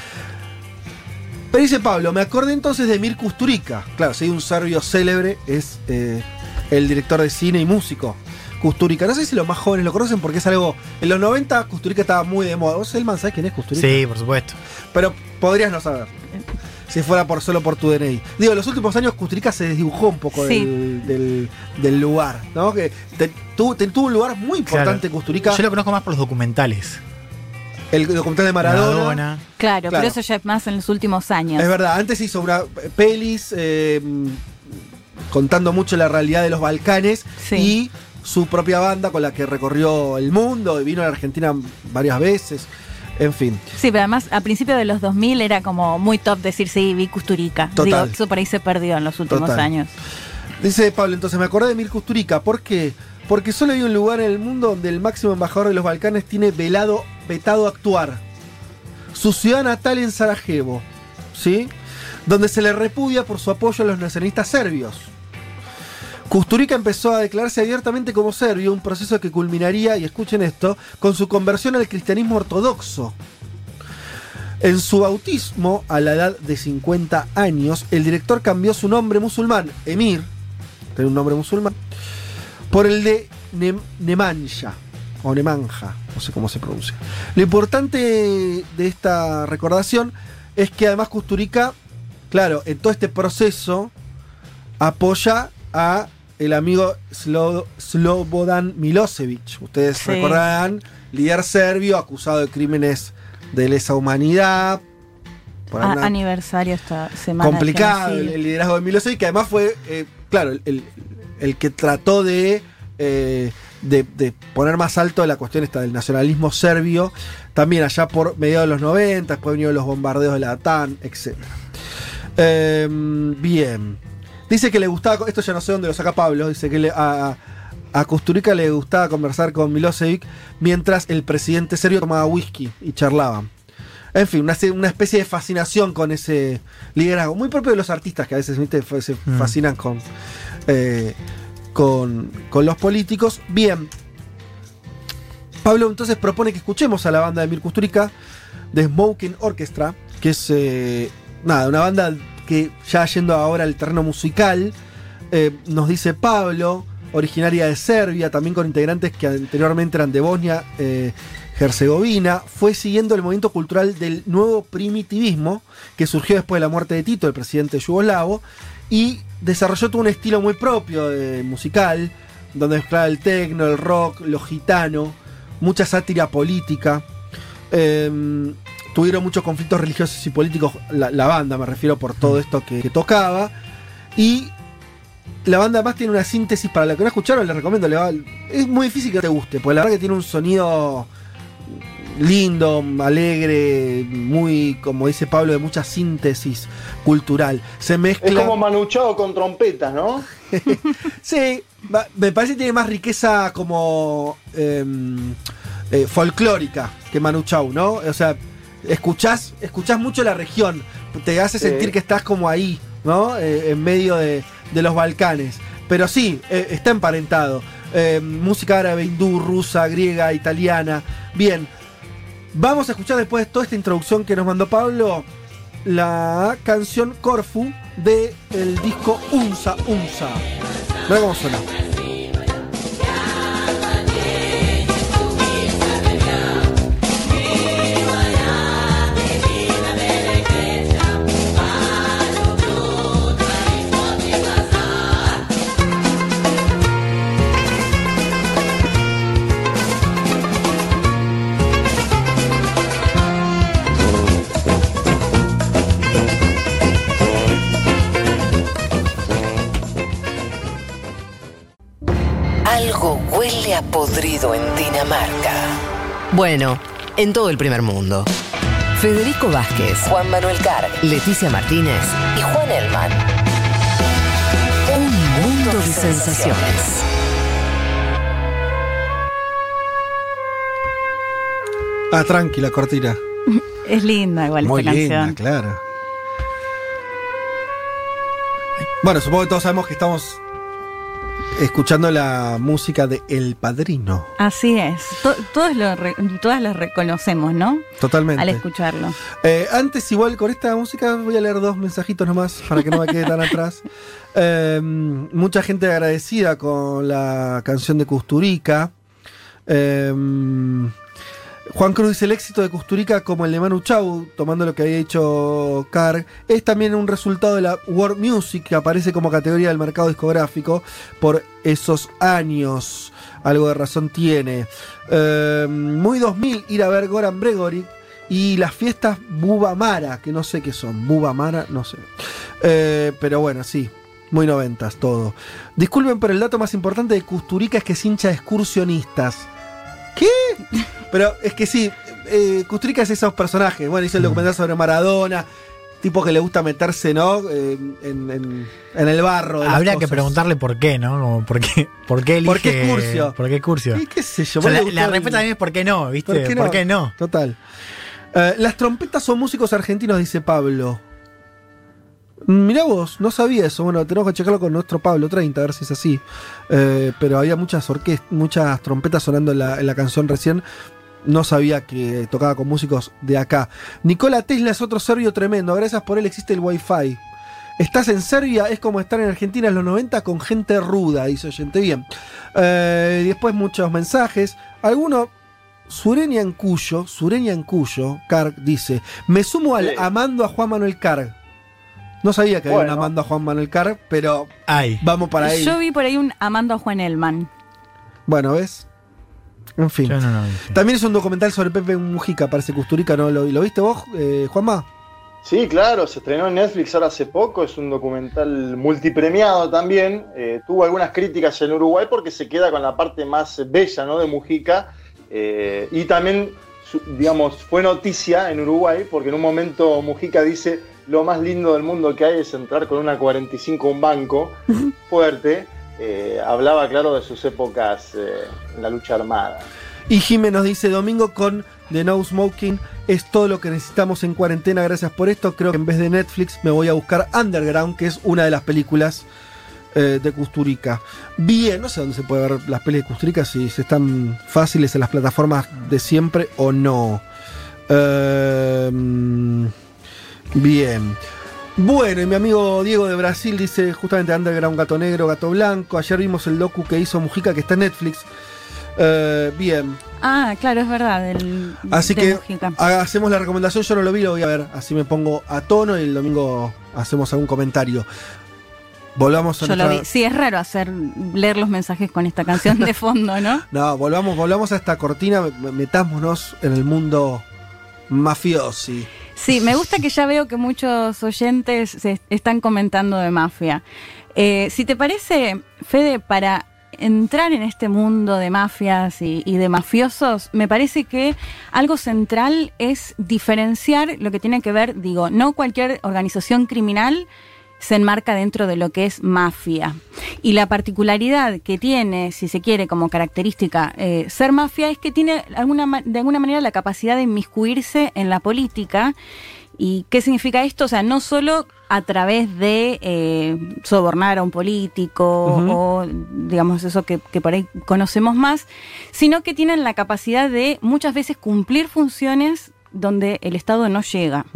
Pero dice Pablo, me acordé entonces de Mir Kusturica. Claro, si hay un serbio célebre, es eh, el director de cine y músico. Kusturica. No sé si los más jóvenes lo conocen porque es algo. En los 90 Kusturica estaba muy de moda. ¿Vos, Elman, sabés quién es Kusturica? Sí, por supuesto. Pero podrías no saber. Si fuera por solo por tu DNI. Digo, en los últimos años Kusturica se desdibujó un poco Sí. del, del- del lugar, ¿no? Que te- tuvo, te- tuvo un lugar muy importante Claro. Kusturica. Yo lo conozco más por los documentales. El documental de Maradona. Maradona. Claro, Claro. pero eso ya es más en los últimos años. Es verdad, antes hizo una pelis eh, contando mucho la realidad de los Balcanes Sí. y su propia banda con la que recorrió el mundo y vino a la Argentina varias veces. En fin. Sí, pero además a principios de los 2000 era como muy top decir sí, vi Custurica. Total. Digo, eso por ahí se perdió en los últimos Total. años. Dice Pablo, entonces me acordé de Mir Kusturica. ¿Por qué? Porque solo hay un lugar en el mundo donde el máximo embajador de los Balcanes tiene velado, vetado actuar. Su ciudad natal en Sarajevo. ¿Sí? Donde se le repudia por su apoyo a los nacionalistas serbios. Kusturica empezó a declararse abiertamente como serbio, un proceso que culminaría, y escuchen esto, con su conversión al cristianismo ortodoxo. En su bautismo, a la edad de 50 años, el director cambió su nombre musulmán, Emir, tiene un nombre musulmán, por el de Nem- Nemanja, o Nemanja, no sé cómo se pronuncia. Lo importante de esta recordación es que además Kusturica, claro, en todo este proceso, apoya a el amigo Slo- Slobodan Milosevic. Ustedes Sí. recordarán, líder serbio acusado de crímenes de lesa humanidad. por A- aniversario esta semana. complicado el, liderazgo de Milosevic, que además fue, eh, claro, el, que trató de, eh, de, de poner más alto la cuestión esta del nacionalismo serbio, también allá por mediados de los 90, después vinieron los bombardeos de la ATAN, etc. Eh, bien. Dice que le gustaba, esto ya no sé dónde lo saca Pablo, dice que le- a, a Kusturica le gustaba conversar con Milosevic mientras el presidente serbio tomaba whisky y charlaban. En fin, una, una especie de fascinación con ese liderazgo, muy propio de los artistas que a veces ¿viste? Se Mm. fascinan con, eh, con, con los políticos. Bien, Pablo entonces propone que escuchemos a la banda de Mir Kusturica, de Smoking Orchestra, que es eh, nada, una banda que ya yendo ahora al terreno musical, eh, nos dice Pablo, originaria de Serbia, también con integrantes que anteriormente eran de Bosnia, eh, Herzegovina, fue siguiendo el movimiento cultural del nuevo primitivismo que surgió después de la muerte de Tito, el presidente yugoslavo, y desarrolló todo un estilo muy propio eh, musical, donde mezclaba el techno, el rock, lo gitano, mucha sátira política. Eh, tuvieron muchos conflictos religiosos y políticos, la, la banda me refiero por todo esto que, que tocaba. Y la banda además tiene una síntesis, para la que no escucharon, les recomiendo, le va- es muy difícil que te guste, porque la verdad que tiene un sonido lindo, alegre, muy, como dice Pablo, de mucha síntesis cultural. Se mezcla... Es como manuchado con trompetas, ¿no? Sí, me parece que tiene más riqueza como em, eh, folclórica que Manu Chao, ¿no? O sea, escuchás, escuchás mucho la región, te hace Sí. sentir que estás como ahí, ¿no? Eh, en medio de, de los Balcanes. Pero sí, eh, está emparentado. Eh, música árabe, hindú, rusa, griega, italiana. Bien, vamos a escuchar después de toda esta introducción que nos mandó Pablo la canción Corfu de el disco Unsa Unsa. Mira cómo suena. Podrido en Dinamarca. Bueno, en todo el primer mundo. Federico Vázquez, Juan Manuel Carg, Leticia Martínez y Juan Elman. Un mundo de sensaciones. Ah, tranquila, cortina. Es linda igual Muy esta linda, canción. claro. Bueno, supongo que todos sabemos que estamos escuchando la música de El Padrino. Así es. To- todos lo re- todas lo reconocemos, ¿no? Totalmente. Al escucharlo. Eh, antes, igual con esta música, voy a leer dos mensajitos nomás para que no me quede tan atrás. Eh, mucha gente agradecida con la canción de Custurica. Eh, Juan Cruz dice: el éxito de Custurica, como el de Manu Chao, tomando lo que había dicho Carg, es también un resultado de la World Music, que aparece como categoría del mercado discográfico por esos años. Algo de razón tiene. Eh, muy 2000 ir a ver Goran Bregory y las fiestas Bubamara, que no sé qué son. Bubamara, no sé. Eh, pero bueno, sí. Muy noventas todo. Disculpen, pero el dato más importante de Custurica es que es hincha excursionistas. ¿Qué? Pero es que sí, eh, Kusturica es esos personajes. Bueno, hizo el documental sobre Maradona, tipo que le gusta meterse, ¿no? Eh, en, en- en el barro. de Habría que preguntarle por qué, ¿no? Como por qué, por qué elige. ¿Por qué Curcio? ¿Por qué Curcio? ¿Y qué sé yo? O sea, la, respuesta también es por qué no, ¿viste? ¿Por qué no? Total. Eh, las trompetas son músicos argentinos, dice Pablo. Mirá vos, no sabía eso. Bueno, tenemos que checarlo con nuestro Pablo 30, a ver si es así. Eh, pero había muchas orquestas, muchas trompetas sonando en la, en la canción recién. No sabía que tocaba con músicos de acá. Nicola Tesla es otro serbio tremendo. Gracias por él existe el Wi-Fi. Estás en Serbia, es como estar en Argentina en los 90 con gente ruda, dice oyente bien. Eh, después muchos mensajes. Alguno, Sureña en Cuyo, Sureña en Cuyo, Carg dice, me sumo al amando a Juan Manuel Carg. No sabía que había un amando a Juan Manuel Carg, pero Ay. vamos para ahí. Yo vi por ahí un amando a Juan Elman. Bueno, ¿ves? En fin. Yo no lo vi. También es un documental sobre Pepe Mujica, parece Custurica, ¿no? ¿Lo, lo viste vos, eh, Juanma? Sí, claro, se estrenó en Netflix ahora hace poco, es un documental multipremiado también. eh, tuvo algunas críticas en Uruguay porque se queda con la parte más bella ¿no? de Mujica. eh, y también, digamos, fue noticia en Uruguay porque en un momento Mujica dice: Lo más lindo del mundo que hay es entrar con una 45 a un banco fuerte. Eh, hablaba, claro, de sus épocas eh, en la lucha armada. Y Jimé nos dice, domingo con The No Smoking es todo lo que necesitamos en cuarentena, gracias por esto. Creo que en vez de Netflix me voy a buscar Underground, que es una de las películas eh, de Custurica. Bien, no sé dónde se puede ver las pelis de Custurica, si, están fáciles en las plataformas de siempre o no. Ehm, bien. Bueno, y mi amigo Diego de Brasil dice justamente Underground Gato Negro, Gato Blanco. Ayer vimos el docu que hizo Mujica que está en Netflix. Eh, bien, Ah, claro, es verdad. así que Mujica. hacemos la recomendación. Yo no lo vi, lo voy a ver. Así me pongo a tono y el domingo hacemos algún comentario. Volvamos a Yo lo vi. Sí, es raro hacer leer los mensajes con esta canción de fondo, ¿no? No, volvamos, volvamos a esta cortina. Metámonos en el mundo mafiosi. Sí, me gusta que ya veo que muchos oyentes se están comentando de mafia. Eh, si te parece, Fede, para entrar en este mundo de mafias y, y de mafiosos, me parece que algo central es diferenciar lo que tiene que ver, digo, no cualquier organización criminal se enmarca dentro de lo que es mafia. Y la particularidad que tiene, si se quiere, como característica eh, ser mafia, es que tiene alguna, de alguna manera la capacidad de inmiscuirse en la política. ¿Y qué significa esto? O sea, no solo a través de eh, sobornar a un político o, digamos, eso que, que por ahí conocemos más, sino que tienen la capacidad de muchas veces cumplir funciones donde el Estado no llega.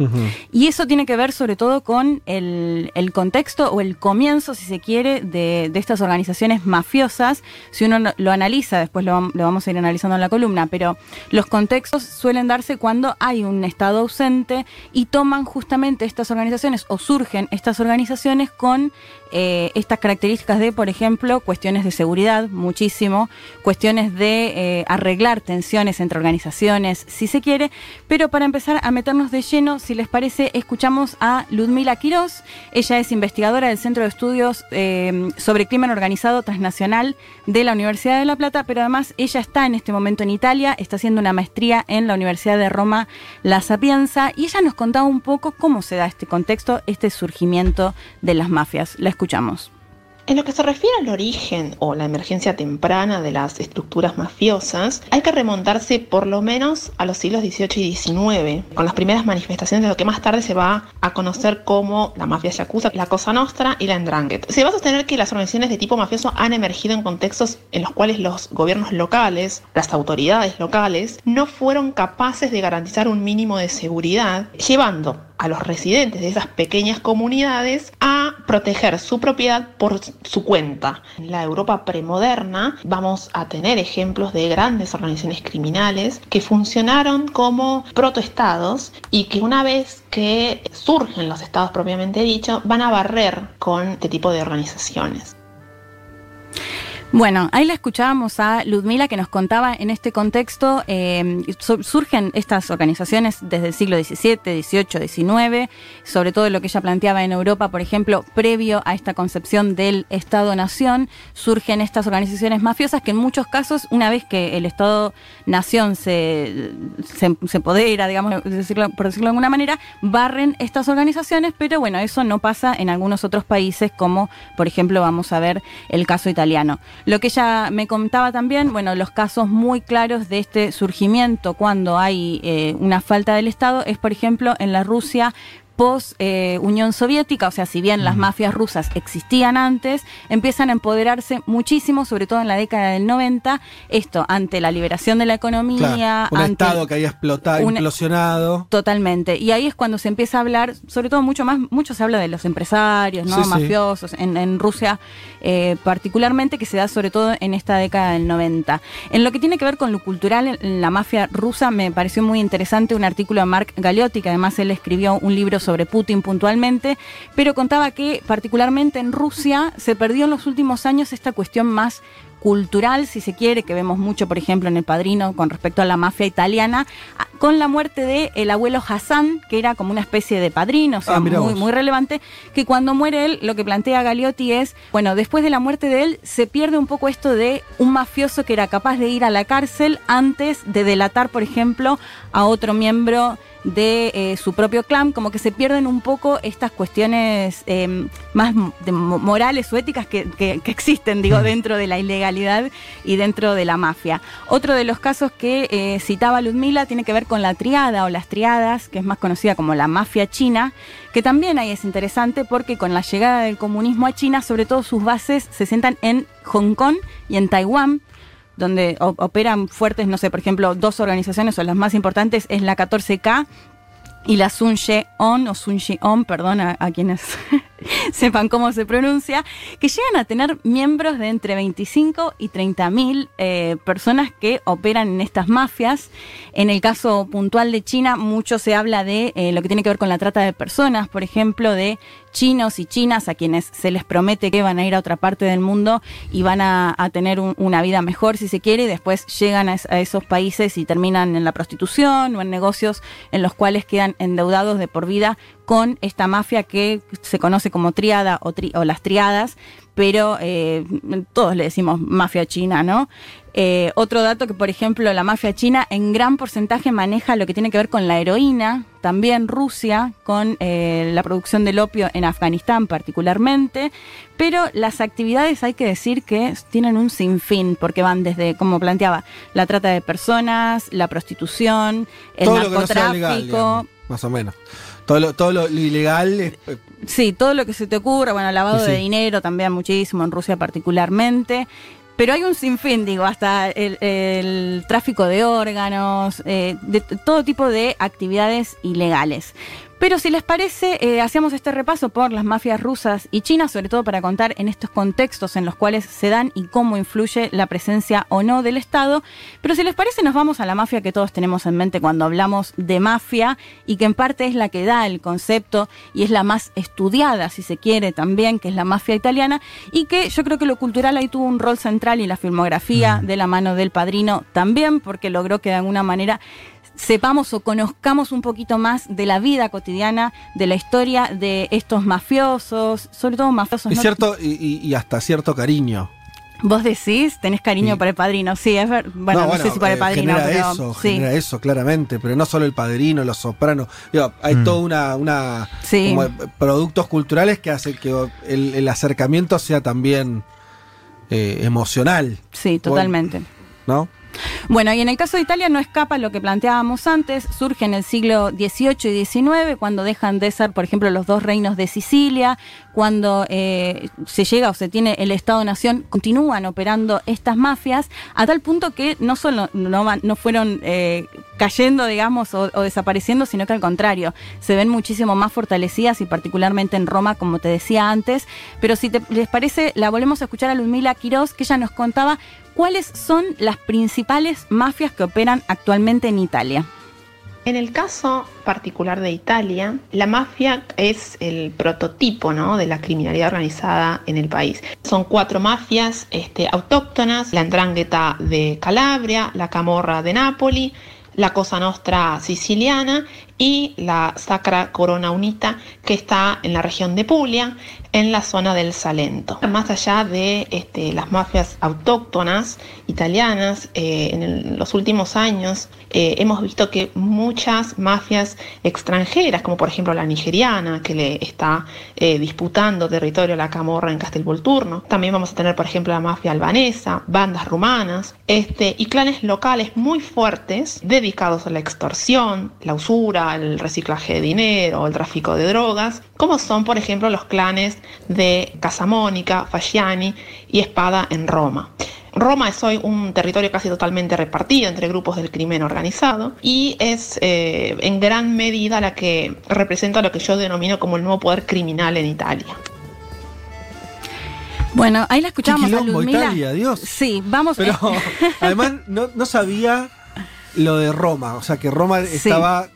Y eso tiene que ver sobre todo con el, el contexto o el comienzo, si se quiere, de, de estas organizaciones mafiosas. Si uno no- lo analiza, después lo, lo vamos a ir analizando en la columna, pero los contextos suelen darse cuando hay un Estado ausente y toman justamente estas organizaciones o surgen estas organizaciones con eh, estas características de, por ejemplo, cuestiones de seguridad, muchísimo, cuestiones de eh, arreglar tensiones entre organizaciones, si se quiere, pero Para empezar a meternos de lleno, si les parece, escuchamos a Ludmila Quiroz. Ella es investigadora del Centro de Estudios eh, sobre Crimen Organizado Transnacional de la Universidad de La Plata, pero además ella está en este momento en Italia, está haciendo una maestría en la Universidad de Roma La Sapienza y ella nos contaba un poco cómo se da este contexto, este surgimiento de las mafias. La escuchamos. En lo que se refiere al origen o la emergencia temprana de las estructuras mafiosas, hay que remontarse por lo menos a los siglos XVIII y XIX, con las primeras manifestaciones de lo que más tarde se va a conocer como la mafia yakuza, la Cosa Nostra y la Ndrangheta. Se va a sostener que las organizaciones de tipo mafioso han emergido en contextos en los cuales los gobiernos locales, las autoridades locales, no fueron capaces de garantizar un mínimo de seguridad, llevando a los residentes de esas pequeñas comunidades a proteger su propiedad por su cuenta. En la Europa premoderna vamos a tener ejemplos de grandes organizaciones criminales que funcionaron como protoestados y que una vez que surgen los estados propiamente dicho van a barrer con este tipo de organizaciones. Bueno, ahí la escuchábamos a Ludmila que nos contaba en este contexto, eh, su- surgen estas organizaciones desde el siglo XVII, XVIII, XIX, sobre todo lo que ella planteaba en Europa, por ejemplo, previo a esta concepción del Estado-Nación, surgen estas organizaciones mafiosas que en muchos casos, una vez que el Estado-Nación se, se, se empodera, digamos, decirlo- por decirlo de alguna manera, barren estas organizaciones, pero bueno, eso no pasa en algunos otros países, como por ejemplo vamos a ver el caso italiano. Lo que ella me contaba también, bueno, los casos muy claros de este surgimiento cuando hay eh, una falta del Estado es, por ejemplo, en la Rusia post eh, Unión Soviética, o sea, si bien las mafias rusas existían antes, empiezan a empoderarse muchísimo, sobre todo en la década del 90, esto ante la liberación de la economía, Claro, un ante estado que había explotado, una- implosionado. Totalmente. Y ahí es cuando se empieza a hablar, sobre todo mucho más, mucho se habla de los empresarios, ¿no? Sí, sí. Mafiosos, en, en Rusia eh, particularmente, que se da sobre todo en esta década del 90. En lo que tiene que ver con lo cultural, en la mafia rusa, me pareció muy interesante un artículo de Mark Galeotti, que además él escribió un libro sobre Putin puntualmente, pero contaba que particularmente en Rusia se perdió en los últimos años esta cuestión más cultural, si se quiere, que vemos mucho, por ejemplo, en El Padrino con respecto a la mafia italiana, con la muerte de el abuelo Hassan, que era como una especie de padrino, o sea, Ah, muy, muy relevante, que cuando muere él, lo que plantea Galeotti es, bueno, después de la muerte de él, se pierde un poco esto de un mafioso que era capaz de ir a la cárcel antes de delatar, por ejemplo, a otro miembro de eh, su propio clan, como que se pierden un poco estas cuestiones eh, más de mo- morales o éticas que, que- que existen, digo, dentro de la ilegalidad y dentro de la mafia. Otro de los casos que eh, citaba Ludmila tiene que ver con la triada o las triadas, que es más conocida como la mafia china, que también ahí es interesante porque con la llegada del comunismo a China, sobre todo sus bases se sentan en Hong Kong y en Taiwán, donde operan fuertes, no sé, por ejemplo, dos organizaciones o las más importantes es la 14K y la Sun On o Sun On, perdón a, a quienes sepan cómo se pronuncia, que llegan a tener miembros de entre 25 y 30 mil eh, personas que operan en estas mafias. En el caso puntual de China, mucho se habla de eh, lo que tiene que ver con la trata de personas, por ejemplo, de chinos y chinas a quienes se les promete que van a ir a otra parte del mundo y van a, tener un- una vida mejor, si se quiere, y después llegan a, a esos países y terminan en la prostitución o en negocios en los cuales quedan endeudados de por vida con esta mafia que se conoce como triada o, tri- o las triadas, pero eh, todos le decimos mafia china, ¿no? Eh, otro dato que, por ejemplo, la mafia china en gran porcentaje maneja lo que tiene que ver con la heroína, también Rusia, con eh, la producción del opio en Afganistán particularmente, pero las actividades hay que decir que tienen un sinfín, porque van desde, como planteaba, la trata de personas, la prostitución, el todo lo que no sea narcotráfico. legal, digamos, más o menos. Todo lo, todo lo, lo ilegal es- eh, Sí, todo lo que se te ocurra, bueno, lavado sí. de dinero también muchísimo, en Rusia particularmente. Pero hay un sinfín, digo, hasta el, el tráfico de órganos, eh, de todo tipo de actividades ilegales. Pero si les parece, eh, hacemos este repaso por las mafias rusas y chinas, sobre todo para contar en estos contextos en los cuales se dan y cómo influye la presencia o no del Estado. Pero si les parece, nos vamos a la mafia que todos tenemos en mente cuando hablamos de mafia y que en parte es la que da el concepto y es la más estudiada, si se quiere, también, que es la mafia italiana, y que yo creo que lo cultural ahí tuvo un rol central y la filmografía de la mano del padrino también, porque logró que de alguna manera sepamos o conozcamos un poquito más de la vida cotidiana, de la historia de estos mafiosos, sobre todo mafiosos. Y, ¿no? cierto, y, hasta cierto cariño. Vos decís, tenés cariño para el padrino, sí, es ver, bueno, no, sé si para el eh, padrino, genera pero eso, sí. genera eso, claramente, pero no solo el padrino, los sopranos. Digo, hay Mm. toda una, una Sí. como, productos culturales que hacen que el, el acercamiento sea también eh, emocional, Sí, totalmente. ¿no? Bueno, y en el caso de Italia no escapa lo que planteábamos antes, surge en el siglo XVIII y XIX, cuando dejan de ser, por ejemplo, los dos reinos de Sicilia, cuando eh, se llega o se tiene el Estado-Nación, continúan operando estas mafias, a tal punto que no solo no, fueron eh, cayendo, digamos, o, o desapareciendo, sino que al contrario, se ven muchísimo más fortalecidas y particularmente en Roma, como te decía antes. Pero si te- les parece, la volvemos a escuchar a Ludmila Quiroz, que ella nos contaba cuáles son las principales mafias que operan actualmente en Italia. En el caso particular de Italia, la mafia es el prototipo ¿no? de la criminalidad organizada en el país. Son cuatro mafias este, autóctonas, la Ndrangheta de Calabria, la Camorra de Nápoli, la Cosa Nostra siciliana y la Sacra Corona Unita que está en la región de Puglia, en la zona del Salento. Más allá de este, las mafias autóctonas italianas, eh, en el- los últimos años eh, hemos visto que muchas mafias extranjeras, como por ejemplo la nigeriana, que le está eh, disputando territorio a la Camorra en Castelvolturno, también vamos a tener por ejemplo la mafia albanesa, bandas rumanas, este, y clanes locales muy fuertes dedicados a la extorsión, la usura, el reciclaje de dinero, el tráfico de drogas, como son por ejemplo los clanes de Casamónica, Fasciani y Espada en Roma. Roma es hoy un territorio casi totalmente repartido entre grupos del crimen organizado y es eh, en gran medida la que representa lo que yo denomino como el nuevo poder criminal en Italia. Bueno, ahí la escuchábamos a Ludmila. Italia, Dios. Sí, vamos. Pero eh, además no, no sabía lo de Roma, o sea que Roma estaba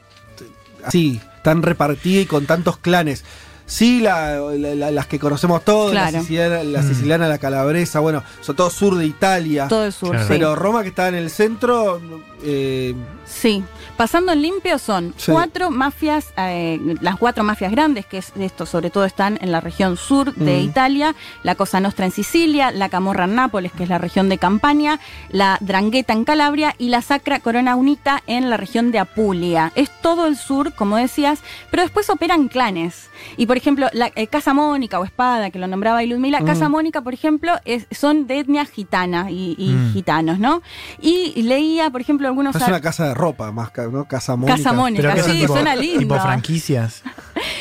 así, tan repartida y con tantos clanes. Sí, la- la- la- las que conocemos todos, la, Claro. siciliana, la Mm. siciliana, la calabresa, bueno, son todo sur de Italia. Todo el sur, Claro. sí. Pero Roma que está en el centro, eh, Sí, pasando en limpio son Sí. cuatro mafias, eh, las cuatro mafias grandes, que es esto sobre todo están en la región sur de Mm. Italia, la Cosa Nostra en Sicilia, la Camorra en Nápoles, que es la región de Campania, la Drangheta en Calabria y la Sacra Corona Unita en la región de Apulia. Es todo el sur, como decías, pero después operan clanes. Y por ejemplo, la eh, Casa Mónica o Espada, que lo nombraba Ilumila, Mm. Casa Mónica, por ejemplo, es- son de etnia gitana y, y Mm. gitanos, ¿no? Y leía, por ejemplo, algunos... es una casa de ropa más, ¿no? Casa Mónica. Casa Mónica, sí, son tipo, suena lindo. tipo franquicias.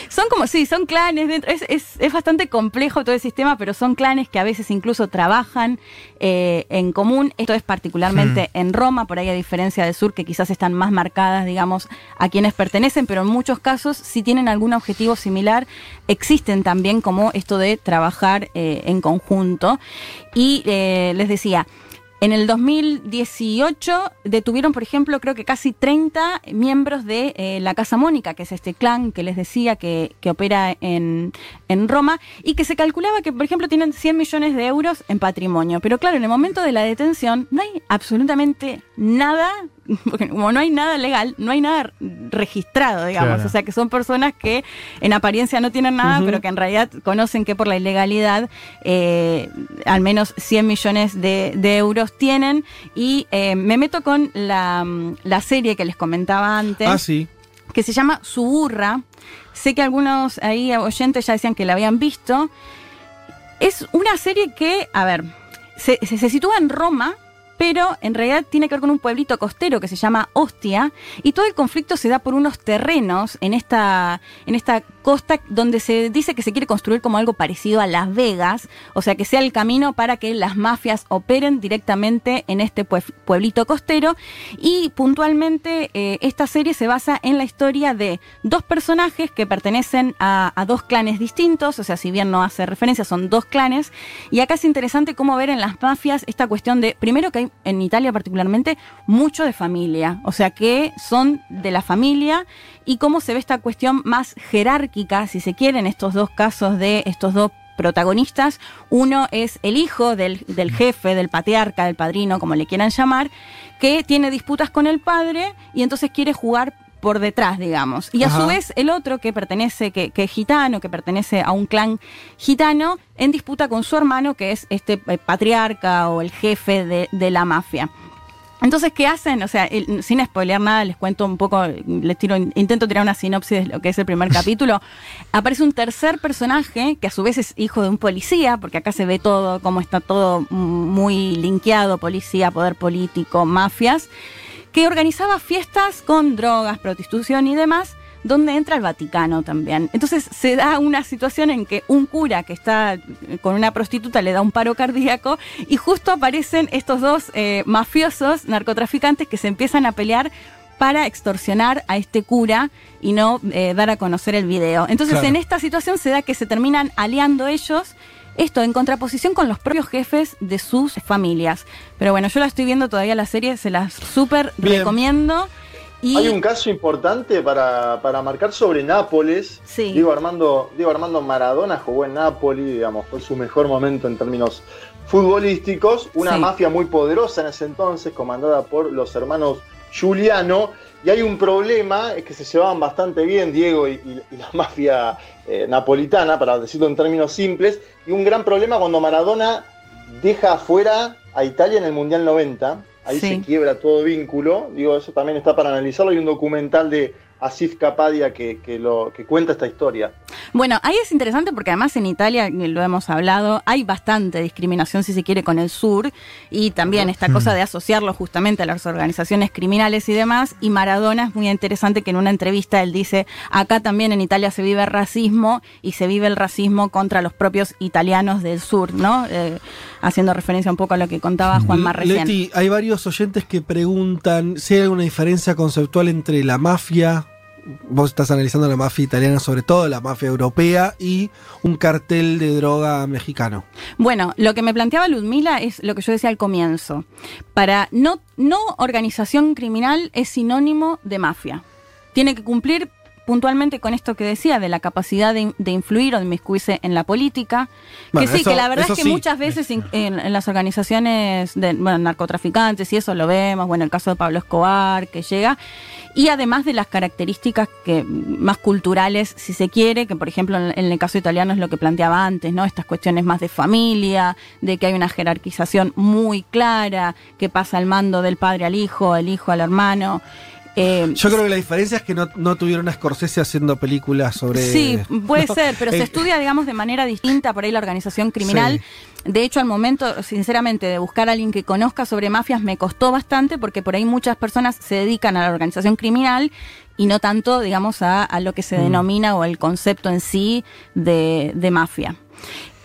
Son como, sí, son clanes dentro. Es, es, es bastante complejo todo el sistema, pero son clanes que a veces incluso trabajan eh, en común. Esto es particularmente en Roma, por ahí a diferencia del sur, que quizás están más marcadas, digamos, a quienes pertenecen, pero en muchos casos, si tienen algún objetivo similar, existen también como esto de trabajar eh, en conjunto. Y eh, les decía, en el 2018 detuvieron, por ejemplo, creo que casi 30 miembros de eh, la Casa Mónica, que es este clan que les decía que, que opera en, en Roma, y que se calculaba que, por ejemplo, tienen 100 millones de euros en patrimonio. Pero claro, en el momento de la detención no hay absolutamente nada, porque como no hay nada legal, no hay nada registrado, digamos. Claro. O sea, que son personas que en apariencia no tienen nada, pero que en realidad conocen que por la ilegalidad eh, al menos 100 millones de, de euros tienen. Y eh, me meto con la, la serie que les comentaba antes, Ah, sí. que se llama Suburra. Sé que algunos ahí oyentes ya decían que la habían visto. Es una serie que, a ver, se, se- se sitúa en Roma, pero en realidad tiene que ver con un pueblito costero que se llama Ostia, y todo el conflicto se da por unos terrenos en esta, en esta costa donde se dice que se quiere construir como algo parecido a Las Vegas, o sea que sea el camino para que las mafias operen directamente en este pue- pueblito costero, y puntualmente eh, esta serie se basa en la historia de dos personajes que pertenecen a dos clanes distintos, o sea, si bien no hace referencia, son dos clanes, y acá es interesante cómo ver en las mafias esta cuestión de, primero que hay en Italia particularmente, mucho de familia, o sea, que son de la familia y cómo se ve esta cuestión más jerárquica, si se quiere, en estos dos casos de estos dos protagonistas. Uno es el hijo del, del jefe, del patriarca, del padrino, como le quieran llamar, que tiene disputas con el padre y entonces quiere jugar por detrás, digamos. Y a su vez el otro que pertenece, que, que es gitano, que pertenece a un clan gitano, en disputa con su hermano, que es este eh, patriarca o el jefe de, de la mafia. Entonces, ¿qué hacen? O sea, el- sin spoilear nada, les cuento un poco, les tiro, intento tirar una sinopsis de lo que es el primer capítulo. Aparece un tercer personaje, que a su vez es hijo de un policía, porque acá se ve todo, cómo está todo muy linkeado, policía, poder político, mafias, que organizaba fiestas con drogas, prostitución y demás, donde entra el Vaticano también. Entonces se da una situación en que un cura que está con una prostituta le da un paro cardíaco y justo aparecen estos dos eh, mafiosos, narcotraficantes, que se empiezan a pelear para extorsionar a este cura y no eh, dar a conocer el video. Entonces Claro. en esta situación se da que se terminan aliando ellos. Esto en contraposición con los propios jefes de sus familias. Pero bueno, yo la estoy viendo todavía la serie, se las súper recomiendo. Y Hay un caso importante para, para marcar sobre Nápoles. Sí. Diego Armando, Diego Armando Maradona jugó en Nápoli, digamos, fue su mejor momento en términos futbolísticos. Una Sí. mafia muy poderosa en ese entonces, comandada por los hermanos Giuliano. Y hay un problema, es que se llevaban bastante bien Diego y, y- y la mafia eh, napolitana, para decirlo en términos simples. Y un gran problema cuando Maradona deja afuera a Italia en el Mundial 90. Ahí Sí. se quiebra todo vínculo. Digo, eso también está para analizarlo. Hay un documental de Asif Kapadia que, que lo, que cuenta esta historia. Bueno, ahí es interesante porque además en Italia, lo hemos hablado, hay bastante discriminación, si se quiere, con el sur y también esta cosa de asociarlo justamente a las organizaciones criminales y demás. Y Maradona es muy interesante que en una entrevista él dice, acá también en Italia se vive racismo y se vive el racismo contra los propios italianos del sur, ¿no? Eh, haciendo referencia un poco a lo que contaba Juanma recién. Leti, hay varios oyentes que preguntan si hay alguna diferencia conceptual entre la mafia, vos estás analizando la mafia italiana sobre todo, la mafia europea y un cartel de droga mexicano. Bueno, lo que me planteaba Ludmila es lo que yo decía al comienzo. Para no, no organización criminal es sinónimo de mafia. Tiene que cumplir puntualmente con esto que decía, de la capacidad de, de influir o de inmiscuirse en la política. Bueno, que sí, eso- que la verdad es que sí. muchas veces in- en, en las organizaciones de bueno, narcotraficantes y eso lo vemos, bueno, el caso de Pablo Escobar que llega, y además de las características que más culturales, si se quiere, que por ejemplo en, en el caso italiano es lo que planteaba antes, ¿no? Estas cuestiones más de familia, de que hay una jerarquización muy clara, que pasa el mando del padre al hijo, el hijo al hermano. Eh, Yo creo que la diferencia es que no, no tuvieron a Scorsese haciendo películas sobre... Sí, puede No, ser, pero se eh, estudia, digamos, de manera distinta por ahí la organización criminal. De hecho, al momento, sinceramente, de buscar a alguien que conozca sobre mafias me costó bastante porque por ahí muchas personas se dedican a la organización criminal y no tanto, digamos, a, a lo que se Mm. denomina o el concepto en sí de, de mafia.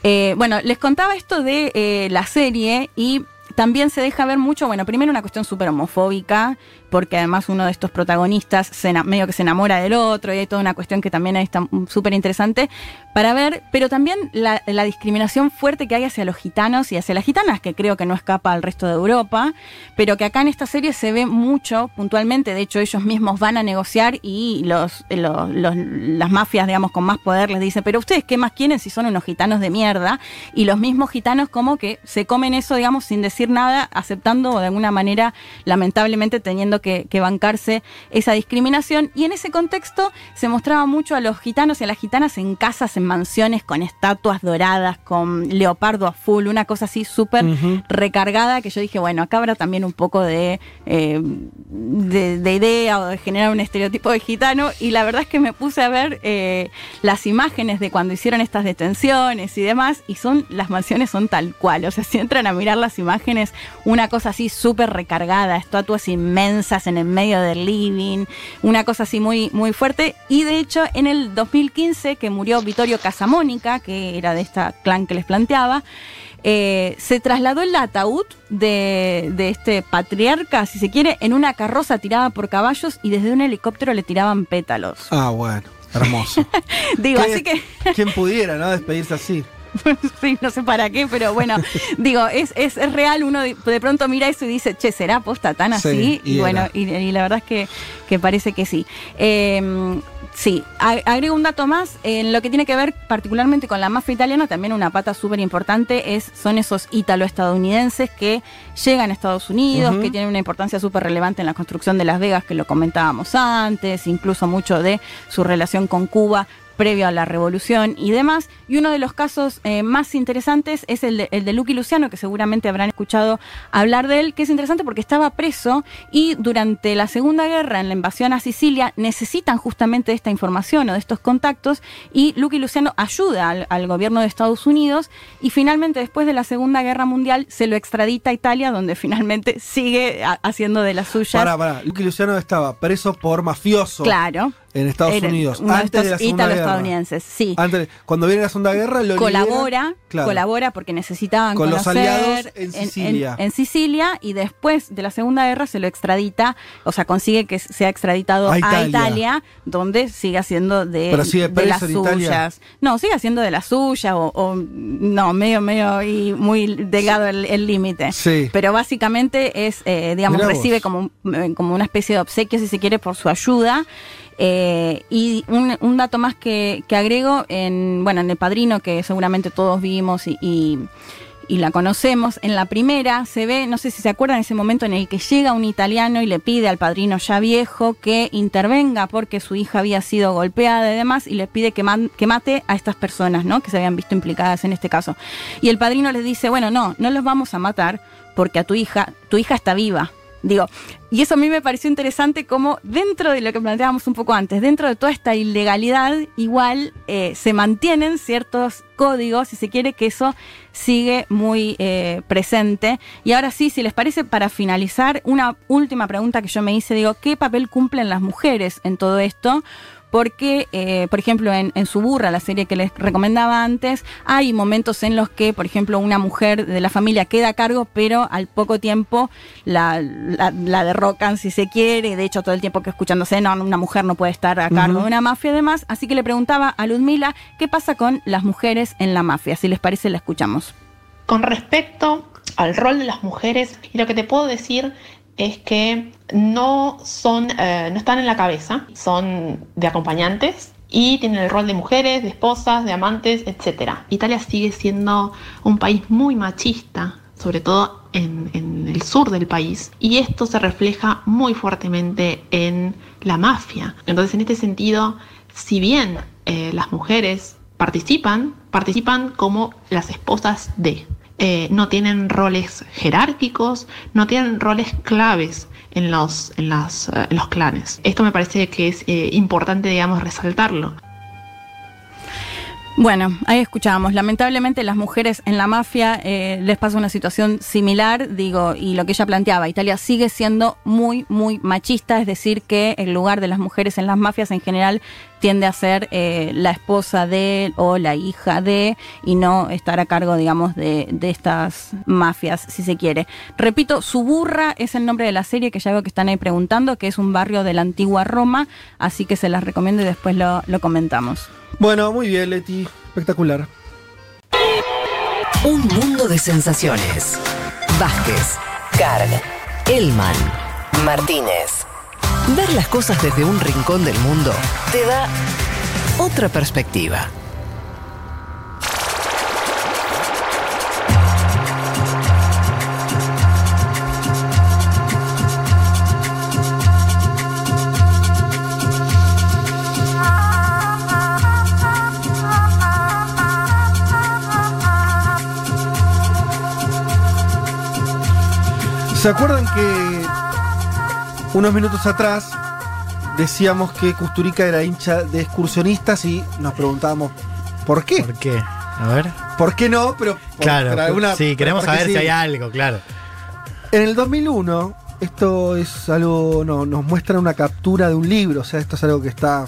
Eh, bueno, les contaba esto de la serie y también se deja ver mucho, bueno, primero una cuestión súper homofóbica, porque además uno de estos protagonistas se medio que se enamora del otro y hay toda una cuestión que también está mm, súper interesante para ver, pero también la, discriminación fuerte que hay hacia los gitanos y hacia las gitanas, que creo que no escapa al resto de Europa, pero que acá en esta serie se ve mucho puntualmente, de hecho ellos mismos van a negociar y los- las mafias, digamos, con más poder les dicen, pero ustedes qué más quieren si son unos gitanos de mierda, y los mismos gitanos como que se comen eso, digamos, sin decir nada, aceptando o de alguna manera, lamentablemente, teniendo que, que bancarse esa discriminación. Y en ese contexto se mostraba mucho a los gitanos y a las gitanas en casas, en mansiones, con estatuas doradas, con leopardo a full, una cosa así súper recargada, que yo dije, bueno, acá habrá también un poco de, eh, de, de idea o de generar un estereotipo de gitano. Y la verdad es que me puse a ver eh, las imágenes de cuando hicieron estas detenciones y demás, y son, las mansiones son tal cual. O sea, si entran a mirar las imágenes, una cosa así súper recargada, estatuas inmensas en el medio del living, una cosa así muy, muy fuerte. Y de hecho, en el 2015, que murió Vittorio Casamónica, que era de esta clan que les planteaba, eh, se trasladó el ataúd de, de este patriarca, si se quiere, en una carroza tirada por caballos y desde un helicóptero le tiraban pétalos. Ah, bueno, hermoso. Digo, ¿Qué- así que ¿Quién pudiera, no? Despedirse así. sí, no sé para qué, pero bueno, digo, es, es, es real, uno de, pronto mira eso y dice, che, ¿será posta tan así? Sí, y y bueno, y, y la verdad es que, que parece que sí. Eh, Sí, agrego un dato más. En lo que tiene que ver particularmente con la mafia italiana, también una pata súper importante es, son esos ítalo-estadounidenses que llegan a Estados Unidos, que tienen una importancia súper relevante en la construcción de Las Vegas, que lo comentábamos antes, incluso mucho de su relación con Cuba previo a la revolución y demás. Y uno de los casos eh, más interesantes es el de, el de Lucky Luciano, que seguramente habrán escuchado hablar de él, que es interesante porque estaba preso y durante la Segunda Guerra, en la invasión a Sicilia, necesitan justamente esta información o de estos contactos y Lucky Luciano ayuda al, al gobierno de Estados Unidos y finalmente después de la Segunda Guerra Mundial se lo extradita a Italia, donde finalmente sigue ha- haciendo de las suyas. Pará, pará. Lucky Luciano estaba preso por mafioso. Claro. En Estados Era Unidos. uno de Antes de estos la Segunda Guerra. ítalo-estadounidenses, sí. Antes, cuando viene la Segunda Guerra, lo colabora, claro. colabora porque necesitaban Con los conocer aliados en Sicilia. en Sicilia, y después de la Segunda Guerra se lo extradita, o sea, consigue que sea extraditado A a Italia. Donde sigue haciendo de, Pero sigue de las Italia. suyas. No, sigue haciendo de las suyas o, o no, medio, medio y muy delgado el límite. Sí. Pero básicamente es, eh, digamos, Mirá vos. recibe como, eh, como una especie de obsequio, si se quiere, por su ayuda. Eh, y un, un dato más que, que agrego, en, bueno, en El Padrino, que seguramente todos vimos y, y- y la conocemos, en la primera se ve, no sé si se acuerdan, ese momento en el que llega un italiano y le pide al padrino ya viejo que intervenga porque su hija había sido golpeada y demás, y le pide que, que mate a estas personas, ¿no? Que se habían visto implicadas en este caso. Y el padrino les dice, bueno, no, no los vamos a matar porque a tu hija, tu hija está viva. Digo, y eso a mí me pareció interesante como dentro de lo que planteábamos un poco antes, dentro de toda esta ilegalidad, igual eh, se mantienen ciertos códigos, si se quiere, que eso sigue muy eh, presente. Y ahora sí, si les parece, para finalizar, una última pregunta que yo me hice, digo, ¿qué papel cumplen las mujeres en todo esto? Porque, eh, por ejemplo, en, en Suburra, la serie que les recomendaba antes, hay momentos en los que, por ejemplo, una mujer de la familia queda a cargo, pero al poco tiempo la, la- la derrocan, si se quiere. De hecho, todo el tiempo que escuchándose, no, una mujer no puede estar a cargo de una mafia y demás. Así que le preguntaba a Ludmila qué pasa con las mujeres en la mafia. Si les parece, la escuchamos. Con respecto al rol de las mujeres, y lo que te puedo decir es que no son, eh, no están en la cabeza, son de acompañantes y tienen el rol de mujeres, de esposas, de amantes, etc. Italia sigue siendo un país muy machista, sobre todo en, el sur del país, y esto se refleja muy fuertemente en la mafia. Entonces, en este sentido, si bien eh, las mujeres participan, participan como las esposas de. Eh, no tienen roles jerárquicos, no tienen roles claves en los, en las, eh, en los clanes. Esto me parece que es eh, importante, digamos, resaltarlo. Bueno, ahí escuchábamos. Lamentablemente las mujeres en la mafia les pasa una situación similar, digo, y lo que ella planteaba, Italia sigue siendo muy, muy machista, es decir, que el lugar de las mujeres en las mafias en general tiende a ser eh, la esposa de o la hija de y no estar a cargo, digamos, de, de estas mafias, si se quiere. Repito, Suburra es el nombre de la serie que ya veo que están ahí preguntando, que es un barrio de la antigua Roma, así que se las recomiendo y después lo, lo comentamos. Bueno, muy bien, Leti. Espectacular. Un mundo de sensaciones. Vázquez, Carg, Elman, Martínez. Ver las cosas desde un rincón del mundo te da otra perspectiva. ¿Se acuerdan que unos minutos atrás decíamos que Custurica era hincha de excursionistas y nos preguntábamos por qué? ¿Por qué? A ver. ¿Por qué no? Pero por- Claro, por alguna- sí, queremos saber sí. si hay algo, claro. En el 2001, esto es algo, no, nos muestra una captura de un libro, o sea, esto es algo que está,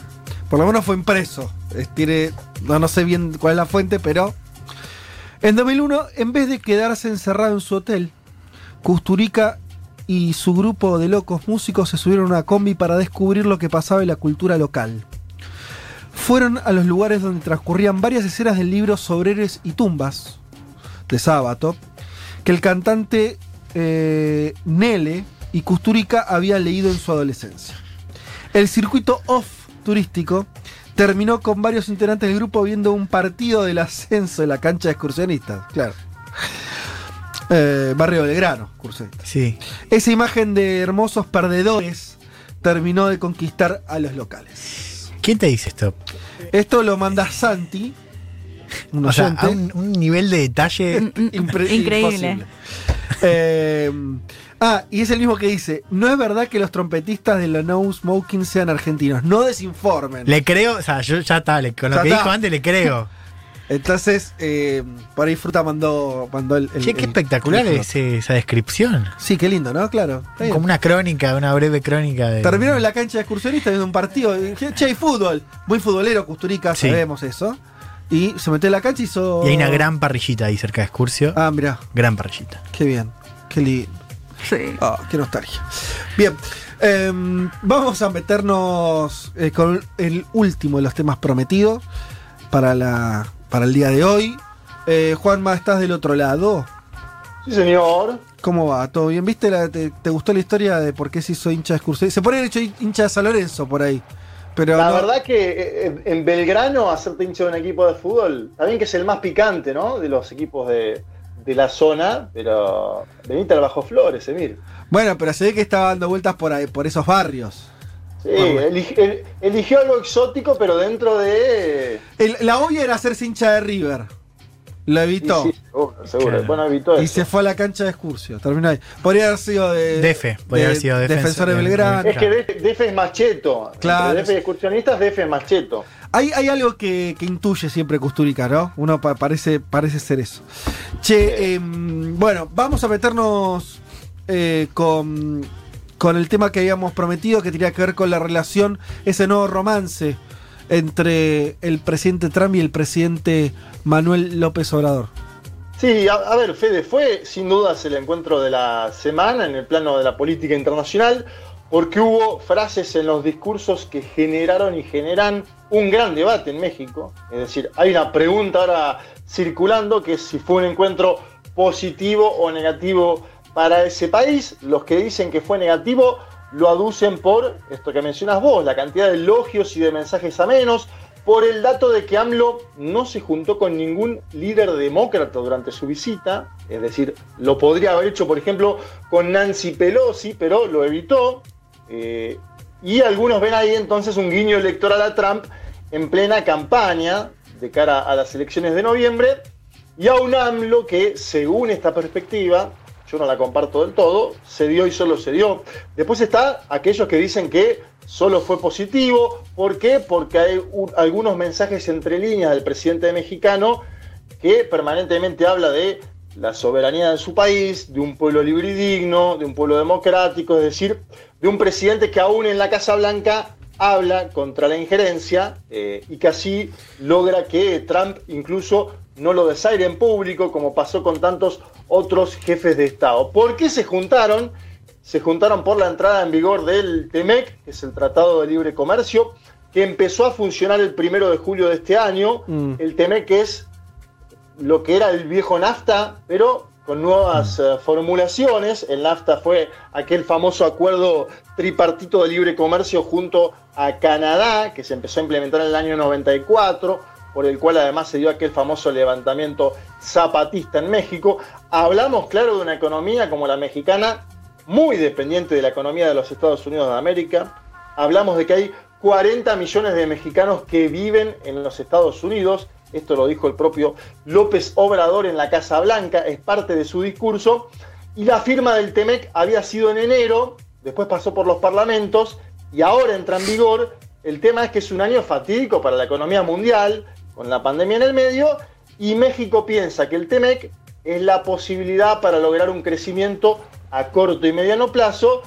por lo menos fue impreso, Es- tiene, no, no sé bien cuál es la fuente, pero en 2001, en vez de quedarse encerrado en su hotel, Custurica y su grupo de locos músicos se subieron a una combi para descubrir lo que pasaba en la cultura local. Fueron a los lugares donde transcurrían varias escenas del libro Sobre héroes y tumbas de Sábato, que el cantante eh, Nele y Custurica había leído en su adolescencia. El circuito off turístico, terminó con varios integrantes del grupo viendo un partido del ascenso en la cancha de excursionistas. Claro. Eh, barrio Belgrano, excursionistas. Sí. Esa imagen de hermosos perdedores terminó de conquistar a los locales. ¿Quién te dice esto? Esto lo manda Santi, un O sea, a un, un nivel de detalle. Impre- Increíble. imposible. Eh, ah, y es el mismo que dice: No es verdad que los trompetistas de la No Smoking sean argentinos. No desinformen. Le creo, o sea, yo ya está, le- con lo Ya que está. dijo antes le creo. Entonces, eh, por ahí Fruta mandó, mandó el. el- Che, qué el- espectacular el- ese- esa descripción. Sí, qué lindo, ¿no? Claro. Como una crónica, una breve crónica de. Terminaron en la cancha de excursionistas viendo un partido. Che, hay fútbol. Muy futbolero, Custurica, Sí. sabemos eso. Y se metió en la cancha y hizo. Y hay una gran parrillita ahí cerca de Excursio. Ah, mirá. Gran parrillita. Qué bien. Qué lindo. Sí. Ah, qué nostalgia. Bien. em, vamos a meternos eh, con el último de los temas prometidos para, la, para el día de hoy. Eh, Juanma, ¿estás del otro lado? Sí, señor. ¿Cómo va? ¿Todo bien? ¿Viste? La, te, te gustó la historia de por qué se hizo hincha de excursión? Se pone hecho hincha de San Lorenzo por ahí. Pero La no- verdad que eh, en Belgrano hacerte hincha de un equipo de fútbol, también que es el más picante, ¿no? De los equipos de, de la zona, pero venite al Bajo Flores, Emir. Bueno, pero se ve que estaba dando vueltas por ahí, por esos barrios. Sí, eli- el- eligió algo exótico, pero dentro de... El- la obvia era hacerse hincha de River. Lo evitó. Sí, sí, seguro, seguro. Claro. Bueno, evitó Y eso. se fue a la cancha de Excursio. Terminó ahí. Podría haber sido de. Defe, podría haber sido defensa- defensor de Belgrano. Es que DF es macheto. Claro. Entre DF y excursionistas, DF es macheto. Hay, hay algo que, que intuye siempre Custurica, ¿no? Uno pa- parece, parece ser eso. Che, em, bueno, vamos a meternos eh, con, con el tema que habíamos prometido, que tenía que ver con la relación, ese nuevo romance entre el presidente Trump y el presidente Manuel López Obrador. Sí, a, ver, Fede, fue sin dudas el encuentro de la semana en el plano de la política internacional, porque hubo frases en los discursos que generaron y generan un gran debate en México. Es decir, hay una pregunta ahora circulando que es si fue un encuentro positivo o negativo para ese país. Los que dicen que fue negativo lo aducen por esto que mencionas vos, la cantidad de elogios y de mensajes amenos, por el dato de que AMLO no se juntó con ningún líder demócrata durante su visita, es decir, lo podría haber hecho, por ejemplo, con Nancy Pelosi, pero lo evitó. eh, y algunos ven ahí entonces un guiño electoral a Trump en plena campaña de cara a las elecciones de noviembre, y a un AMLO que, según esta perspectiva, yo no la comparto del todo, se dio y solo se dio. Después está aquellos que dicen que solo fue positivo. ¿Por qué? Porque hay un- algunos mensajes entre líneas del presidente mexicano que permanentemente habla de la soberanía de su país, de un pueblo libre y digno, de un pueblo democrático, es decir, de un presidente que aún en la Casa Blanca habla contra la injerencia eh, y que así logra que Trump incluso no lo desaire en público, como pasó con tantos otros jefes de Estado. ¿Por qué se juntaron? Se juntaron por la entrada en vigor del TEMEC, que es el Tratado de Libre Comercio, que empezó a funcionar el primero de julio de este año. Mm. El TEMEC es lo que era el viejo NAFTA, pero con nuevas eh, formulaciones. El NAFTA fue aquel famoso acuerdo tripartito de libre comercio junto a Canadá, que se empezó a implementar en el año 94, por el cual además se dio aquel famoso levantamiento zapatista en México. Hablamos, claro, de una economía como la mexicana, muy dependiente de la economía de los Estados Unidos de América. Hablamos de que hay 40 millones de mexicanos que viven en los Estados Unidos. Esto lo dijo el propio López Obrador en la Casa Blanca, es parte de su discurso. Y la firma del TEMEC había sido en enero, después pasó por los parlamentos y ahora entra en vigor. El tema es que es un año fatídico para la economía mundial, con la pandemia en el medio, y México piensa que el TEMEC es la posibilidad para lograr un crecimiento a corto y mediano plazo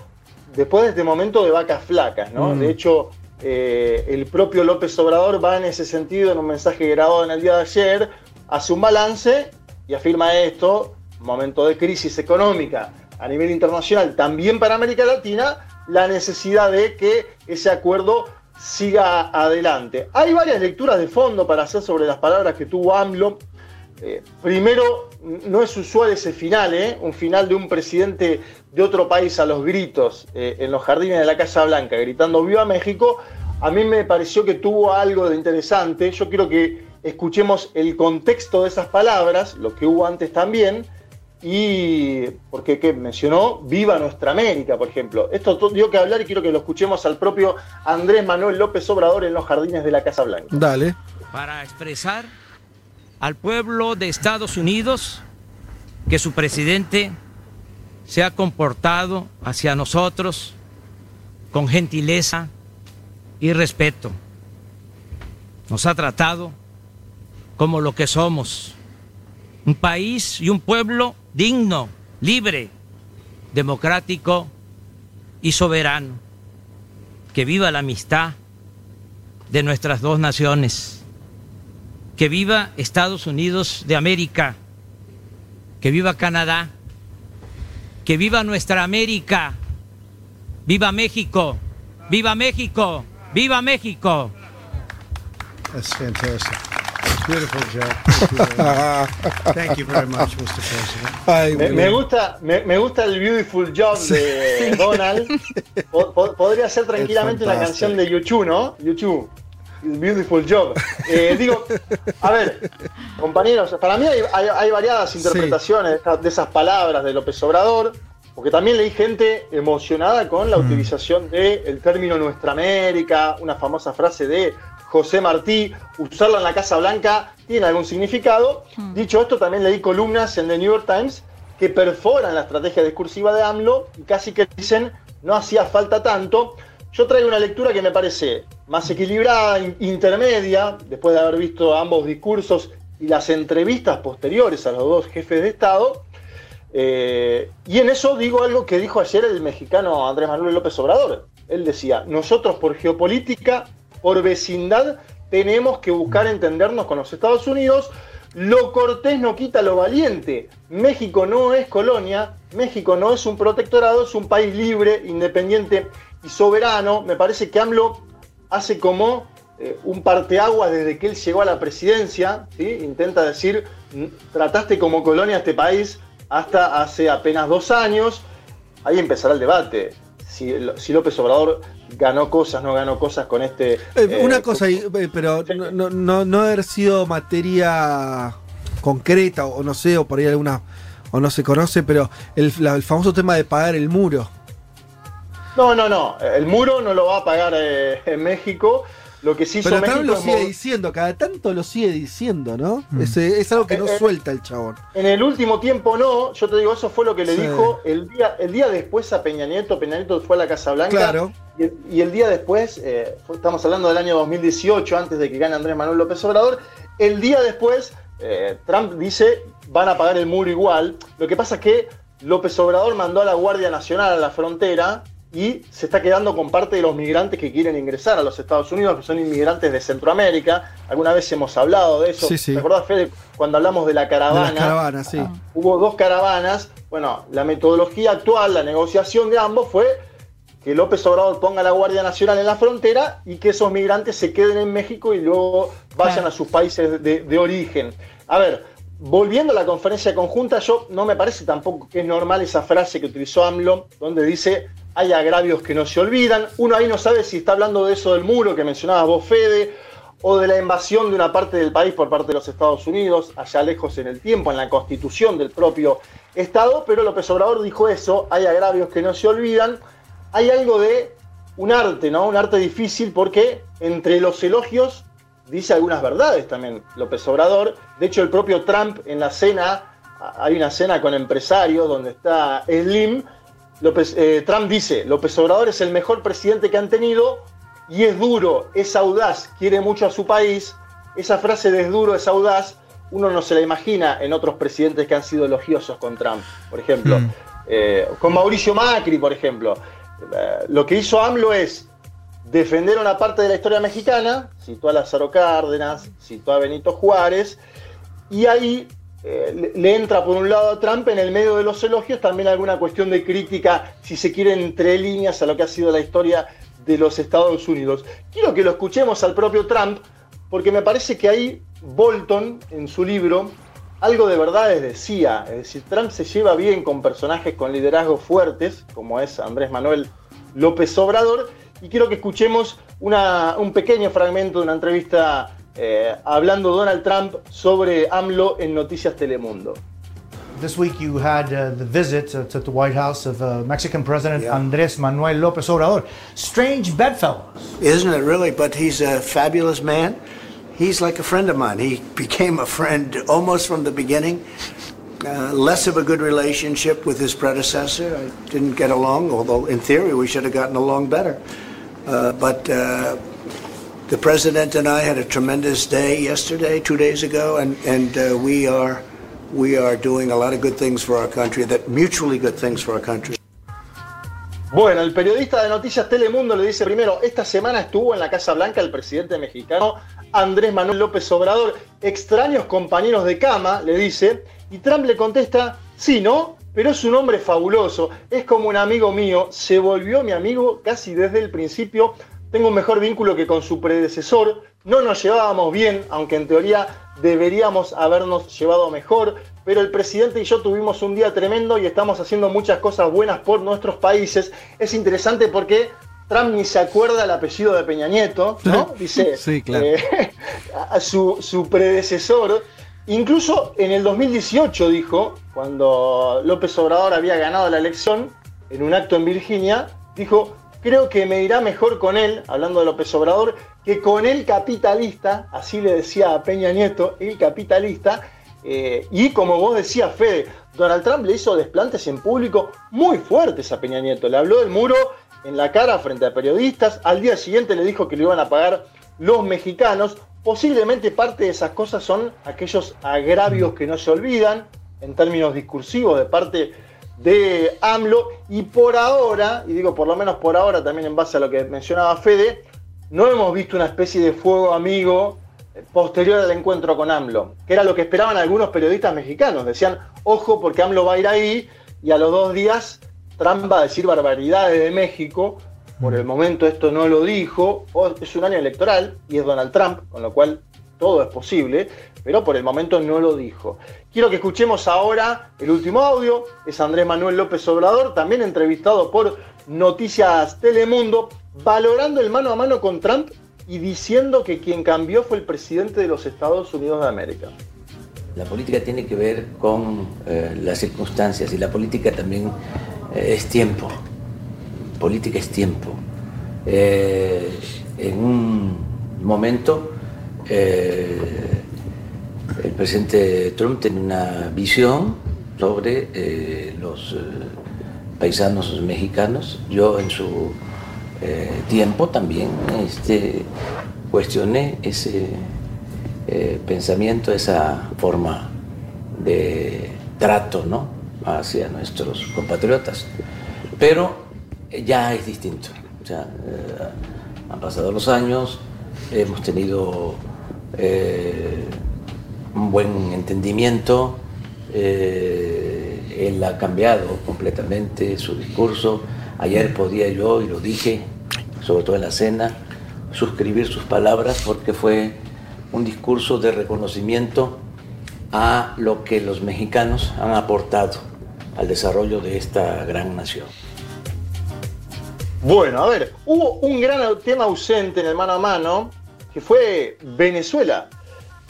después de este momento de vacas flacas, ¿no? Mm. De hecho, eh, el propio López Obrador va en ese sentido en un mensaje grabado en el día de ayer, hace un balance y afirma esto, momento de crisis económica a nivel internacional, también para América Latina, la necesidad de que ese acuerdo siga adelante. Hay varias lecturas de fondo para hacer sobre las palabras que tuvo AMLO. Eh, primero, no es usual ese final, ¿eh? un final de un presidente de otro país a los gritos eh, en los jardines de la Casa Blanca, gritando Viva México. a mí me pareció que tuvo algo de interesante. Yo quiero que escuchemos el contexto de esas palabras, lo que hubo antes también, y porque ¿qué? mencionó Viva Nuestra América, por ejemplo. Esto to- dio que hablar y quiero que lo escuchemos al propio Andrés Manuel López Obrador en los jardines de la Casa Blanca. Dale. para expresar al pueblo de Estados Unidos que su presidente se ha comportado hacia nosotros con gentileza y respeto. Nos ha tratado como lo que somos, un país y un pueblo digno, libre, democrático y soberano. Que viva la amistad de nuestras dos naciones. Que viva Estados Unidos de América. Que viva Canadá. Que viva nuestra América. Viva México. Viva México. Viva México. Beautiful, Jack. Thank you very much, Mr. President. Ay, Me, me gusta, me, me gusta el Beautiful Job de Donald. Po- po- podría ser tranquilamente una canción de YouTube, ¿no? YouTube. Beautiful Job. Eh, digo, a ver, compañeros, para mí hay, hay- hay variadas interpretaciones de esas- de esas palabras de López Obrador, porque también leí gente emocionada con la utilización del término Nuestra América, una famosa frase de José Martí, usarla en la Casa Blanca tiene algún significado. Dicho esto, también leí columnas en The New York Times que perforan la estrategia discursiva de AMLO y casi que dicen no hacía falta tanto. Yo traigo una lectura que me parece más equilibrada, in- intermedia, después de haber visto ambos discursos y las entrevistas posteriores a los dos jefes de Estado. Eh, y en eso digo algo que dijo ayer el mexicano Andrés Manuel López Obrador. Él decía, nosotros por geopolítica, por vecindad, tenemos que buscar entendernos con los Estados Unidos. Lo cortés no quita lo valiente. México no es colonia, México no es un protectorado, es un país libre, independiente y soberano. Me parece que AMLO hace como eh, un parteaguas desde que él llegó a la presidencia, ¿sí? intenta decir, "Mm, trataste como colonia a este país hasta hace apenas dos años, ahí empezará el debate, si, si López Obrador ganó cosas, no ganó cosas con este... Eh, eh, una cosa, ahí, eh, pero no, no, no, no haber sido materia concreta, o no sé, o por ahí alguna, o no se conoce, pero el, la- el famoso tema de pagar el muro. No, no, no, el muro no lo va a pagar eh, en México, lo que sí hizo Pero Trump México lo sigue diciendo, cada tanto lo sigue diciendo, ¿no? Es, eh, es algo que no Eh, eh, suelta el chabón. En el último tiempo no, yo te digo, eso fue lo que le Sí. dijo el día, el día después a Peña Nieto. Peña Nieto fue a la Casa Blanca. Claro. Y el, y el día después, eh, estamos hablando del año 2018, antes de que gane Andrés Manuel López Obrador. El día después, eh, Trump dice, van a pagar el muro igual. Lo que pasa es que López Obrador mandó a la Guardia Nacional a la frontera y se está quedando con parte de los migrantes que quieren ingresar a los Estados Unidos, que son inmigrantes de Centroamérica. Alguna vez hemos hablado de eso. Sí, sí. ¿Te acordás, Fede, cuando hablamos de la De caravana? las caravanas, sí. hubo dos caravanas. Bueno, la metodología actual, la negociación de ambos fue que López Obrador ponga la Guardia Nacional en la frontera y que esos migrantes se queden en México y luego vayan a sus países de, de origen. A ver, volviendo a la conferencia conjunta, yo no me parece tampoco que es normal esa frase que utilizó AMLO, donde dice hay agravios que no se olvidan. Uno ahí no sabe si está hablando de eso del muro que mencionabas vos, Fede, o de la invasión de una parte del país por parte de los Estados Unidos, allá lejos en el tiempo, en la constitución del propio Estado, pero López Obrador dijo eso, hay agravios que no se olvidan, hay algo de un arte, ¿no? Un arte difícil porque entre los elogios dice algunas verdades también López Obrador, de hecho el propio Trump en la cena, hay una cena con empresarios donde está Slim, López, eh, Trump dice, López Obrador es el mejor presidente que han tenido y es duro, es audaz, quiere mucho a su país. Esa frase de es duro, es audaz, uno no se la imagina en otros presidentes que han sido elogiosos con Trump, por ejemplo. Eh, con Mauricio Macri, por ejemplo. Eh, lo que hizo AMLO es defender una parte de la historia mexicana, citó a Lázaro Cárdenas, citó a Benito Juárez, y ahí eh, le, entra por un lado a Trump en el medio de los elogios también alguna cuestión de crítica, si se quiere, entre líneas a lo que ha sido la historia de los Estados Unidos. Quiero que lo escuchemos al propio Trump, porque me parece que ahí Bolton, en su libro, algo de verdades decía. Es decir, Trump se lleva bien con personajes con liderazgos fuertes, como es Andrés Manuel López Obrador, y quiero que escuchemos un pequeño fragmento de una entrevista eh, hablando Donald Trump sobre AMLO en Noticias Telemundo. This week you had uh, the visit uh, to the White House of uh, Mexican President Andrés Manuel López Obrador. Strange bedfellows. Isn't it really? But he's a fabulous man. He's like a friend of mine. He became a friend almost from the beginning. Uh, less of a good relationship with his predecessor. I didn't get along, although in theory we should have gotten along better. Uh, but uh, the president and I had a tremendous day yesterday, two days ago, and and uh, we are we are doing a lot of good things for our country. That mutually good things for our country. Bueno, el periodista de Noticias Telemundo le dice primero, esta semana estuvo en la Casa Blanca el presidente mexicano Andrés Manuel López Obrador, extraños compañeros de cama, le dice, y Trump le contesta, sí, ¿no? Pero es un hombre fabuloso, es como un amigo mío, se volvió mi amigo casi desde el principio, tengo un mejor vínculo que con su predecesor, no nos llevábamos bien, aunque en teoría deberíamos habernos llevado mejor, pero el presidente y yo tuvimos un día tremendo y estamos haciendo muchas cosas buenas por nuestros países. Es interesante porque Trump ni se acuerda el apellido de Peña Nieto, ¿no? Dice Sí, claro. eh, a su, su predecesor. Incluso en el 2018 dijo, cuando López Obrador había ganado la elección, en un acto en Virginia, dijo, creo que me irá mejor con él, hablando de López Obrador, que con el capitalista, así le decía a Peña Nieto, el capitalista, eh, y como vos decías, Fede, Donald Trump le hizo desplantes en público muy fuertes a Peña Nieto, le habló del muro en la cara frente a periodistas, al día siguiente le dijo que lo iban a pagar los mexicanos, posiblemente parte de esas cosas son aquellos agravios que no se olvidan, en términos discursivos, de parte de AMLO, y por ahora, y digo por lo menos por ahora también en base a lo que mencionaba Fede, no hemos visto una especie de fuego amigo eh, posterior al encuentro con AMLO, que era lo que esperaban algunos periodistas mexicanos. Decían, ojo porque AMLO va a ir ahí y a los dos días Trump va a decir barbaridades de México. Por el momento esto no lo dijo. Es un año electoral y es Donald Trump, con lo cual todo es posible, pero por el momento no lo dijo. Quiero que escuchemos ahora el último audio. Es Andrés Manuel López Obrador, también entrevistado por Noticias Telemundo, valorando el mano a mano con Trump y diciendo que quien cambió fue el presidente de los Estados Unidos de América. La política tiene que ver con eh, las circunstancias y la política también eh, es tiempo. Política es tiempo. Eh, en un momento el presidente Trump tiene una visión sobre eh, los eh, paisanos mexicanos. Yo en su eh, tiempo también este, cuestioné ese pensamiento, esa forma de trato ¿no? hacia nuestros compatriotas. Pero ya es distinto. O han pasado los años, hemos tenido un buen entendimiento, eh, él ha cambiado completamente su discurso. Ayer podía yo, y lo dije, sobre todo en la cena, suscribir sus palabras porque fue un discurso de reconocimiento a lo que los mexicanos han aportado al desarrollo de esta gran nación. Bueno, a ver, hubo un gran tema ausente en el mano a mano, que fue Venezuela.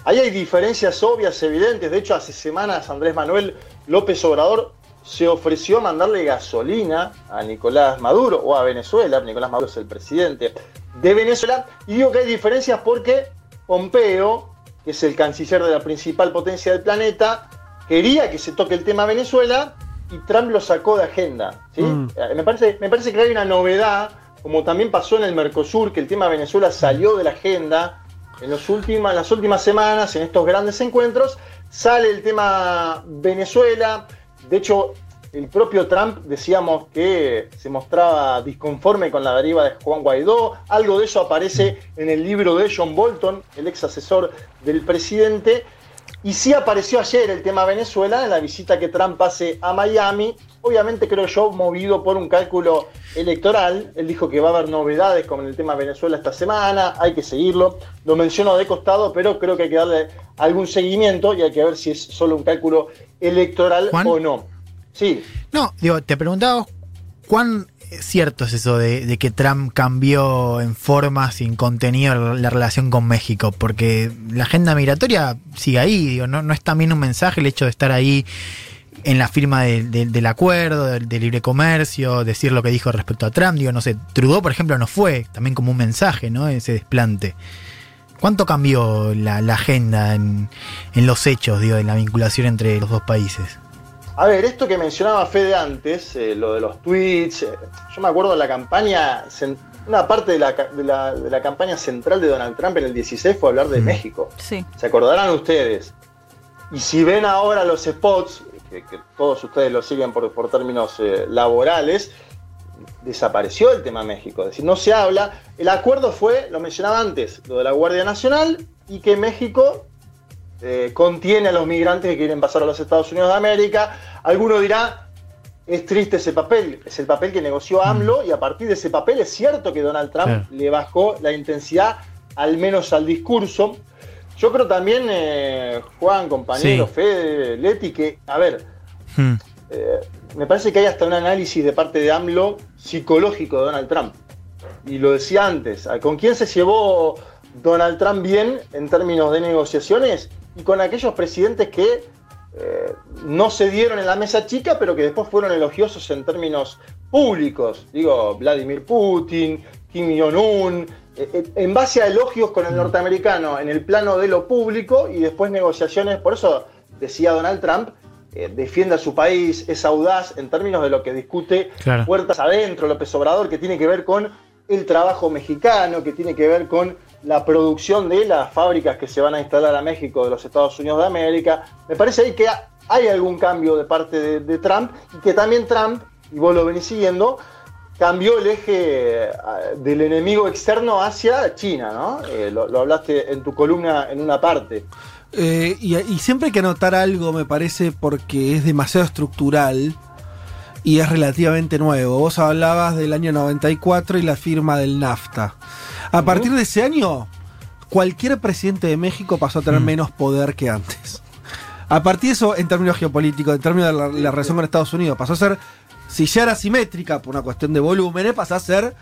Ahí hay diferencias obvias, evidentes. De hecho, hace semanas Andrés Manuel López Obrador se ofreció a mandarle gasolina a Nicolás Maduro o a Venezuela. Nicolás Maduro es el presidente de Venezuela. Y digo que hay diferencias porque Pompeo, que es el canciller de la principal potencia del planeta, quería que se toque el tema Venezuela y Trump lo sacó de agenda. ¿sí? Mm. Eh, Me, parece, me parece que hay una novedad, como también pasó en el Mercosur, que el tema Venezuela salió de la agenda en, los últimas, en las últimas semanas, en estos grandes encuentros, sale el tema Venezuela. De hecho, el propio Trump decíamos que se mostraba disconforme con la deriva de Juan Guaidó. Algo de eso aparece en el libro de John Bolton, el ex asesor del presidente. Y sí apareció ayer el tema Venezuela en la visita que Trump hace a Miami. Obviamente creo yo movido por un cálculo electoral. Él dijo que va a haber novedades con el tema Venezuela esta semana, hay que seguirlo. Lo menciono de costado, pero creo que hay que darle algún seguimiento y hay que ver si es solo un cálculo electoral Juan. o no. Sí. No, digo, te preguntaba cuán cierto es eso de, de que Trump cambió en forma, sin contenido, la, la relación con México, porque la agenda migratoria sigue ahí, digo, no, no es también un mensaje el hecho de estar ahí en la firma de- de- del acuerdo, del, del libre comercio, decir lo que dijo respecto a Trump, digo, no sé, Trudeau, por ejemplo, no fue también como un mensaje, ¿no? Ese desplante. ¿Cuánto cambió la, agenda en, en los hechos, digo, de la vinculación entre los dos países? A ver, esto que mencionaba Fede antes, eh, lo de los tweets, eh, yo me acuerdo de la campaña, una parte de la, ca- de la- de la campaña central de Donald Trump en el 16 fue hablar de México. Sí. Se acordarán ustedes. Y si ven ahora los spots, que, que todos ustedes lo siguen por, por términos eh, laborales, desapareció el tema México. Es decir, no se habla. El acuerdo fue, lo mencionaba antes, lo de la Guardia Nacional y que México eh, contiene a los migrantes que quieren pasar a los Estados Unidos de América. Alguno dirá, es triste ese papel, es el papel que negoció AMLO y a partir de ese papel es cierto que Donald Trump le bajó la intensidad, al menos al discurso. Yo creo también, eh, Juan, compañero, Sí. Fede, Leti, que, a ver, Hmm. eh, me parece que hay hasta un análisis de parte de AMLO psicológico de Donald Trump. Y lo decía antes, ¿con quién se llevó Donald Trump bien en términos de negociaciones? Y con aquellos presidentes que eh, no se dieron en la mesa chica, pero que después fueron elogiosos en términos públicos. Digo, Vladimir Putin, Kim Jong-un, eh, eh, en base a elogios con el norteamericano en el plano de lo público y después negociaciones. Por eso decía Donald Trump, eh, defiende a su país, es audaz en términos de lo que discute Claro. puertas adentro López Obrador, que tiene que ver con el trabajo mexicano, que tiene que ver con la producción de las fábricas que se van a instalar a México de los Estados Unidos de América. Me parece ahí que ha- hay algún cambio de parte de, Trump y que también Trump, y vos lo venís siguiendo, cambió el eje eh, del enemigo externo hacia China, ¿no? Eh, lo, lo hablaste en tu columna en una parte. Eh, y, y siempre hay que anotar algo, me parece, porque es demasiado estructural y es relativamente nuevo. Vos hablabas del año 94 y la firma del NAFTA. A partir de ese año, cualquier presidente de México pasó a tener menos poder que antes. A partir de eso, en términos geopolíticos, en términos de la, la relación con Estados Unidos, pasó a ser, si ya era simétrica por una cuestión de volúmenes, pasó a ser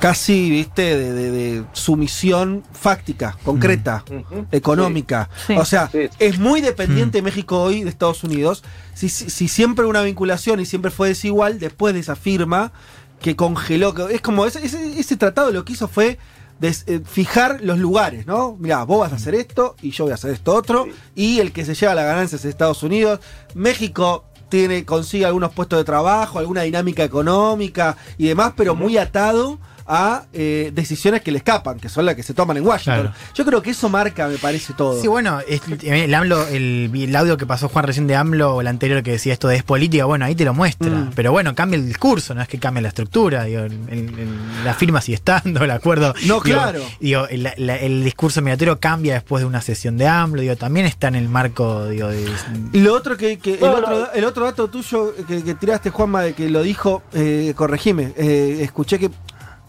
casi, viste, de, de- de sumisión fáctica, concreta, económica. Sí. O sea, Sí. es muy dependiente México hoy de Estados Unidos. Si, si, si siempre una vinculación y siempre fue desigual, después de esa firma que congeló, que- es como ese, ese- ese tratado lo que hizo fue des- eh, fijar los lugares, ¿no? Mira, vos vas a hacer esto y yo voy a hacer esto otro, y el que se lleva la ganancia es Estados Unidos. México tiene, consigue algunos puestos de trabajo, alguna dinámica económica y demás, pero muy atado a eh, decisiones que le escapan, que son las que se toman en Washington. Claro. Yo creo que eso marca, me parece todo. Sí, bueno, es- el, AMLO, el, el audio que pasó Juan recién de AMLO, o el anterior que decía esto de es política, bueno, ahí te lo muestra. Mm. Pero bueno, cambia el discurso, no es que cambie la estructura. Digo, el- el- la firma sigue estando, el acuerdo. No, digo, claro. Digo, el, la- el discurso migratorio cambia después de una sesión de AMLO, digo, también está en el marco, digo, de. Y lo otro que, que- el, otro, no. el otro dato tuyo que, que tiraste, Juanma, de que lo dijo, eh, corregime, eh, escuché que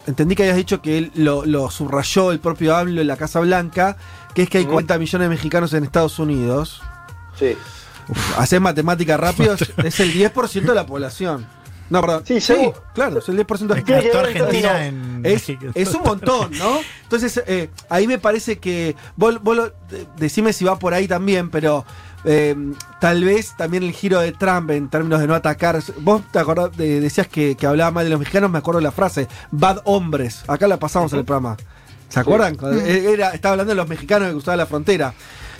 entendí que habías dicho que él lo, lo subrayó el propio AMLO en la Casa Blanca, que es que hay Ujú. 40 millones de mexicanos en Estados Unidos. Sí. Hacer matemáticas rápido, es el 10% de la población. No, perdón. Sí, Sí, claro, es el 10% de en en es, es un montón, ¿no? Entonces, eh, ahí me parece que. Vos, vos lo- de- decime si va por ahí también, pero eh, tal vez también el giro de Trump en términos de no atacar. Vos te acordás, de- decías que, que hablaba mal de los mexicanos, me acuerdo de la frase: bad hombres. Acá la pasamos en el programa. ¿Se acuerdan? Era, estaba hablando de los mexicanos que cruzaban la frontera.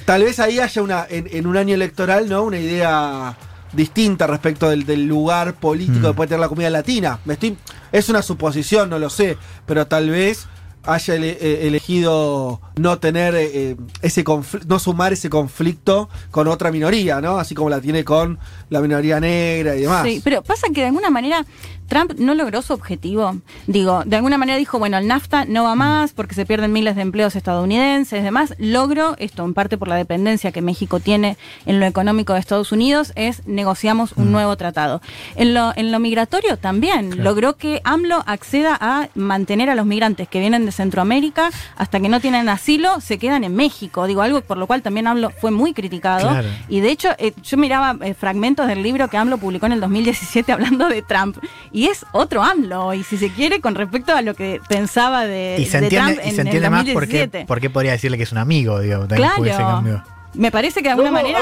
Tal vez ahí haya una, en, en un año electoral, ¿no? Una idea distinta respecto del, del lugar político que puede tener la comunidad latina. Me estoy, es una suposición, no lo sé, pero tal vez haya ele- eh, elegido no tener eh, ese conflicto, no sumar ese conflicto con otra minoría, ¿no? Así como la tiene con la minoría negra y demás. Sí, pero pasa que de alguna manera Trump no logró su objetivo. Digo, de alguna manera dijo, bueno, el NAFTA no va más porque se pierden miles de empleos estadounidenses, demás. Logro, esto en parte por la dependencia que México tiene en lo económico de Estados Unidos, es negociamos un nuevo tratado. En lo, en lo migratorio también, logró que AMLO acceda a mantener a los migrantes que vienen de Centroamérica hasta que no tienen asilo asilo se quedan en México. Digo, algo por lo cual también AMLO fue muy criticado. Claro. Y de hecho, eh, yo miraba eh, fragmentos del libro que AMLO publicó en el 2017 hablando de Trump. Y es otro AMLO, y si se quiere, con respecto a lo que pensaba de, Y se de entiende, Trump y en se el entiende más por qué, 2017. por qué podría decirle que es un amigo, digo, también fue ese Claro. Me parece que de alguna No, manera.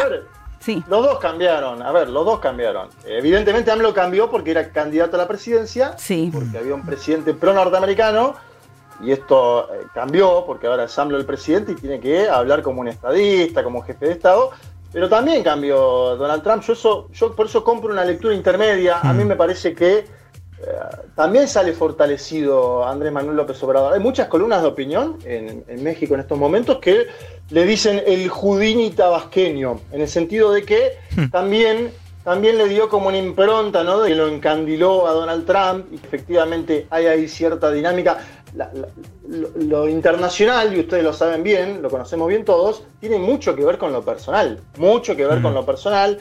Sí. Los dos cambiaron, a ver, los dos cambiaron. Evidentemente AMLO cambió porque era candidato a la presidencia, Sí. porque había un presidente pro-norteamericano, y esto eh, cambió porque ahora es AMLO el presidente y tiene que hablar como un estadista, como jefe de Estado, pero también cambió Donald Trump. Yo, eso, yo por eso compro una lectura intermedia. A mí me parece que eh, también sale fortalecido Andrés Manuel López Obrador. Hay muchas columnas de opinión en, en México en estos momentos que le dicen el Judini tabasqueño, en el sentido de que también, también le dio como una impronta, ¿no? De que lo encandiló a Donald Trump y que efectivamente hay ahí cierta dinámica. La- la- lo, lo internacional, y ustedes lo saben bien, lo conocemos bien todos, tiene mucho que ver con lo personal, mucho que ver con lo personal.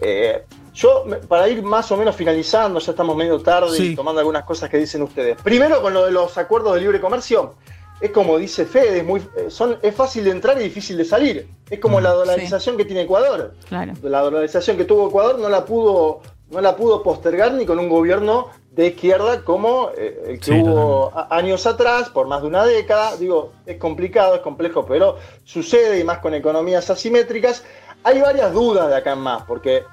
Eh, yo, para ir más o menos finalizando, ya estamos medio tarde Sí. y tomando algunas cosas que dicen ustedes. Primero, con lo de los acuerdos de libre comercio, es como dice Fede, es, muy, eh, son, es fácil de entrar y difícil de salir. Es como la dolarización que tiene Ecuador. Claro. La dolarización que tuvo Ecuador no la pudo, no la pudo postergar ni con un gobierno de izquierda como eh, el que Sí, hubo años atrás, por más de una década. Digo, es complicado, es complejo, pero sucede y más con economías asimétricas. Hay varias dudas de acá en más, porque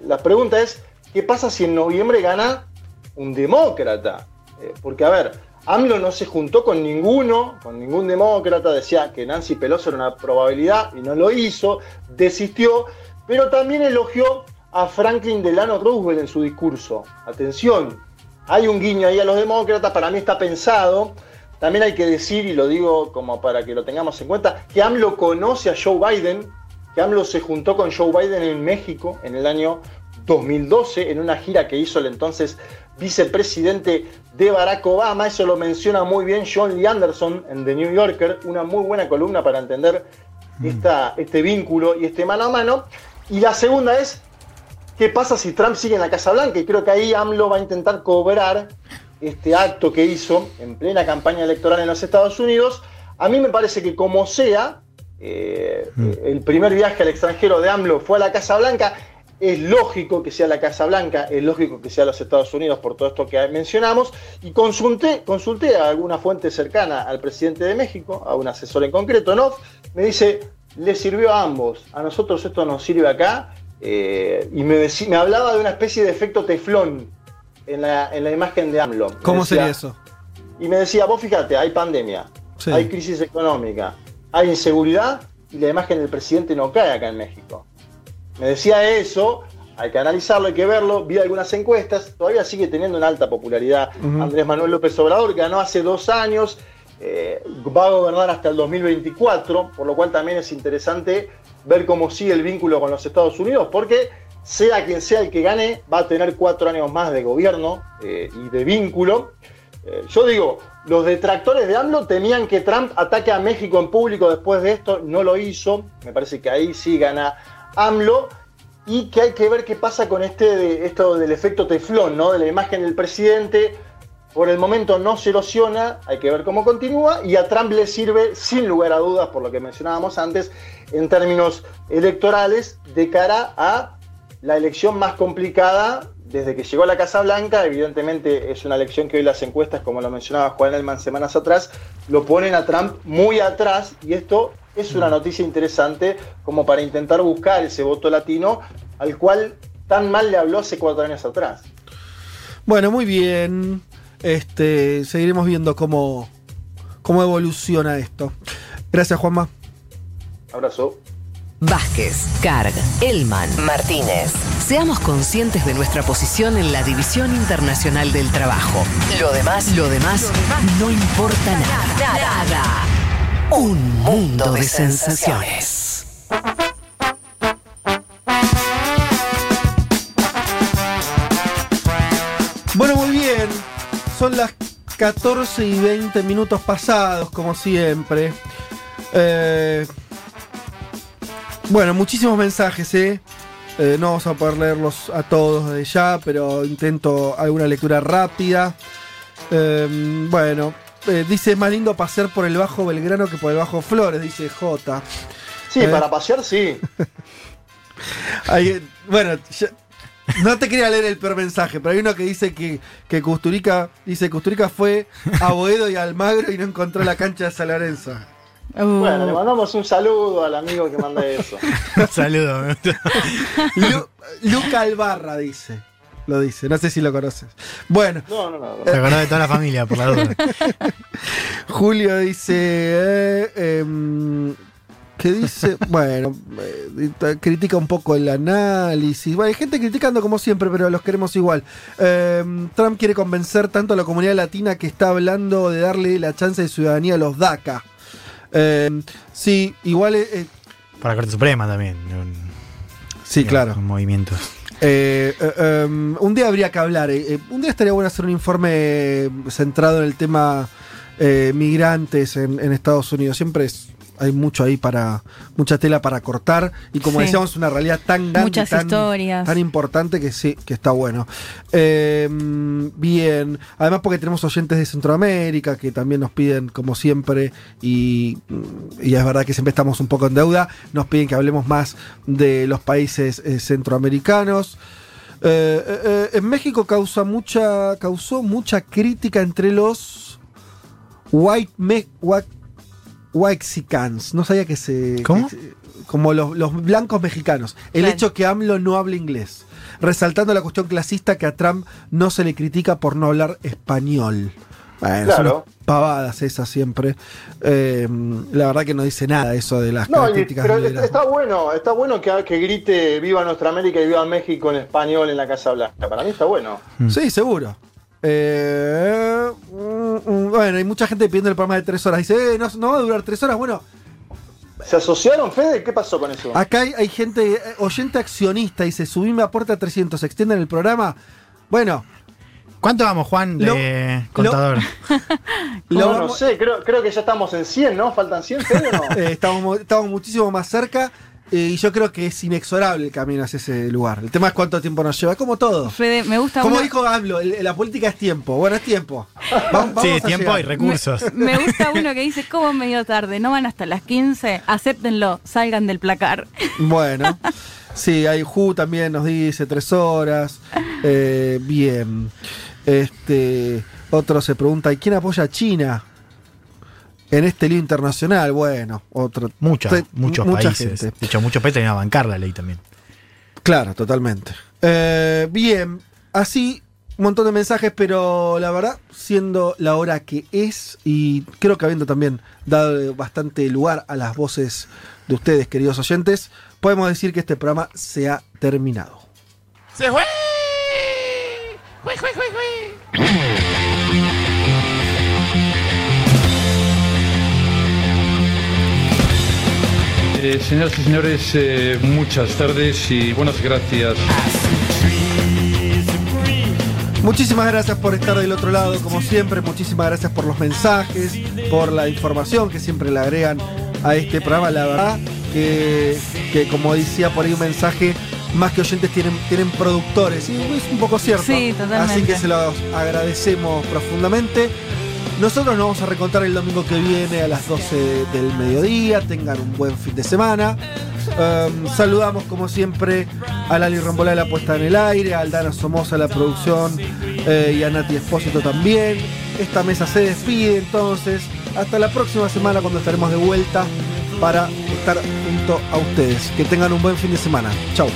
la pregunta es, ¿qué pasa si en noviembre gana un demócrata? Eh, porque, a ver, AMLO no se juntó con ninguno, con ningún demócrata, decía que Nancy Pelosi era una probabilidad y no lo hizo, desistió, pero también elogió a Franklin Delano Roosevelt en su discurso. Atención, hay un guiño ahí a los demócratas, para mí está pensado. También hay que decir, y lo digo como para que lo tengamos en cuenta, que AMLO conoce a Joe Biden, que AMLO se juntó con Joe Biden en México en el año 2012, en una gira que hizo el entonces vicepresidente de Barack Obama. Eso lo menciona muy bien John Lee Anderson en The New Yorker, una muy buena columna para entender esta- este vínculo y este mano a mano. Y la segunda es, ¿qué pasa si Trump sigue en la Casa Blanca? Y creo que ahí AMLO va a intentar cobrar este acto que hizo en plena campaña electoral en los Estados Unidos. A mí me parece que como sea, eh, el primer viaje al extranjero de AMLO fue a la Casa Blanca. Es lógico que sea la Casa Blanca, es lógico que sea los Estados Unidos por todo esto que mencionamos. Y consulté, consulté a alguna fuente cercana al presidente de México, a un asesor en concreto, ¿no? Me dice, le sirvió a ambos. A nosotros esto nos sirve acá. Eh, y me, me hablaba de una especie de efecto teflón en la, en la imagen de AMLO. Me ¿Cómo decía- sería eso? y me decía, vos fíjate, hay pandemia, Sí. hay crisis económica, hay inseguridad y la imagen del presidente no cae acá en México. Me decía eso, hay que analizarlo, hay que verlo, vi algunas encuestas, todavía sigue teniendo una alta popularidad. Andrés Manuel López Obrador, ganó hace dos años, eh, va a gobernar hasta el 2024, por lo cual también es interesante ver cómo sigue el vínculo con los Estados Unidos, porque sea quien sea el que gane, va a tener cuatro años más de gobierno eh, y de vínculo. Eh, yo digo, los detractores de AMLO temían que Trump ataque a México en público después de esto, no lo hizo, me parece que ahí sí gana AMLO, y que hay que ver qué pasa con este de- esto del efecto teflón, ¿no? de la imagen del presidente, por el momento no se erosiona, hay que ver cómo continúa, y a Trump le sirve, sin lugar a dudas, por lo que mencionábamos antes, en términos electorales, de cara a la elección más complicada desde que llegó a la Casa Blanca. Evidentemente es una elección que hoy las encuestas, como lo mencionaba Juan Elman semanas atrás, lo ponen a Trump muy atrás, y esto es una noticia interesante como para intentar buscar ese voto latino al cual tan mal le habló hace cuatro años atrás. Bueno, muy bien. Este, seguiremos viendo cómo, cómo evoluciona esto. Gracias, Juanma. Abrazo. Vázquez, Carg, Elman, Martínez. Seamos conscientes de nuestra posición en la División Internacional del Trabajo. Lo demás, lo demás, no importa nada. Nada. Un mundo de sensaciones. Son las 14 y 20 minutos pasados, como siempre. Eh, bueno, muchísimos mensajes, ¿eh? Eh, No vamos a poder leerlos a todos desde ya, pero intento alguna lectura rápida. Eh, bueno, eh, dice, es más lindo pasear por el Bajo Belgrano que por el Bajo Flores, dice J. Sí, para pasear sí. hay- bueno, ya- no te quería leer el peor mensaje, pero hay uno que dice que, que Custurica, dice Custurica fue a Boedo y a Almagro y no encontró la cancha de San Lorenzo. Bueno, le mandamos un saludo al amigo que manda eso. Saludos. Lu- Luca Albarra dice. Lo dice, no sé si lo conoces. Bueno, No, no, no. Se acordó de toda la familia, por la duda. Julio dice. eh, em, ¿Qué dice? Bueno, eh, critica un poco el análisis. Bueno, hay gente criticando como siempre, pero los queremos igual. Em, Trump quiere convencer tanto a la comunidad latina que está hablando de darle la chance de ciudadanía a los DACA. Em, sí, igual. eh, eh, Para la Corte Suprema también. un- sí, claro. Eh, eh, um, un día habría que hablar. eh, un día estaría bueno hacer un informe centrado en el tema migrantes en, en Estados Unidos. Siempre es- hay mucho ahí para. mucha tela para cortar. Y como Sí. decíamos, una realidad tan grande. Muchas tan, historias. Tan importante que sí, que está bueno. Eh, bien. Además, porque tenemos oyentes de Centroamérica que también nos piden, como siempre, y, y es verdad que siempre estamos un poco en deuda. Nos piden que hablemos más de los países eh, centroamericanos. Eh, eh, en México causa mucha, causó mucha crítica entre los white, me, white Waxicans. No sabía que se. ¿Cómo? que como los, los blancos mexicanos. El Claro. hecho que AMLO no hable inglés. Resaltando la cuestión clasista que a Trump no se le critica por no hablar español. Bueno, Claro. pavadas esas siempre. Eh, la verdad que no dice nada eso de las No, características pero está, bueno, está bueno que, que grite Viva Nuestra América y Viva México en español en la Casa Blanca. Para mí está bueno. Sí, seguro. Eh, mm, mm, bueno, hay mucha gente pidiendo el programa de tres horas. Dice, eh, no, no va a durar tres horas. Bueno, ¿Se asociaron, Fede? ¿Qué pasó con eso? acá hay, hay gente, eh, oyente accionista, dice, subime a puerta 300, extienden el programa. Bueno, ¿Cuánto vamos, Juan, de Lo- contador? lo no, no sé, creo, creo que ya estamos en 100, ¿no? ¿Faltan 100, Fede o no? eh, estamos, estamos muchísimo más cerca y yo creo que es inexorable el camino hacia ese lugar. El tema es cuánto tiempo nos lleva, como todo. Fede, me gusta Como dijo Hablo, la política es tiempo. Bueno, es tiempo. Vamos- vamos Sí, a tiempo llegar. y recursos. Me gusta uno que dice, ¿cómo medio tarde? No van hasta las 15, acéptenlo, salgan del placar. Bueno, sí, hay Ju también nos dice tres horas. Eh, bien. Este, otro se pregunta, ¿y quién apoya a China? En este lío internacional, bueno, otro. Mucha, te- muchos mucha países. gente. De hecho, muchos países iban a bancar la ley también. Claro, totalmente. Eh, bien, así un montón de mensajes, pero la verdad, siendo la hora que es, y creo que habiendo también dado bastante lugar a las voces de ustedes, queridos oyentes, podemos decir que este programa se ha terminado. ¡Se fue! ¡Jue, jue, jue, jue! Eh, señoras y señores, eh, muchas tardes y buenas gracias. Muchísimas gracias por estar del otro lado, como siempre. Muchísimas gracias por los mensajes, por la información que siempre le agregan a este programa. La verdad que, que como decía por ahí un mensaje, más que oyentes tienen, tienen productores. Y es un poco cierto. Sí, totalmente. Así que se los agradecemos profundamente. Nosotros nos vamos a recontar el domingo que viene a las 12 del mediodía. Tengan un buen fin de semana. Um, saludamos como siempre a Lali Rombolá de la puesta en el aire, a Aldana Somoza la producción eh, y a Nati Espósito también. Esta mesa se despide entonces. Hasta la próxima semana cuando estaremos de vuelta para estar junto a ustedes. Que tengan un buen fin de semana. Chao.